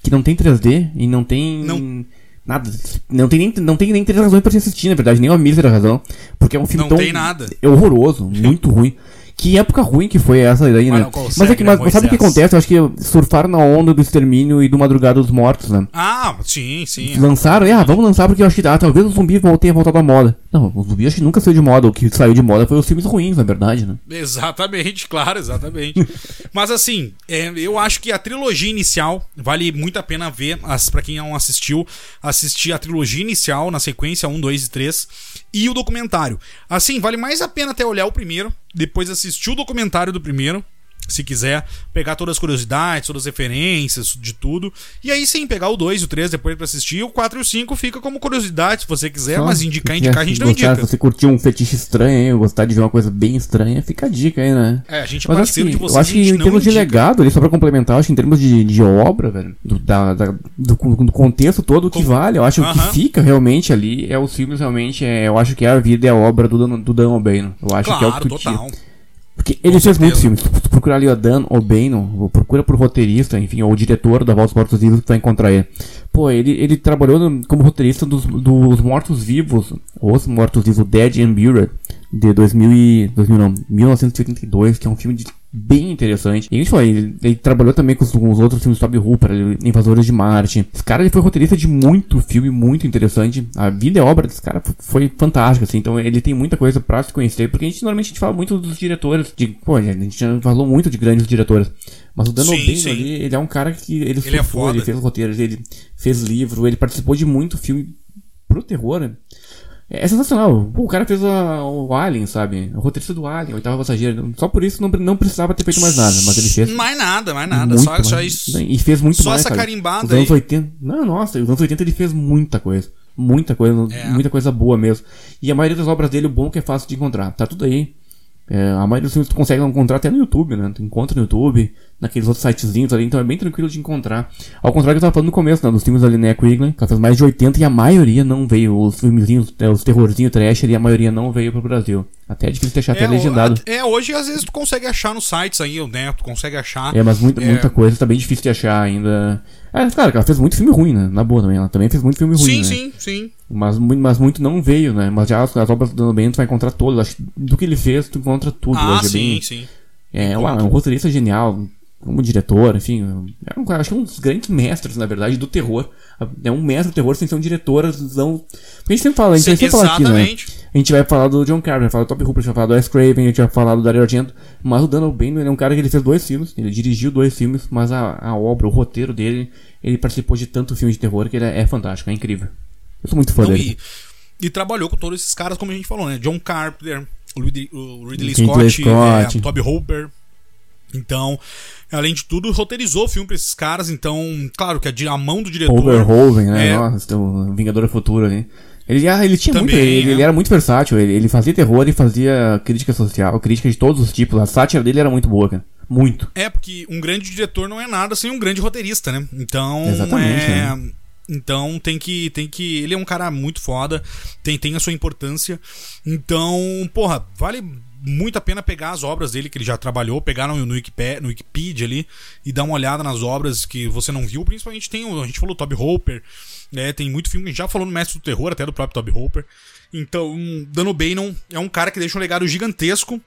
Que não tem 3D e não tem. Não. Nada. Não tem, nem, não tem nem três razões pra se assistir, na verdade, nem uma mísera razão. Porque é um filme Não tão. tem nada. É horroroso, muito ruim. Que época ruim que foi essa daí, né? Mas não consegue, Mas é que, né, mas sabe o que Moisés? acontece? Eu acho que surfaram na onda do extermínio e do Madrugada dos Mortos, né? Ah, sim, sim. Lançaram, e, ah, vamos lançar porque eu acho que ah, talvez os zumbis voltem a voltar da moda. Não, os zumbis acho que nunca saiu de moda. O que saiu de moda foi os filmes ruins, na verdade, né? Exatamente, claro, exatamente. Mas assim, é, eu acho que a trilogia inicial vale muito a pena ver, as, pra quem não assistiu, assistir a trilogia inicial na sequência 1, 2 e 3 e o documentário. Assim, vale mais a pena até olhar o primeiro, depois assistir o documentário do primeiro se quiser pegar todas as curiosidades, todas as referências, de tudo. E aí sim, pegar o 2 e o 3 depois pra assistir. O 4 e o 5 fica como curiosidade, se você quiser, Só mas indicar, indicar, a gente não gostar, indica. Se você curtiu um fetiche estranho gostar de ver uma coisa bem estranha, fica a dica aí, né? É, a gente Mas parceiro de vocês, eu acho que em termos de indica. legado, ali, só pra complementar, eu acho que em termos de, de obra, velho, do, da, da- do, do contexto todo, o que Com- vale, eu acho que o Aham. que fica realmente ali é os filmes realmente, é, eu acho que é a vida e a obra do do Dan O'Bannon. Eu acho que é o Claro, que tu tira. Porque ele fez muitos filmes. Se tu procurar ali o Dan ou procura por roteirista, enfim, ou o diretor da Voz dos Mortos Vivos, tu vai encontrar ele. Pô, ele, ele trabalhou como roteirista dos, dos Mortos Vivos, Os Mortos Vivos, Dead and Buried, de 2000 e, 2000 não, 1982, que é um filme de- bem interessante. E isso aí, ele, ele trabalhou também com os, com os outros filmes Toby Hooper, Invasores de Marte. Esse cara ele foi roteirista de muito filme, muito interessante. A vida e a obra desse cara foi fantástica, assim. Então ele tem muita coisa pra se conhecer, porque a gente normalmente a gente fala muito dos diretores, de, pô, a gente já falou muito de grandes diretores. Mas o Dan O'Bannon ali, ele é um cara que ele, Ele é surfou, foda. ele fez roteiros, ele fez livro, ele participou de muito filme pro terror, né? É sensacional. Pô, o cara fez a- o Alien, sabe? O roteirista do Alien, o oitava passageiro. Só por isso não, não precisava ter feito mais nada, mas ele fez. Mais nada, mais nada. Só, só mais. isso. E fez muito só mais. essa cara. carimbada Os anos aí. 80. Não, nossa, os anos 80 ele fez muita coisa. Muita coisa, É. muita coisa boa mesmo. E a maioria das obras dele, o bom é que é fácil de encontrar. Tá tudo aí. É, a maioria dos filmes tu consegue encontrar até no YouTube, né? Tu encontra no YouTube, naqueles outros sitezinhos ali, então é bem tranquilo de encontrar. Ao contrário do que eu tava falando no começo, né? Dos filmes ali, né? Quigley, que ela fez mais de 80 e a maioria não veio. Os filmezinhos, é, os terrorzinhos trash ali, a maioria não veio pro Brasil. Até é difícil deixar até o- legendado. É, hoje às vezes tu consegue achar nos sites aí, né? Tu consegue achar. É, mas muita, É. muita coisa tá bem difícil de achar ainda. É, claro que ela fez muito filme ruim, né? Na boa também. Ela também fez muito filme ruim, sim, né? sim, sim. Mas, muito- mas muito não veio, né? Mas já as, as obras do Dan tu vai encontrar todas. Acho que do que ele fez, tu encontra tudo Ah, hoje. É sim, bem, sim. é, um, é um roteirista genial, como diretor, enfim. É um, acho que é um dos grandes mestres, na verdade, do terror. É um mestre do terror sem ser um diretor. Não... Porque a gente sempre fala, a gente Sim, sempre fala aqui, né? A gente vai falar do John Carpenter, vai falar do Top Hooper, a gente vai falar do Wes Craven, a gente vai falar do Dario Argento. Mas o Dan O'Bannon, ele é um cara que ele fez dois filmes, ele dirigiu dois filmes, mas a, a obra, o roteiro dele, ele participou de tanto filme de terror que ele é, é fantástico, é incrível. Eu sou muito fã Não, dele. e, e trabalhou com todos esses caras, como a gente falou, né? John Carpenter, o Ridley, o Ridley Scott, Scott. é, Toby Hooper. Então, além de tudo, roteirizou o filme pra esses caras. Então, claro que a, a mão do diretor. Overhoven, né? É. Nossa, o Vingador Futuro ali. Ele, ah, ele tinha Também, muito, ele, é. ele era muito versátil, ele, ele fazia terror e fazia crítica social, crítica de todos os tipos. A sátira dele era muito boa, cara. Muito. É, porque um grande diretor não é nada sem um grande roteirista, né? Então. Exatamente, é... né? Então tem que, tem que. Ele é um cara muito foda, tem, tem a sua importância. Então, porra, vale muito a pena pegar as obras dele que ele já trabalhou, pegar no, no, Wikipedia, no Wikipedia ali e dar uma olhada nas obras que você não viu. Principalmente tem. A gente falou Toby Hooper, né? Tem muito filme, a gente já falou no Mestre do Terror, até do próprio Toby Hooper. Então, Dan O'Bannon é um cara que deixa um legado gigantesco.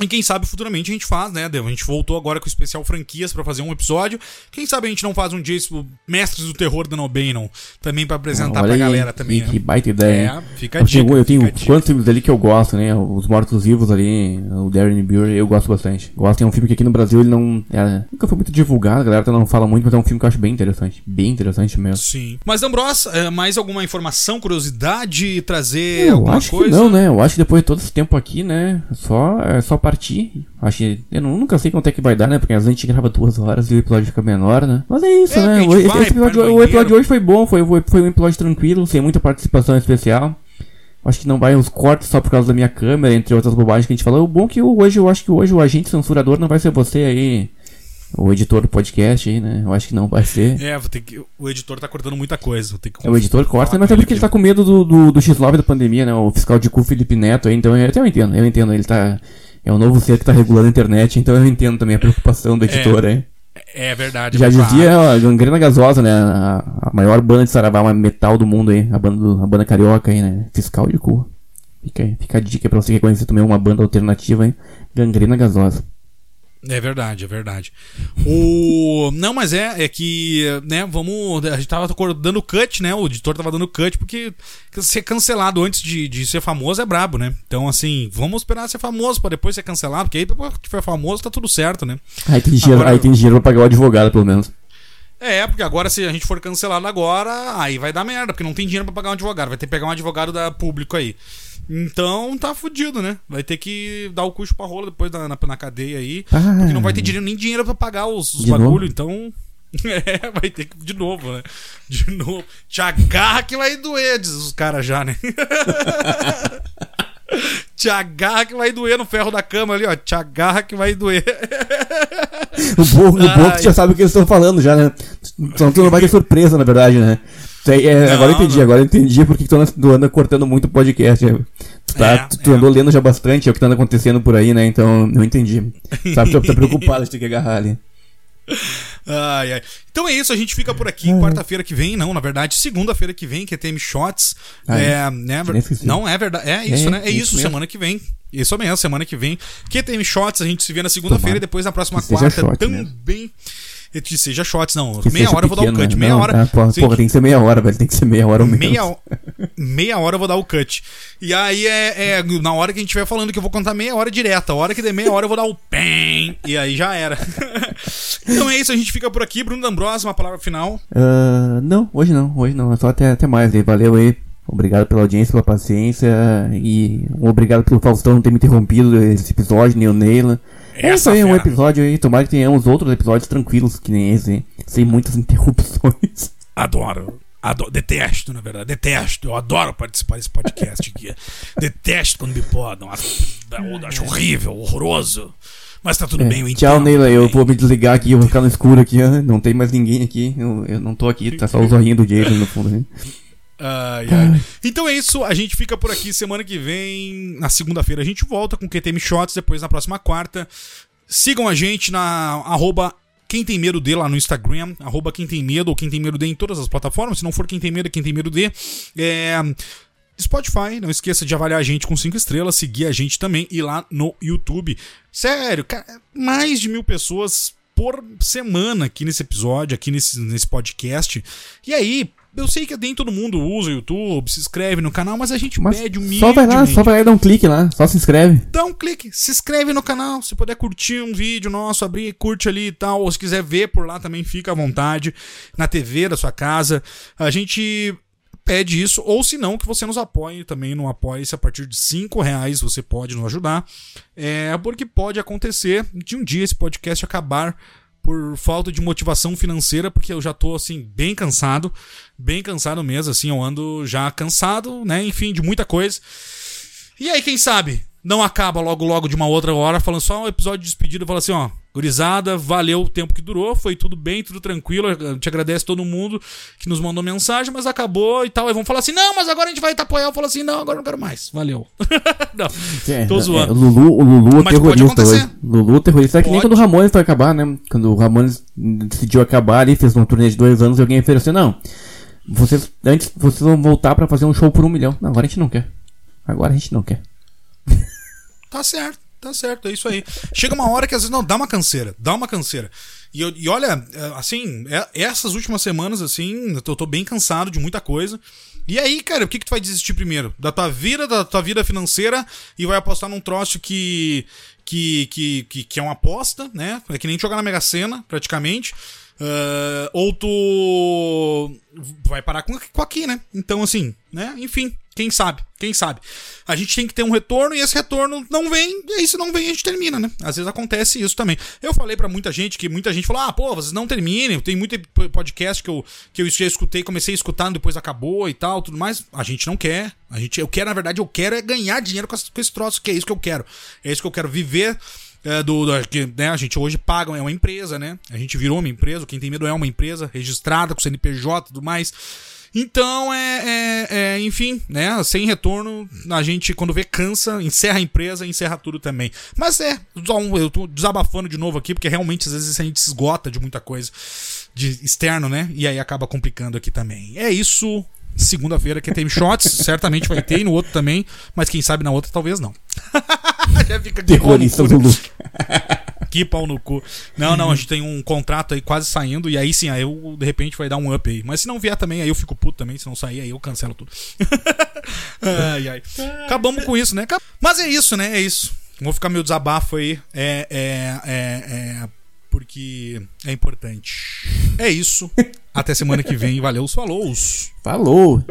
E quem sabe futuramente a gente faz, né? A gente voltou agora com o especial franquias pra fazer um episódio. Quem sabe a gente não faz um dia esse Mestres do Terror da O'Bannon também pra apresentar Olha pra aí, galera também. Que, né? que baita ideia. É, fica a eu dica, tenho, eu tenho quantos filmes dele que eu gosto, né? Os Mortos Vivos ali, o Darren Bury, eu gosto bastante. Gosto, é um filme que aqui no Brasil ele não. é, nunca foi muito divulgado, a galera até não fala muito, mas é um filme que eu acho bem interessante. Bem interessante mesmo. Sim. Mas, Ambros, é, mais alguma informação, curiosidade, trazer Eu alguma acho coisa? que não, né? Eu acho que depois de todo esse tempo aqui, né? Só, é só partir. Acho que, eu nunca sei quanto é que vai dar, né? Porque às vezes a gente grava duas horas e o episódio fica menor, né? Mas é isso, É, né? O, vai, episódio, o episódio de hoje foi bom, foi, foi, um episódio tranquilo, sem muita participação especial. Acho que não vai os cortes só por causa da minha câmera, entre outras bobagens que a gente falou. O bom é que hoje, eu acho que hoje o agente censurador não vai ser você aí, o editor do podcast aí, né? Eu acho que não vai ser. É, vou ter que. O editor tá cortando muita coisa. Vou ter que É, o editor corta, falar mas é porque ele tá com medo do, do, do X9 da pandemia, né? O fiscal de cu Felipe Neto aí, então eu até eu entendo, eu entendo. Ele tá. É um novo ser que tá regulando a internet, então eu entendo também a preocupação do editor aí. É verdade. Já dizia ó, a gangrena gasosa, né? A, a maior banda de saravá metal do mundo aí, a banda, do- a banda carioca aí, né? Fiscal de cu. Fica, fica a dica pra você que conhecer também uma banda alternativa aí, gangrena gasosa. É verdade, é verdade. O. Não, mas é, é que, né, vamos. A gente tava dando cut, né? O editor tava dando cut, porque ser cancelado antes de, de ser famoso é brabo, né? Então, assim, vamos esperar ser famoso pra depois ser cancelado, porque aí depois que for famoso tá tudo certo, né? Aí tem dinheiro, Agora- aí tem dinheiro pra pagar o advogado, pelo menos. É, porque agora se a gente for cancelado agora, aí vai dar merda, porque não tem dinheiro pra pagar um advogado, vai ter que pegar um advogado da público aí. Então tá fudido, né? Vai ter que dar o custo pra rola depois na, na, na cadeia aí. Ah. Porque não vai ter dinheiro, nem dinheiro pra pagar os, os bagulho, novo? então. É, vai ter que. De novo, né? De novo. Te agarra que vai doer, diz os caras já, né? Te agarra que vai doer no ferro da cama ali, ó. Te agarra que vai doer. O bom, o bom que Ai. tu já sabe o que eles estão falando já, né? Então tu não vai ter surpresa, na verdade, né? Isso é- Não, agora eu entendi, não. agora eu entendi porque que tu anda, tu anda cortando muito o podcast. né? Tu, tá, É, tu, tu é. andou lendo já bastante, é o que tá acontecendo por aí, né? Então eu entendi. Sabe, tu tá preocupado de ter que agarrar ali. Ai, ai. Então é isso, a gente fica por aqui quarta-feira que vem, não, na verdade, segunda-feira que vem, que é TM Shots. Ah, é, é? né, não, é verdade. É isso, É, né? É isso isso, mesmo. semana que vem. Isso mesmo, semana que vem. QTM Shots, a gente se vê na segunda-feira e depois na próxima quarta shot também. Que seja shots, não. Que meia hora eu vou dar o pequeno, cut. né? Meia Não, hora. ah, porra, porra, tem que ser meia hora, velho. Tem que ser meia hora ou menos. meia, meia hora eu vou dar o cut. E aí é, é na hora que a gente estiver falando que eu vou contar meia hora direta. A hora que der meia hora eu vou dar o PEM. E aí já era. então é isso, a gente fica por aqui. Bruno D'Ambrosa, uma palavra final. Ah, não, hoje não, hoje não. É só até, até mais aí. Valeu aí. Obrigado pela audiência, pela paciência. E obrigado pelo Faustão não ter me interrompido esse episódio, nem o Neila. É Essa aí, um fera. episódio aí. Tomara que tenhamos outros episódios tranquilos que nem esse, sem muitas interrupções. Adoro. Adoro, detesto, na verdade, detesto. Eu adoro participar desse podcast aqui. detesto quando me podam. Acho, acho horrível, horroroso. Mas tá tudo bem, eu entendo. Tchau, Neila. Eu vou me desligar aqui, eu vou ficar no escuro aqui. ó. Não tem mais ninguém aqui. Eu, eu não tô aqui, tá só o zorrinho do Jason no fundo. né? Ai, ai. Então é isso, a gente fica por aqui semana que vem. Na segunda-feira a gente volta com QTM Shots, depois na próxima quarta. Sigam a gente na arroba quem tem medo de lá no Instagram, arroba quem tem medo ou quem tem medo de em todas as plataformas. Se não for quem tem medo, é quem tem medo de. É, Spotify, não esqueça de avaliar a gente com cinco estrelas, seguir a gente também e lá no YouTube. Sério, cara, mais de mil pessoas por semana aqui nesse episódio, aqui nesse, nesse podcast. E aí, eu sei que nem todo mundo usa o YouTube, se inscreve no canal, mas a gente Mas pede só vai lá, só vai lá e dá um clique lá. Só se inscreve. Dá um clique, se inscreve no canal, se puder curtir um vídeo nosso, abrir, curte ali e tal, ou se quiser ver por lá também fica à vontade, na TV da sua casa. A gente pede isso, ou se não, que você nos apoie também no Apoia-se a partir de 5 reais, você pode nos ajudar. É, porque pode acontecer de um dia esse podcast acabar por falta de motivação financeira, porque eu já tô assim bem cansado, bem cansado mesmo, assim, eu ando já cansado, né, enfim, de muita coisa. E aí, quem sabe, não acaba logo logo de uma outra hora, falando só um episódio de despedida, fala assim, ó, gurizada, valeu o tempo que durou, foi tudo bem, tudo tranquilo, eu te agradeço todo mundo que nos mandou mensagem, mas acabou e tal. Aí vão falar assim, não, mas agora a gente vai apoiar. Eu falo assim, não, agora não quero mais, valeu. não, É, tô é, zoando. o Lulu, o Lulu é Mas terrorista hoje. Lulu terrorista. É que nem quando o Ramones foi acabar, né? Quando o Ramones decidiu acabar ali, fez uma turnê de dois anos e alguém ofereceu, não. Vocês, antes, vocês vão voltar pra fazer um show por um milhão. Não, agora a gente não quer. Agora a gente não quer. Tá certo, tá certo, é isso aí. Chega uma hora que às vezes não dá uma canseira, dá uma canseira. E, e olha, é, assim, é- essas últimas semanas, assim, eu tô, tô bem cansado de muita coisa. E aí, cara, o que, que tu vai desistir primeiro? Da tua vida, da tua vida financeira e vai apostar num troço que, que, que, que, que é uma aposta, né? É que nem jogar na Mega Sena, praticamente. Ah, ou tu vai parar com, com aqui, né? Então, assim, né? Enfim, quem sabe? Quem sabe? A gente tem que ter um retorno e esse retorno não vem, e aí se não vem a gente termina, né? Às vezes acontece isso também. Eu falei pra muita gente que muita gente falou: ah, pô, vocês não terminem. Tem muito podcast que eu, que eu já escutei, comecei a escutar, depois acabou e tal, tudo mais. A gente não quer. A gente, eu quero, na verdade, eu quero é ganhar dinheiro com, esse- troço, que é isso que eu quero. É isso que eu quero viver. é, do, da- que, né, a gente hoje paga, é uma empresa, né? A gente virou uma empresa, quem tem medo é uma empresa registrada com CNPJ e tudo mais. Então, é, é- é, enfim, né? Sem retorno, a gente, quando vê, cansa, encerra a empresa, encerra tudo também. Mas é, eu tô desabafando de novo aqui, porque realmente às vezes a gente se esgota de muita coisa de externo, né? E aí acaba complicando aqui também. É isso. Segunda-feira que tem shots, certamente vai ter, e no outro também, mas quem sabe na outra talvez não. Já fica Terrorista né? Lulu. que pau no cu. Não, não, a gente tem um contrato aí quase saindo, e aí sim, aí eu de repente vai dar um up aí. Mas se não vier também, aí eu fico puto também. Se não sair, aí eu cancelo tudo. ai, ai. Acabamos com isso, né? Mas é isso, né? É isso. Vou ficar meu desabafo aí. É, é, é, é. Porque é importante. É isso. Até semana que vem. Valeu, falou. Falou.